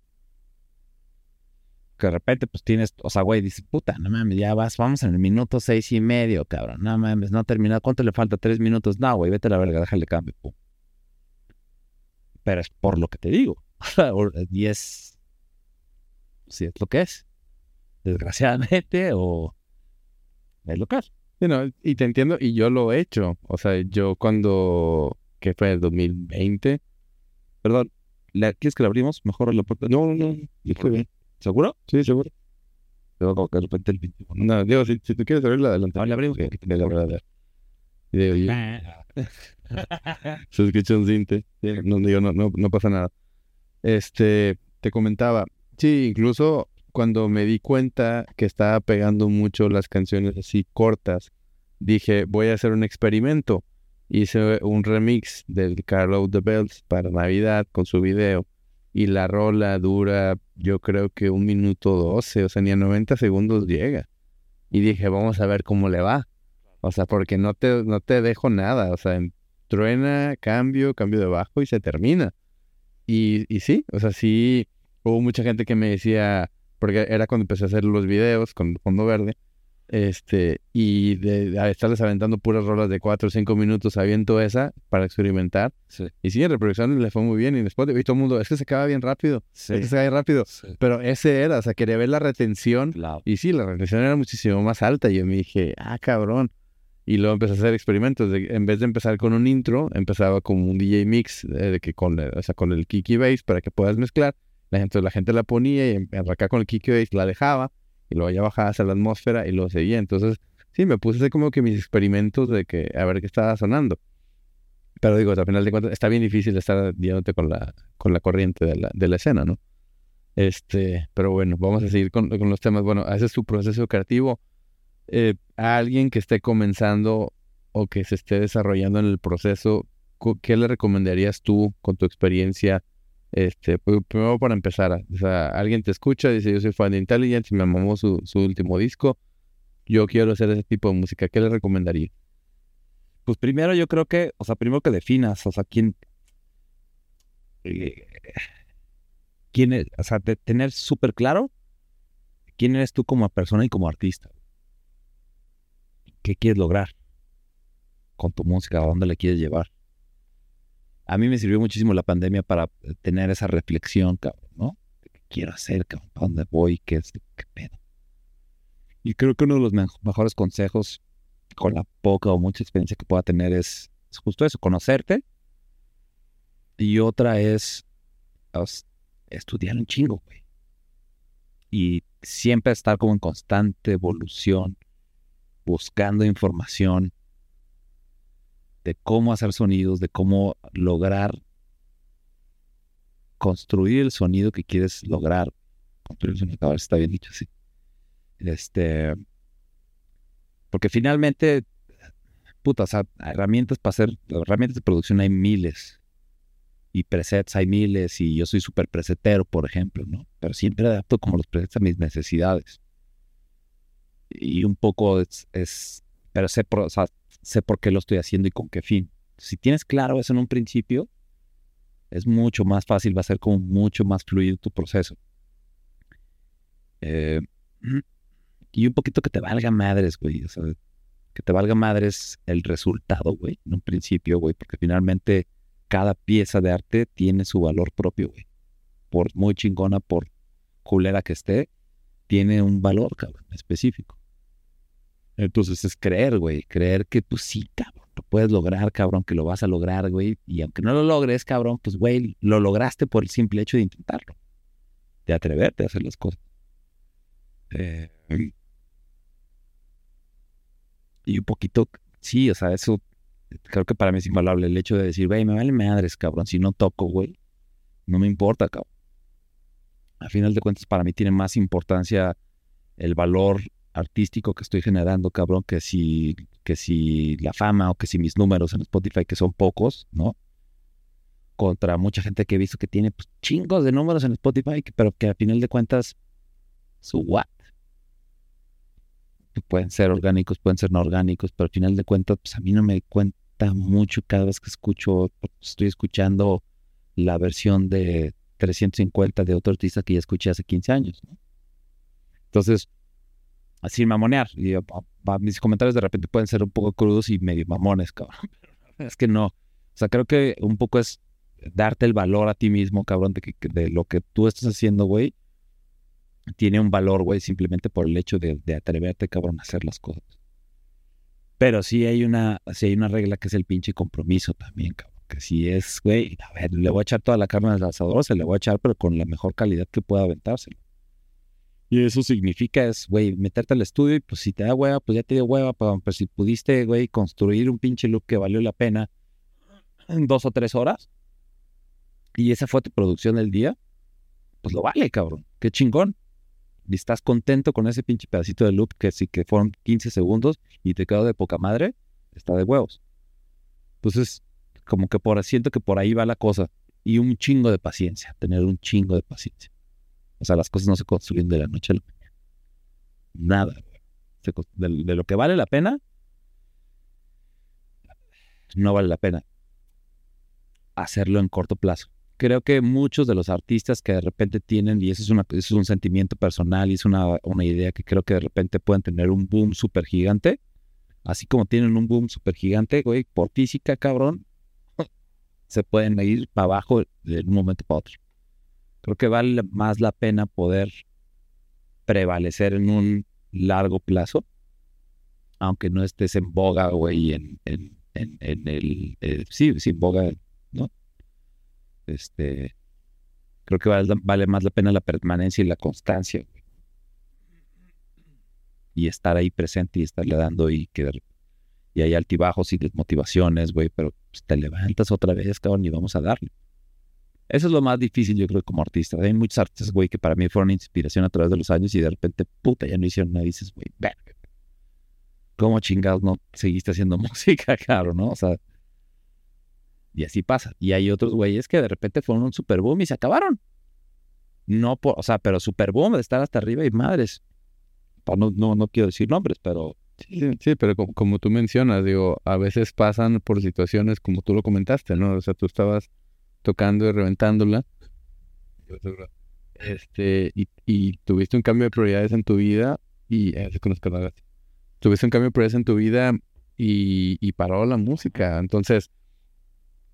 Que de repente, pues tienes, o sea, güey, dices, puta, no mames, ya vas, vamos en el minuto seis y medio, cabrón. No mames, no ha terminado. ¿Cuánto le falta? Tres minutos. No, güey, vete a la verga, déjale cambio. Pero es por lo que te digo. Y es. Sí, es lo que es. Desgraciadamente, o. Es lo que es. Sí, no, y te entiendo, y yo lo he hecho. O sea, yo cuando, que fue el 2020, Perdón, ¿la- ¿quieres que la abrimos? Mejor la puerta. No, no, no. estoy bien. ¿Seguro? sí, seguro. Luego, como que de repente el 21. No, digo, si, si tú quieres abrirla adelante. No, le abrimos. La verdad. Y digo, yo- se escucha un cinte. No, digo, no, no, no pasa nada. Este, te comentaba, sí, incluso cuando me di cuenta que estaba pegando mucho las canciones así cortas, dije, voy a hacer un experimento. Hice un remix del Carlo the Bells para Navidad con su video. Y la rola dura, yo creo que un minuto doce, o sea, ni a 90 segundos llega. Y dije, vamos a ver cómo le va. O sea, porque no te, no te dejo nada. O sea, en- truena, cambio, cambio de bajo y se termina. Y, y sí, o sea, sí, hubo mucha gente que me decía, porque era cuando empecé a hacer los videos con fondo verde, este, y de, estarles aventando puras rolas de 4 o 5 minutos, aviento esa para experimentar. Sí. Y sí, en reproducción le fue muy bien y en Spotify, y todo el mundo, es que se acaba bien rápido, Sí. es que se acaba rápido. Sí. Pero ese era, o sea, quería ver la retención Claro. y sí, la retención era muchísimo más alta. Y yo me dije, ah, cabrón. Y luego empecé a hacer experimentos. de- en vez de empezar con un intro, empezaba como un DJ mix, eh, de que con, o sea, con el Kiki Bass para que puedas mezclar. La gente, la gente la ponía y em- arrancaba con el Kiki Bass, la dejaba. Y luego ya bajaba hacia la atmósfera y lo seguía. Entonces, sí, me puse a hacer como que mis experimentos de que a ver qué estaba sonando. Pero digo, al final de cuentas, está bien difícil estar guiándote con la, con la corriente de la, de la escena, ¿no? Este, pero bueno, vamos a seguir con, con los temas. Bueno, ese es tu proceso creativo. Eh, a alguien que esté comenzando o que se esté desarrollando en el proceso, ¿qué le recomendarías tú con tu experiencia? Este, primero para empezar, o sea, alguien te escucha, dice, yo soy fan de Intelligence, me mamó su, su último disco, yo quiero hacer ese tipo de música, ¿qué le recomendaría? Pues primero yo creo que, o sea, primero que definas, o sea, quién, eh, quién es, o sea, de tener súper claro quién eres tú como persona y como artista. ¿Qué quieres lograr con tu música? ¿A dónde le quieres llevar? A mí me sirvió muchísimo la pandemia para eh, tener esa reflexión, cabrón, ¿no? ¿Qué quiero hacer? ¿Para dónde voy? ¿Qué? ¿Qué pedo? Y creo que uno de los me- mejores consejos con la poca o mucha experiencia que pueda tener es, justo eso, conocerte. Y otra es, os- estudiar un chingo, güey. Y siempre estar como en constante evolución, buscando información de cómo hacer sonidos, de cómo lograr construir el sonido que quieres lograr. Construir el sonido, ver si está bien dicho así. Este, porque finalmente, puta, herramientas para hacer, herramientas de producción hay miles. Y presets hay miles, y yo soy súper presetero, por ejemplo, ¿no? Pero siempre adapto como los presets a mis necesidades. Y un poco es, pero sé por, sé por qué lo estoy haciendo y con qué fin. Si tienes claro eso en un principio, es mucho más fácil, va a ser como mucho más fluido tu proceso. Eh, y un poquito que te valga madres, güey. O sea, que te valga madres el resultado, güey, en un principio, güey, porque finalmente cada pieza de arte tiene su valor propio, güey. Por muy chingona, por culera que esté, tiene un valor, cabrón, específico. Entonces es creer, güey, creer que pues sí, cabrón, lo puedes lograr, cabrón, que lo vas a lograr, güey. Y aunque no lo logres, cabrón, pues, güey, lo lograste por el simple hecho de intentarlo. De atreverte a hacer las cosas. Eh, y un poquito, sí, o sea, eso creo que para mí es invaluable. El hecho de decir, güey, me vale madres, cabrón, si no toco, güey, no me importa, cabrón. A final de cuentas, para mí tiene más importancia el valor artístico que estoy generando, cabrón, que si, que si la fama o que si mis números en Spotify, que son pocos, ¿no? Contra mucha gente que he visto que tiene pues, chingos de números en Spotify, pero que a final de cuentas, su what? pueden ser orgánicos, pueden ser no orgánicos, pero al final de cuentas, pues a mí no me cuenta mucho cada vez que escucho, estoy escuchando la versión de 350 de otro artista que ya escuché hace 15 años. Entonces, así mamonear. Y mis comentarios de repente pueden ser un poco crudos y medio mamones, cabrón. es que no. O sea, creo que un poco es darte el valor a ti mismo, cabrón, de, que, de lo que tú estás haciendo, güey tiene un valor, güey, simplemente por el hecho de, atreverte, cabrón, a hacer las cosas. Pero sí hay una, sí hay una regla que es el pinche compromiso también, cabrón. Que si es, güey, a ver, le voy a echar toda la carne al asador, se le voy a echar, pero con la mejor calidad que pueda aventárselo. Y eso significa es, güey, meterte al estudio y pues si te da hueva, pues ya te dio hueva, pero pues si pudiste, güey, construir un pinche look que valió la pena en dos o tres horas y esa fue tu producción del día, pues lo vale, cabrón. Qué chingón y estás contento con ese pinche pedacito de loop que sí que fueron 15 segundos y te quedó de poca madre, está de huevos. Entonces, como que por siento que por ahí va la cosa. Y un chingo de paciencia, tener un chingo de paciencia. O sea, las cosas no se construyen de la noche a la mañana. Nada. de lo que vale la pena, no vale la pena hacerlo en corto plazo creo que muchos de los artistas que de repente tienen, y eso es, una, es un sentimiento personal y es una, una, idea que creo que de repente pueden tener un boom súper gigante, así como tienen un boom súper gigante, güey, por física, cabrón, se pueden ir para abajo de un momento para otro. Creo que vale más la pena poder prevalecer en un largo plazo, aunque no estés en boga, güey, en, en, en, en el, eh, sí, sin boga, ¿no? Este, creo que vale, más la pena la permanencia y la constancia. Y estar ahí presente y estarle dando y que y hay altibajos y desmotivaciones, güey, pero pues, te levantas otra vez, cabrón, y vamos a darle. Eso es lo más difícil, yo creo, como artista. Hay muchos artistas, güey, que para mí fueron inspiración a través de los años y de repente, puta, ya no hicieron nada. Y dices, güey, ¿cómo chingados no seguiste haciendo música, cabrón, no? O sea, y así pasa. Y hay otros güeyes que de repente fueron un super boom y se acabaron. No por, o sea, pero super boom de estar hasta arriba y madres. No, no, no quiero decir nombres, pero. Sí, pero como, tú mencionas, digo, a veces pasan por situaciones como tú lo comentaste, ¿no? O sea, tú estabas tocando y reventándola. Este, y, y tuviste un cambio de prioridades en tu vida y eh, tuviste un cambio de prioridades en tu vida y, y paró la música. Entonces,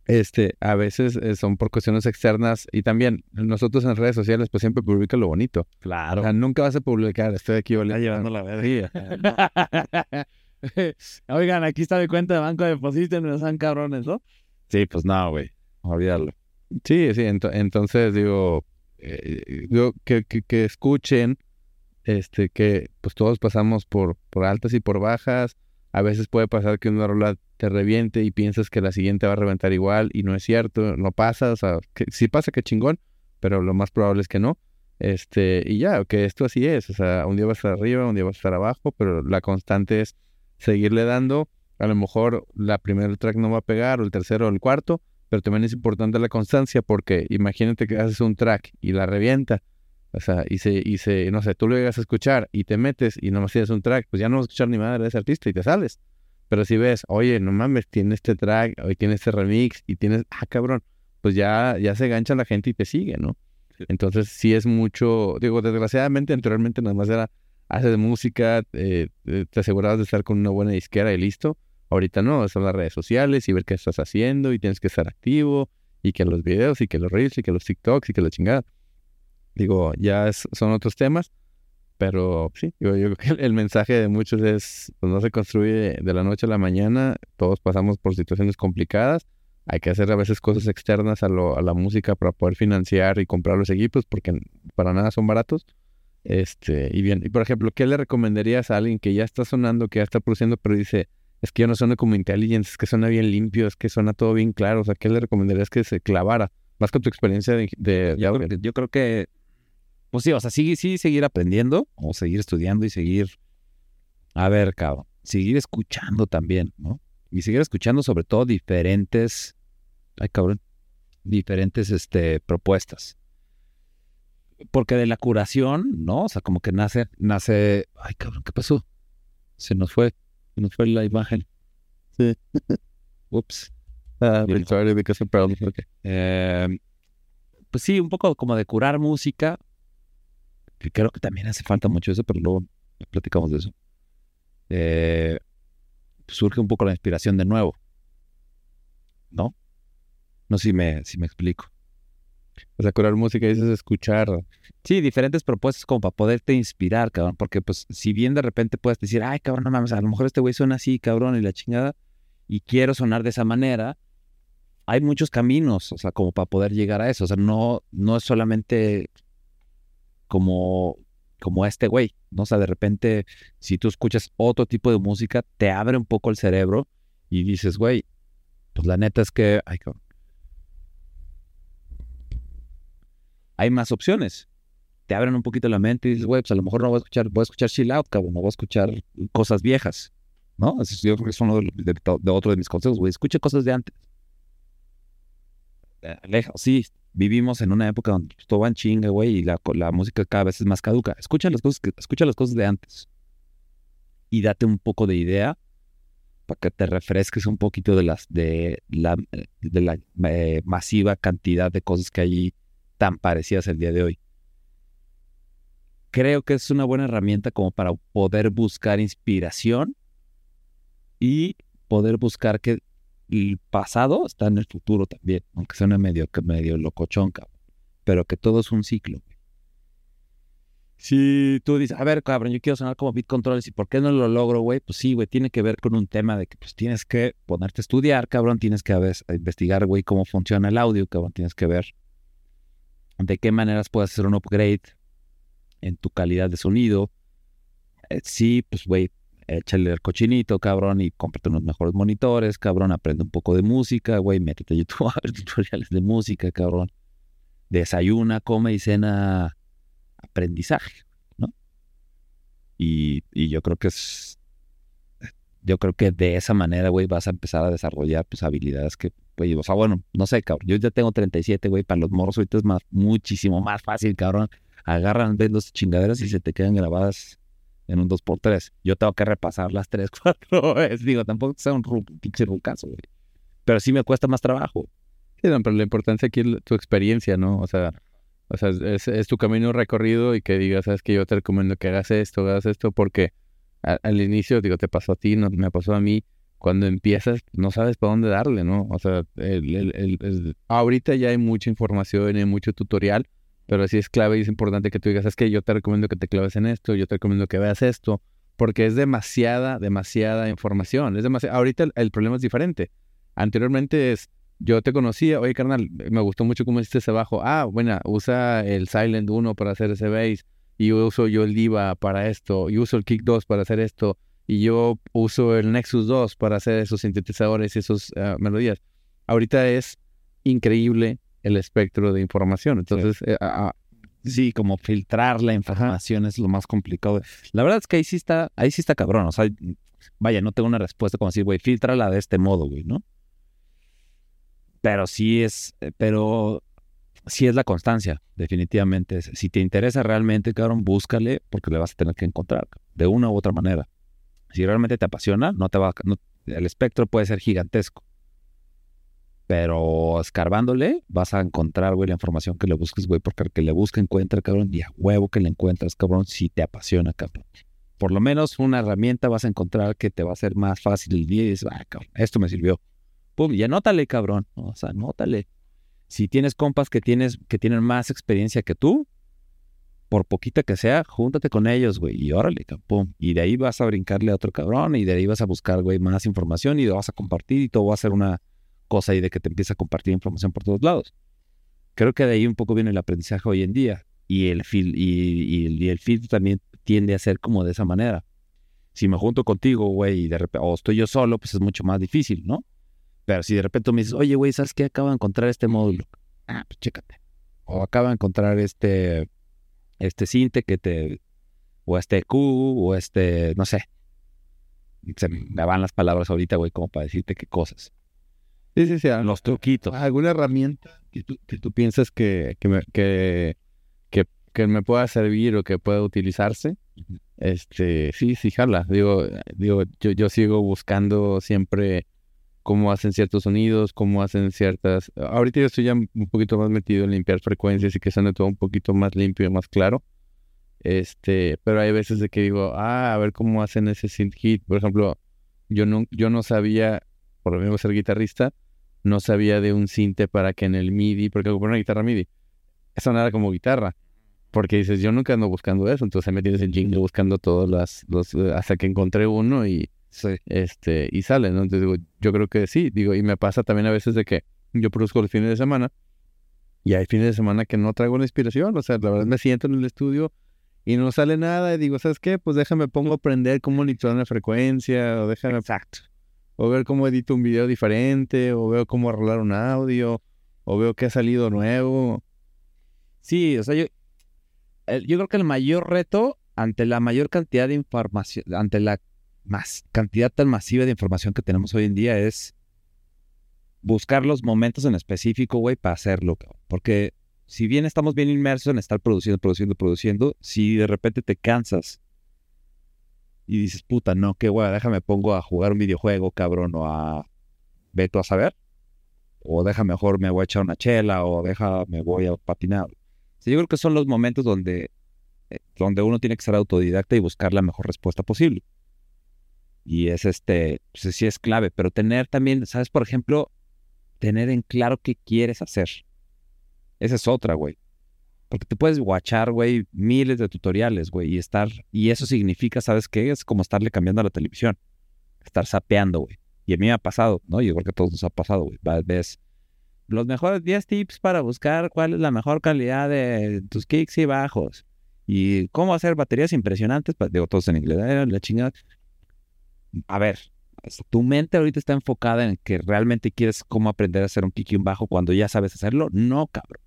este, a veces eh, son por cuestiones externas y también nosotros en redes sociales pues siempre publica lo bonito. Claro. O sea, nunca vas a publicar, estoy aquí llevando la verga. Oigan, aquí está mi cuenta de banco, depositen, no sean cabrones, ¿no? Sí, pues no, güey, olvidarlo. Sí, sí, entonces digo, eh, que, que, que, escuchen, este, que pues todos pasamos por, por altas y por bajas. A veces puede pasar que una rola te reviente y piensas que la siguiente va a reventar igual y no es cierto, no pasa, o sea, que, si pasa que chingón, pero lo más probable es que no. Este, y ya, que esto así es, o sea, un día va a estar arriba, un día va a estar abajo, pero la constante es seguirle dando. A lo mejor la primera track no va a pegar, o el tercero o el cuarto, pero también es importante la constancia porque imagínate que haces un track y la revienta, o sea, y se, y se, no sé, tú lo llegas a escuchar y te metes y nomás tienes un track, pues ya no vas a escuchar ni madre de ese artista y te sales. Pero si ves, oye, no mames, tiene este track, hoy tiene este remix y tienes, ah, cabrón, pues ya, ya se gancha la gente y te sigue, ¿no? Entonces sí es mucho, digo, desgraciadamente anteriormente nada más era, haces música, eh, eh, te asegurabas de estar con una buena disquera y listo. Ahorita no, son las redes sociales y ver qué estás haciendo y tienes que estar activo y que los videos y que los reels y que los TikToks y que la chingada. Digo, ya son otros temas, pero sí, yo creo que el, mensaje de muchos es, pues no se construye de la noche a la mañana, todos pasamos por situaciones complicadas, hay que hacer a veces cosas externas a, lo, a la música para poder financiar y comprar los equipos, porque para nada son baratos. Este, y bien, y por ejemplo, ¿qué le recomendarías a alguien que ya está sonando, que ya está produciendo, pero dice, es que yo no suena como intelligence, es que suena bien limpio, es que suena todo bien claro. O sea, ¿qué le recomendarías que se clavara? Más con tu experiencia de... yo, creo que, pues sí, o sea, sí, sí, seguir aprendiendo o seguir estudiando y seguir, a ver, cabrón, seguir escuchando también, ¿no? Y seguir escuchando sobre todo diferentes, ay, cabrón, diferentes, este, propuestas. Porque de la curación, ¿no? O sea, como que nace, nace, ay, cabrón, ¿qué pasó? Se nos fue. No fue la imagen. Sí. Ups. Ah, sorry because problem. Eh, pues sí, un poco como de curar música. Que creo que también hace falta mucho eso, pero luego platicamos de eso. Eh, surge un poco la inspiración de nuevo. ¿No? No sé si me, si me explico. O sea, curar música dices escuchar. Sí, diferentes propuestas como para poderte inspirar, cabrón. Porque, pues, si bien de repente puedes decir, ay, cabrón, no mames, a lo mejor este güey suena así, cabrón, y la chingada, y quiero sonar de esa manera, hay muchos caminos, o sea, como para poder llegar a eso. O sea, no, no es solamente como, como este güey, ¿no? O sea, de repente, si tú escuchas otro tipo de música, te abre un poco el cerebro y dices, güey, pues la neta es que, ay, cabrón hay más opciones. Te abren un poquito la mente y dices, güey, pues a lo mejor no voy a escuchar, voy a escuchar chill out, cabrón, no voy a escuchar cosas viejas, ¿no? Eso yo creo que es uno de, de, otro de mis consejos, güey, escuche cosas de antes. Eh, Aleja, sí, vivimos en una época donde todo va en chinga, güey, y la, la, música cada vez es más caduca. Escucha las cosas, escucha las cosas de antes y date un poco de idea para que te refresques un poquito de las de la, de la eh, masiva cantidad de cosas que hay tan parecidas el día de hoy. Creo que es una buena herramienta como para poder buscar inspiración y poder buscar que el pasado está en el futuro también, aunque sea medio, medio locochón, pero que todo es un ciclo. Si tú dices, a ver, cabrón, yo quiero sonar como Beat Controllers y ¿por qué no lo logro, güey? Pues sí, güey, tiene que ver con un tema de que pues tienes que ponerte a estudiar, cabrón, tienes que a, a investigar, güey, cómo funciona el audio, cabrón, tienes que ver de qué maneras puedes hacer un upgrade en tu calidad de sonido. Eh, sí, pues, güey, échale el cochinito, cabrón, y cómprate unos mejores monitores, cabrón, aprende un poco de música, güey, métete a YouTube a ver tutoriales de música, cabrón. Desayuna, come y cena aprendizaje, ¿no? Y, y yo creo que es, yo creo que de esa manera, güey, vas a empezar a desarrollar, pues, habilidades que o sea, bueno, no sé, cabrón. Yo ya tengo 37, güey. Para los morros ahorita es más, muchísimo más fácil, cabrón. Agarran, ven dos chingaderas y se te quedan grabadas en un 2x3. Yo tengo que repasar las 3, 4 veces. Digo, tampoco sea un pinche rucazo, güey. Pero sí me cuesta más trabajo. Sí, pero la importancia aquí es tu experiencia, ¿no? O sea, o sea es, tu camino recorrido y que digas, sabes que yo te recomiendo que hagas esto, hagas esto, porque al, inicio, digo, te pasó a ti, no, me pasó a mí cuando empiezas no sabes para dónde darle, ¿no? O sea, el, ahorita ya hay mucha información, hay mucho tutorial, pero sí es clave y es importante que tú digas, es que yo te recomiendo que te claves en esto, yo te recomiendo que veas esto, porque es demasiada, demasiada información. Es demasiado. Ahorita el, problema es diferente. Anteriormente es, yo te conocía, oye, carnal, me gustó mucho cómo hiciste ese bajo. Ah, bueno, usa el Silent 1 para hacer ese bass, y uso yo el Diva para esto, y uso el Kick 2 para hacer esto, y yo uso el Nexus 2 para hacer esos sintetizadores y esas ah, melodías. Ahorita es increíble el espectro de información. Entonces, sí. Eh, sí, como filtrar la información es lo más complicado. La verdad es que ahí sí está, ahí sí está cabrón. O sea, vaya, no tengo una respuesta como decir, güey, filtrala de este modo, güey, ¿no? Pero sí es, eh, pero sí es la constancia, definitivamente. Si te interesa realmente, cabrón, búscale porque le vas a tener que encontrar de una u otra manera. Si realmente te apasiona, no te va, el espectro puede ser gigantesco. Pero escarbándole, vas a encontrar, güey, la información que le busques, güey, porque el que le busca encuentra, cabrón, y a huevo que le encuentras, cabrón, si te apasiona, cabrón. Por lo menos una herramienta vas a encontrar que te va a hacer más fácil el día y dices, ah, cabrón, esto me sirvió. Pum, y anótale, cabrón. O sea, anótale. Si tienes compas que, tienes, que tienen más experiencia que tú, por poquita que sea, júntate con ellos, güey, y órale, pum. Y de ahí vas a brincarle a otro cabrón, y de ahí vas a buscar, güey, más información, y lo vas a compartir, y todo va a ser una cosa ahí de que te empieza a compartir información por todos lados. Creo que de ahí un poco viene el aprendizaje hoy en día, y el, fil y, y, el filtro también tiende a ser como de esa manera. Si me junto contigo, güey, y de repente, o estoy yo solo, pues es mucho más difícil, ¿no? Pero si de repente me dices, oye, güey, ¿sabes qué? Acabo de encontrar este módulo. Ah, pues chécate. O acabo de encontrar este, este cinte que te, o este Q, o este, no sé. Se me van las palabras ahorita, güey, como para decirte qué cosas. Sí, sí, sí. Los truquitos. ¿Alguna herramienta que tú, que tú piensas que, que, me, que, que, que, me pueda servir o que pueda utilizarse? Este, sí, sí, jala. Digo, digo yo, yo sigo buscando siempre cómo hacen ciertos sonidos, cómo hacen ciertas... Ahorita yo estoy ya un poquito más metido en limpiar frecuencias y que suene todo un poquito más limpio y más claro. Este, pero hay veces de que digo, ah, a ver cómo hacen ese synth hit. Por ejemplo, yo no, yo no sabía, por lo mismo ser guitarrista, no sabía de un cinte para que en el MIDI, porque compré una guitarra MIDI, sonara como guitarra. Porque dices, yo nunca ando buscando eso, entonces me tienes en jingle buscando todos las, los, hasta que encontré uno y, Sí. este, y sale, ¿no? Entonces digo, yo creo que sí, digo, y me pasa también a veces de que yo produzco los fines de semana y hay fines de semana que no traigo la inspiración, o sea, la verdad me siento en el estudio y no sale nada y digo, ¿sabes qué? Pues déjame, pongo a aprender cómo monitorear una frecuencia o déjame... Exacto. O ver cómo edito un video diferente o veo cómo arreglar un audio o veo que ha salido nuevo. Sí, o sea, yo, yo creo que el mayor reto ante la mayor cantidad de información, ante la más cantidad tan masiva de información que tenemos hoy en día es buscar los momentos en específico, güey, para hacerlo, Porque si bien estamos bien inmersos en estar produciendo, produciendo, produciendo, si de repente te cansas y dices, puta, no, qué güey, déjame pongo a jugar un videojuego, cabrón, o a veto a saber, o deja mejor me voy a echar una chela, o deja me voy a patinar. Sí, yo creo que son los momentos donde, eh, donde uno tiene que ser autodidacta y buscar la mejor respuesta posible. Y es este, pues sí es clave, pero tener también, ¿sabes? Por ejemplo, tener en claro qué quieres hacer. Esa es otra, güey. Porque te puedes watchar, güey, miles de tutoriales, güey, y estar, y eso significa, ¿sabes qué? Es como estarle cambiando a la televisión. Estar sapeando, güey. Y a mí me ha pasado, ¿no? Yo creo que a todos nos ha pasado, güey. Ves los mejores 10 tips para buscar cuál es la mejor calidad de tus kicks y bajos. Y cómo hacer baterías impresionantes, pues, digo, todos en inglés, la chingada a ver, tu mente ahorita está enfocada en que realmente quieres cómo aprender a hacer un kick y un bajo cuando ya sabes hacerlo. No, cabrón.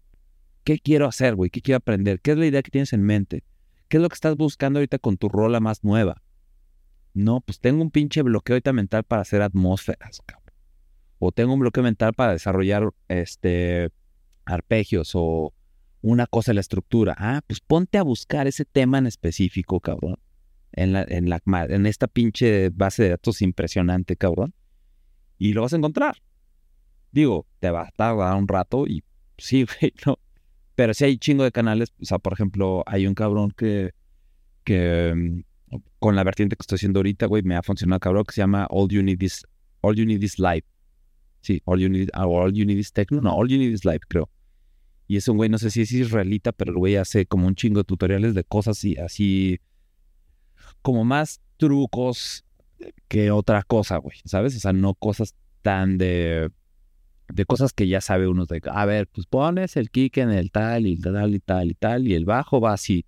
¿Qué quiero hacer, güey? ¿Qué quiero aprender? ¿Qué es la idea que tienes en mente? ¿Qué es lo que estás buscando ahorita con tu rola más nueva? No, pues tengo un pinche bloqueo ahorita mental para hacer atmósferas, cabrón. O tengo un bloqueo mental para desarrollar este arpegios o una cosa de la estructura. Ah, pues ponte a buscar ese tema en específico, cabrón en, la, en, la, en esta pinche base de datos impresionante, cabrón. Y lo vas a encontrar. Digo, te va a tardar un rato y sí, güey, no. Pero si hay chingo de canales, o sea, por ejemplo, hay un cabrón que, que mm, con la vertiente que estoy haciendo ahorita, güey, me ha funcionado cabrón, que se llama All You Need Is, All You Need Is Live. Sí, All You Need, All You Need Is Techno, no, All You Need Is Live, creo. Y es un güey, no sé si es israelita, pero el güey hace como un chingo de tutoriales de cosas y así como más trucos que otra cosa, güey, ¿sabes? O sea, no cosas tan de de cosas que ya sabe uno de, a ver, pues pones el kick en el tal y tal y tal y tal y el bajo va así,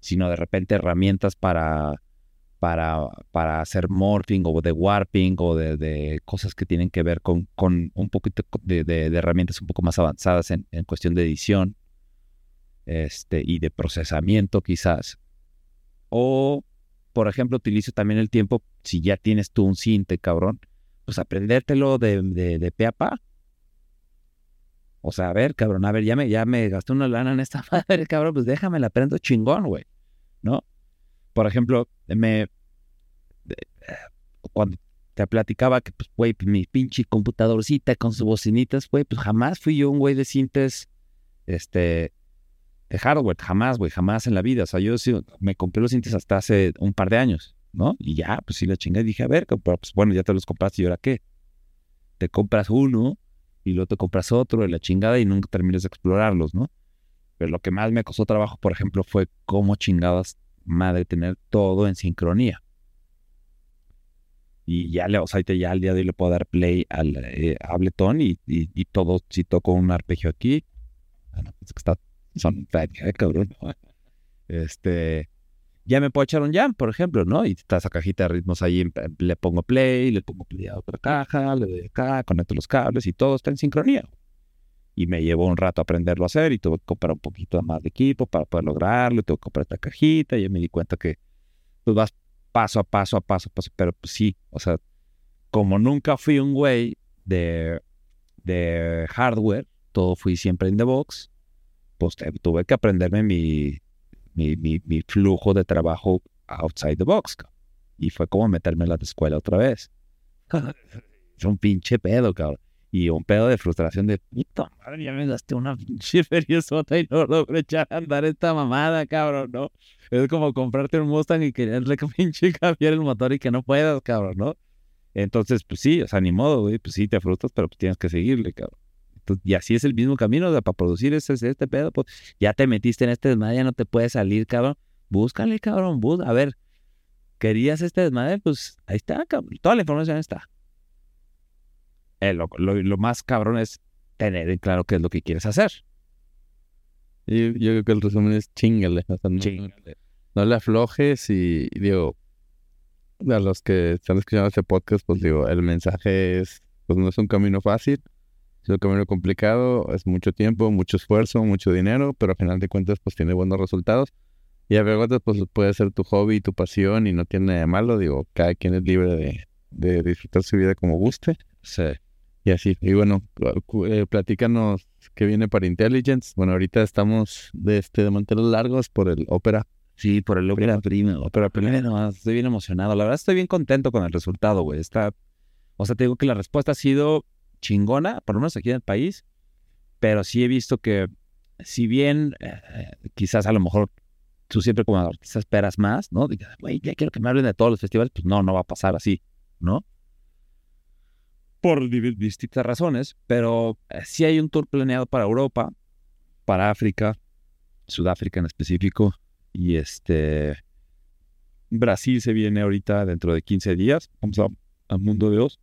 sino de repente herramientas para para, para hacer morphing o de warping o de, cosas que tienen que ver con, con un poquito de, herramientas un poco más avanzadas en, en, cuestión de edición este, y de procesamiento quizás. O, por ejemplo, utilizo también el tiempo, si ya tienes tú un cinte, cabrón, pues aprendértelo de, de, pe a pa. O sea, a ver, cabrón, a ver, ya me, ya me gasté una lana en esta madre, cabrón, pues déjame la aprendo chingón, güey, ¿no? Por ejemplo, me cuando te platicaba que, pues, güey, mi pinche computadorcita con sus bocinitas, güey, pues jamás fui yo un güey de cintas, este, de hardware, jamás, güey, jamás en la vida. O sea, yo sí, me compré los cintas hasta hace un par de años, ¿no? Y ya, pues sí la chingué y dije, a ver, pues bueno, ya te los compraste y ahora qué. Te compras uno y luego te compras otro de la chingada y nunca terminas de explorarlos, ¿no? Pero lo que más me costó trabajo, por ejemplo, fue cómo chingadas madre tener todo en sincronía. Y ya le, o sea, ya al día de hoy le puedo dar play al eh, Ableton y, y, todo, si toco un arpegio aquí, bueno, pues está, son, eh, cabrón. Este, ya me puedo echar un jam, por ejemplo, ¿no? Y está esa cajita de ritmos ahí, le pongo play, le pongo play a otra caja, le doy acá, conecto los cables y todo está en sincronía y me llevó un rato aprenderlo a hacer y tuve que comprar un poquito más de equipo para poder lograrlo, tuve que comprar esta cajita y me di cuenta que pues vas paso a paso, a paso a paso, pero pues sí, o sea, como nunca fui un güey de, de hardware, todo fui siempre in the box, pues tuve que aprenderme mi, mi, mi, flujo de trabajo outside the box. Y fue como meterme en la escuela otra vez. es un pinche pedo, cabrón y un pedo de frustración de puta madre, ya me gasté una pinche feriezota y no logro echar a andar esta mamada, cabrón, ¿no? Es como comprarte un Mustang y quererle pinche cambiar el motor y que no puedas, cabrón, ¿no? Entonces, pues sí, o sea, ni modo, güey, pues sí, te frustras, pero pues tienes que seguirle, cabrón. Y así es el mismo camino, o sea, para producir este, este pedo, pues ya te metiste en este desmadre, ya no te puedes salir, cabrón. Búscale, cabrón, bus a ver, ¿querías este desmadre? Pues ahí está, cabrón, toda la información está. Eh, lo, más cabrón es tener en claro qué es lo que quieres hacer. Yo, creo que el resumen es chingale. no, le aflojes y, digo, a los que están escuchando este podcast, pues digo, el mensaje es, pues no es un camino fácil, es un camino complicado, es mucho tiempo, mucho esfuerzo, mucho dinero, pero al final de cuentas, pues tiene buenos resultados. Y a veces, pues puede ser tu hobby, tu pasión y no tiene nada de malo. Digo, cada quien es libre de, de disfrutar su vida como guste. Sí. Y así, y bueno, eh, platícanos qué viene para Intelligence. Bueno, ahorita estamos de este de mantener largos por el ópera. Sí, por el ópera prima. Ópera prima. estoy bien emocionado. La verdad estoy bien contento con el resultado, güey. Está, o sea, te digo que la respuesta ha sido chingona, por lo menos aquí en el país. Pero sí he visto que, si bien eh, quizás a lo mejor tú siempre como artista esperas más, ¿no? Digas, güey, ya quiero que me hablen de todos los festivales. Pues no, no va a pasar así, ¿no? por distintas razones, pero eh, sí hay un tour planeado para Europa, para África, Sudáfrica en específico, y este Brasil se viene ahorita dentro de 15 días, vamos a, Mundo de Oz,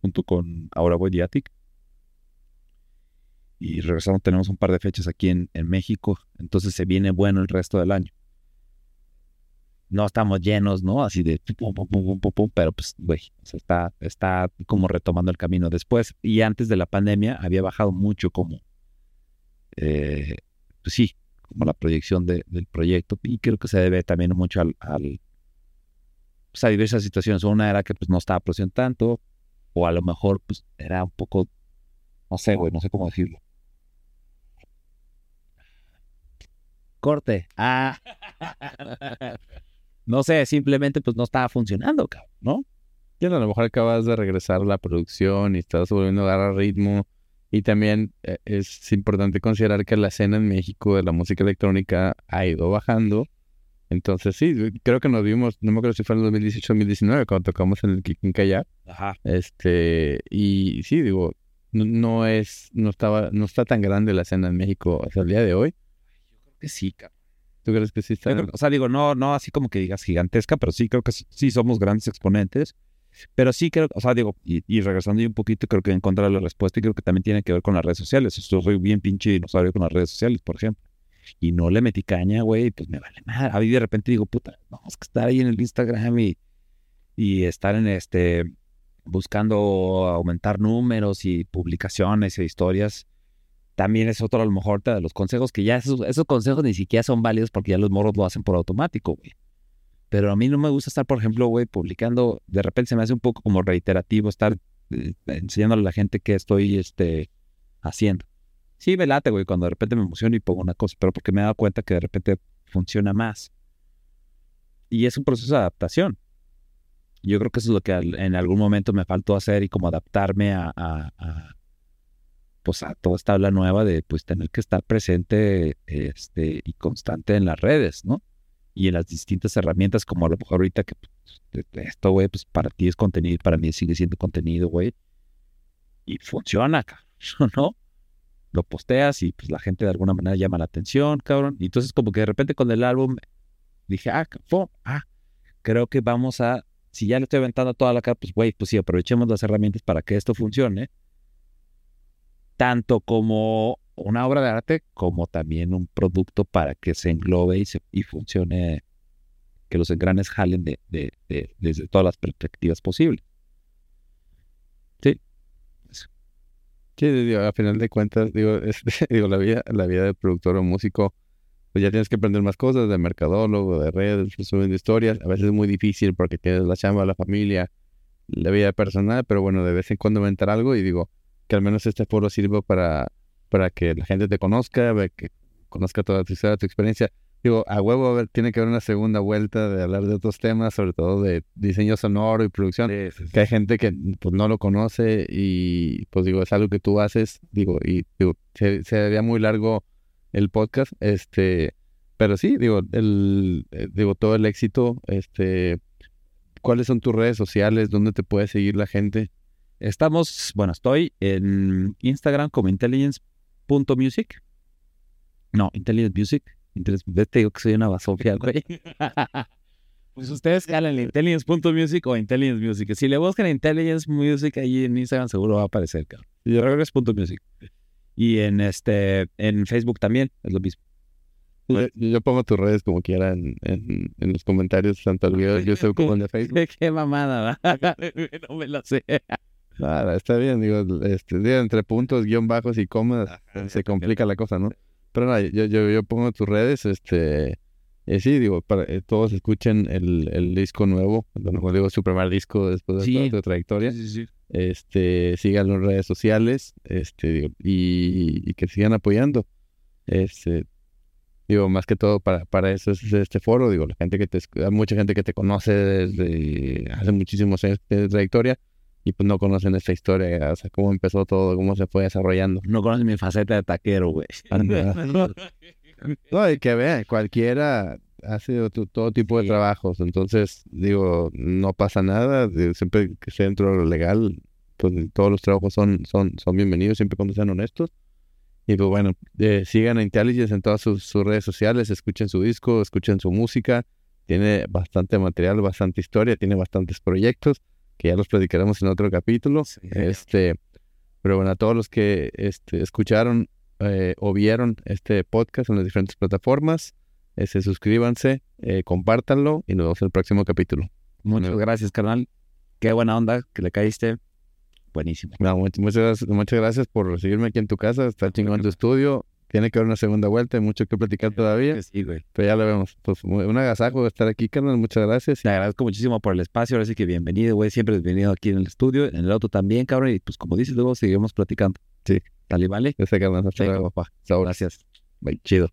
junto con Ahora Voy Diatic. Y regresamos, tenemos un par de fechas aquí en, en México, entonces se viene bueno el resto del año no estamos llenos, ¿no? Así de pum, pum, pum, pum, pum, pero pues, güey, está, está como retomando el camino después. Y antes de la pandemia había bajado mucho como, eh, pues sí, como la proyección del proyecto. Y creo que se debe también mucho al pues a diversas situaciones. Una era que pues no estaba produciendo tanto, o a lo mejor pues era un poco, no sé, güey, no sé cómo decirlo. Corte. Ah. no sé, simplemente pues no estaba funcionando, cabrón, ¿no? Y a lo mejor acabas de regresar a la producción y estás volviendo a agarrar ritmo. Y también eh, es importante considerar que la escena en México de la música electrónica ha ido bajando. Entonces, sí, creo que nos vimos, no me acuerdo si fue en el 2018 o 2019, cuando tocamos en el Kikin Ajá. Este, y sí, digo, no, es, no estaba, no está tan grande la escena en México hasta el día de hoy. Yo creo que sí, cabrón. ¿Tú crees que sí está? o sea, digo, no, no así como que digas gigantesca, pero sí creo que sí somos grandes exponentes. Pero sí creo, o sea, digo, y, y regresando un poquito, creo que encontrar la respuesta y creo que también tiene que ver con las redes sociales. Yo soy bien pinche dinosaurio con las redes sociales, por ejemplo. Y no le metí caña, güey, pues me vale más. A mí de repente digo, puta, vamos a estar ahí en el Instagram y, y estar en este, buscando aumentar números y publicaciones e historias. También es otro, a lo mejor, de los consejos que ya esos, esos consejos ni siquiera son válidos porque ya los morros lo hacen por automático, güey. Pero a mí no me gusta estar, por ejemplo, güey, publicando. De repente se me hace un poco como reiterativo estar eh, enseñándole a la gente qué estoy este, haciendo. Sí, me late, güey, cuando de repente me emociono y pongo una cosa, pero porque me he dado cuenta que de repente funciona más. Y es un proceso de adaptación. Yo creo que eso es lo que en algún momento me faltó hacer y como adaptarme a, a, pues a toda esta habla nueva de pues tener que estar presente este, y constante en las redes, ¿no? y en las distintas herramientas, como a lo mejor ahorita que pues, esto, güey, pues para ti es contenido, para mí sigue siendo contenido, güey. Y funciona, ¿no? Lo posteas y pues la gente de alguna manera llama la atención, cabrón. Y entonces como que de repente con el álbum dije, ah, ah, creo que vamos a, si ya le estoy aventando toda la cara, pues güey, pues sí, aprovechemos las herramientas para que esto funcione. Tanto como una obra de arte como también un producto para que se englobe y, se, y funcione, que los engranes jalen de, de, desde todas las perspectivas posibles. Sí. Sí, a final de cuentas, digo, la, vida, la vida de productor o músico, pues ya tienes que aprender más cosas de mercadólogo, de redes, de historias. A veces es muy difícil porque tienes la chamba, la familia, la vida personal, pero bueno, de vez en cuando inventar algo y digo que al menos este foro sirva para para que la gente te conozca, que conozca toda tu historia, tu experiencia. Digo, a huevo a ver, tiene que haber una segunda vuelta de hablar de otros temas, sobre todo de diseño sonoro y producción, que hay gente que pues no lo conoce y pues digo, es algo que tú haces, digo, y digo, se, se muy largo el podcast, este, pero sí, digo, el, eh, digo, todo el éxito, este, ¿cuáles son tus redes sociales? ¿Dónde te puede seguir la gente? Estamos, bueno, estoy en Instagram como Intelligence Music. Music. te digo que soy una basofia, güey. pues ustedes calan intelligence.music o intelligence music. Si le buscan intelligence music ahí en Instagram seguro va a aparecer, cabrón. Y music. Y en este en Facebook también es lo mismo. Yo, pongo tus redes como quiera en, en, los comentarios, tanto el video yo soy como el de Facebook. Qué mamada, no me lo sé. Nada, está bien, digo, este, entre puntos, guion bajos y comas, se complica la cosa, ¿no? Pero nada, yo, yo, yo pongo tus redes, este, eh, sí, digo, para que eh, todos escuchen el, el disco nuevo, como digo, su primer disco después de toda tu trayectoria. Sí, sí, Este, síganlo en redes sociales, este, digo, y, y, que sigan apoyando. Este, digo, más que todo para, para eso es este foro, digo, la gente que te, hay mucha gente que te conoce desde hace muchísimos años de trayectoria, y pues no conocen esta historia, o sea, cómo empezó todo, cómo se fue desarrollando. No conocen mi faceta de taquero, güey. no, y que vean, cualquiera hace todo tipo de trabajos, entonces, digo, no pasa nada, siempre que esté dentro de lo legal, pues todos los trabajos son, son, son bienvenidos, siempre cuando sean honestos. Y pues bueno, eh, sigan a Intelligence en todas sus, sus, redes sociales, escuchen su disco, escuchen su música, tiene bastante material, bastante historia, tiene bastantes proyectos que ya los predicaremos en otro capítulo. Este, pero bueno, a todos los que este, escucharon eh, o vieron este podcast en las diferentes plataformas, este, suscríbanse, eh, compártanlo y nos vemos en el próximo capítulo. Muchas gracias, carnal. Qué buena onda que le caíste. Buenísimo. muchas, gracias, muchas gracias por recibirme aquí en tu casa. Está chingón tu estudio tiene que haber una segunda vuelta, hay mucho que platicar todavía. Sí, güey. Pero ya lo vemos. Pues un agasajo estar aquí, carnal. Muchas gracias. Te agradezco muchísimo por el espacio. Ahora sí que bienvenido, güey. Siempre bienvenido aquí en el estudio, en el auto también, cabrón. Y pues como dices, luego seguimos platicando. Sí. Dale, vale. Ese carnal. Hasta luego. Papá. Gracias. Bye. Chido.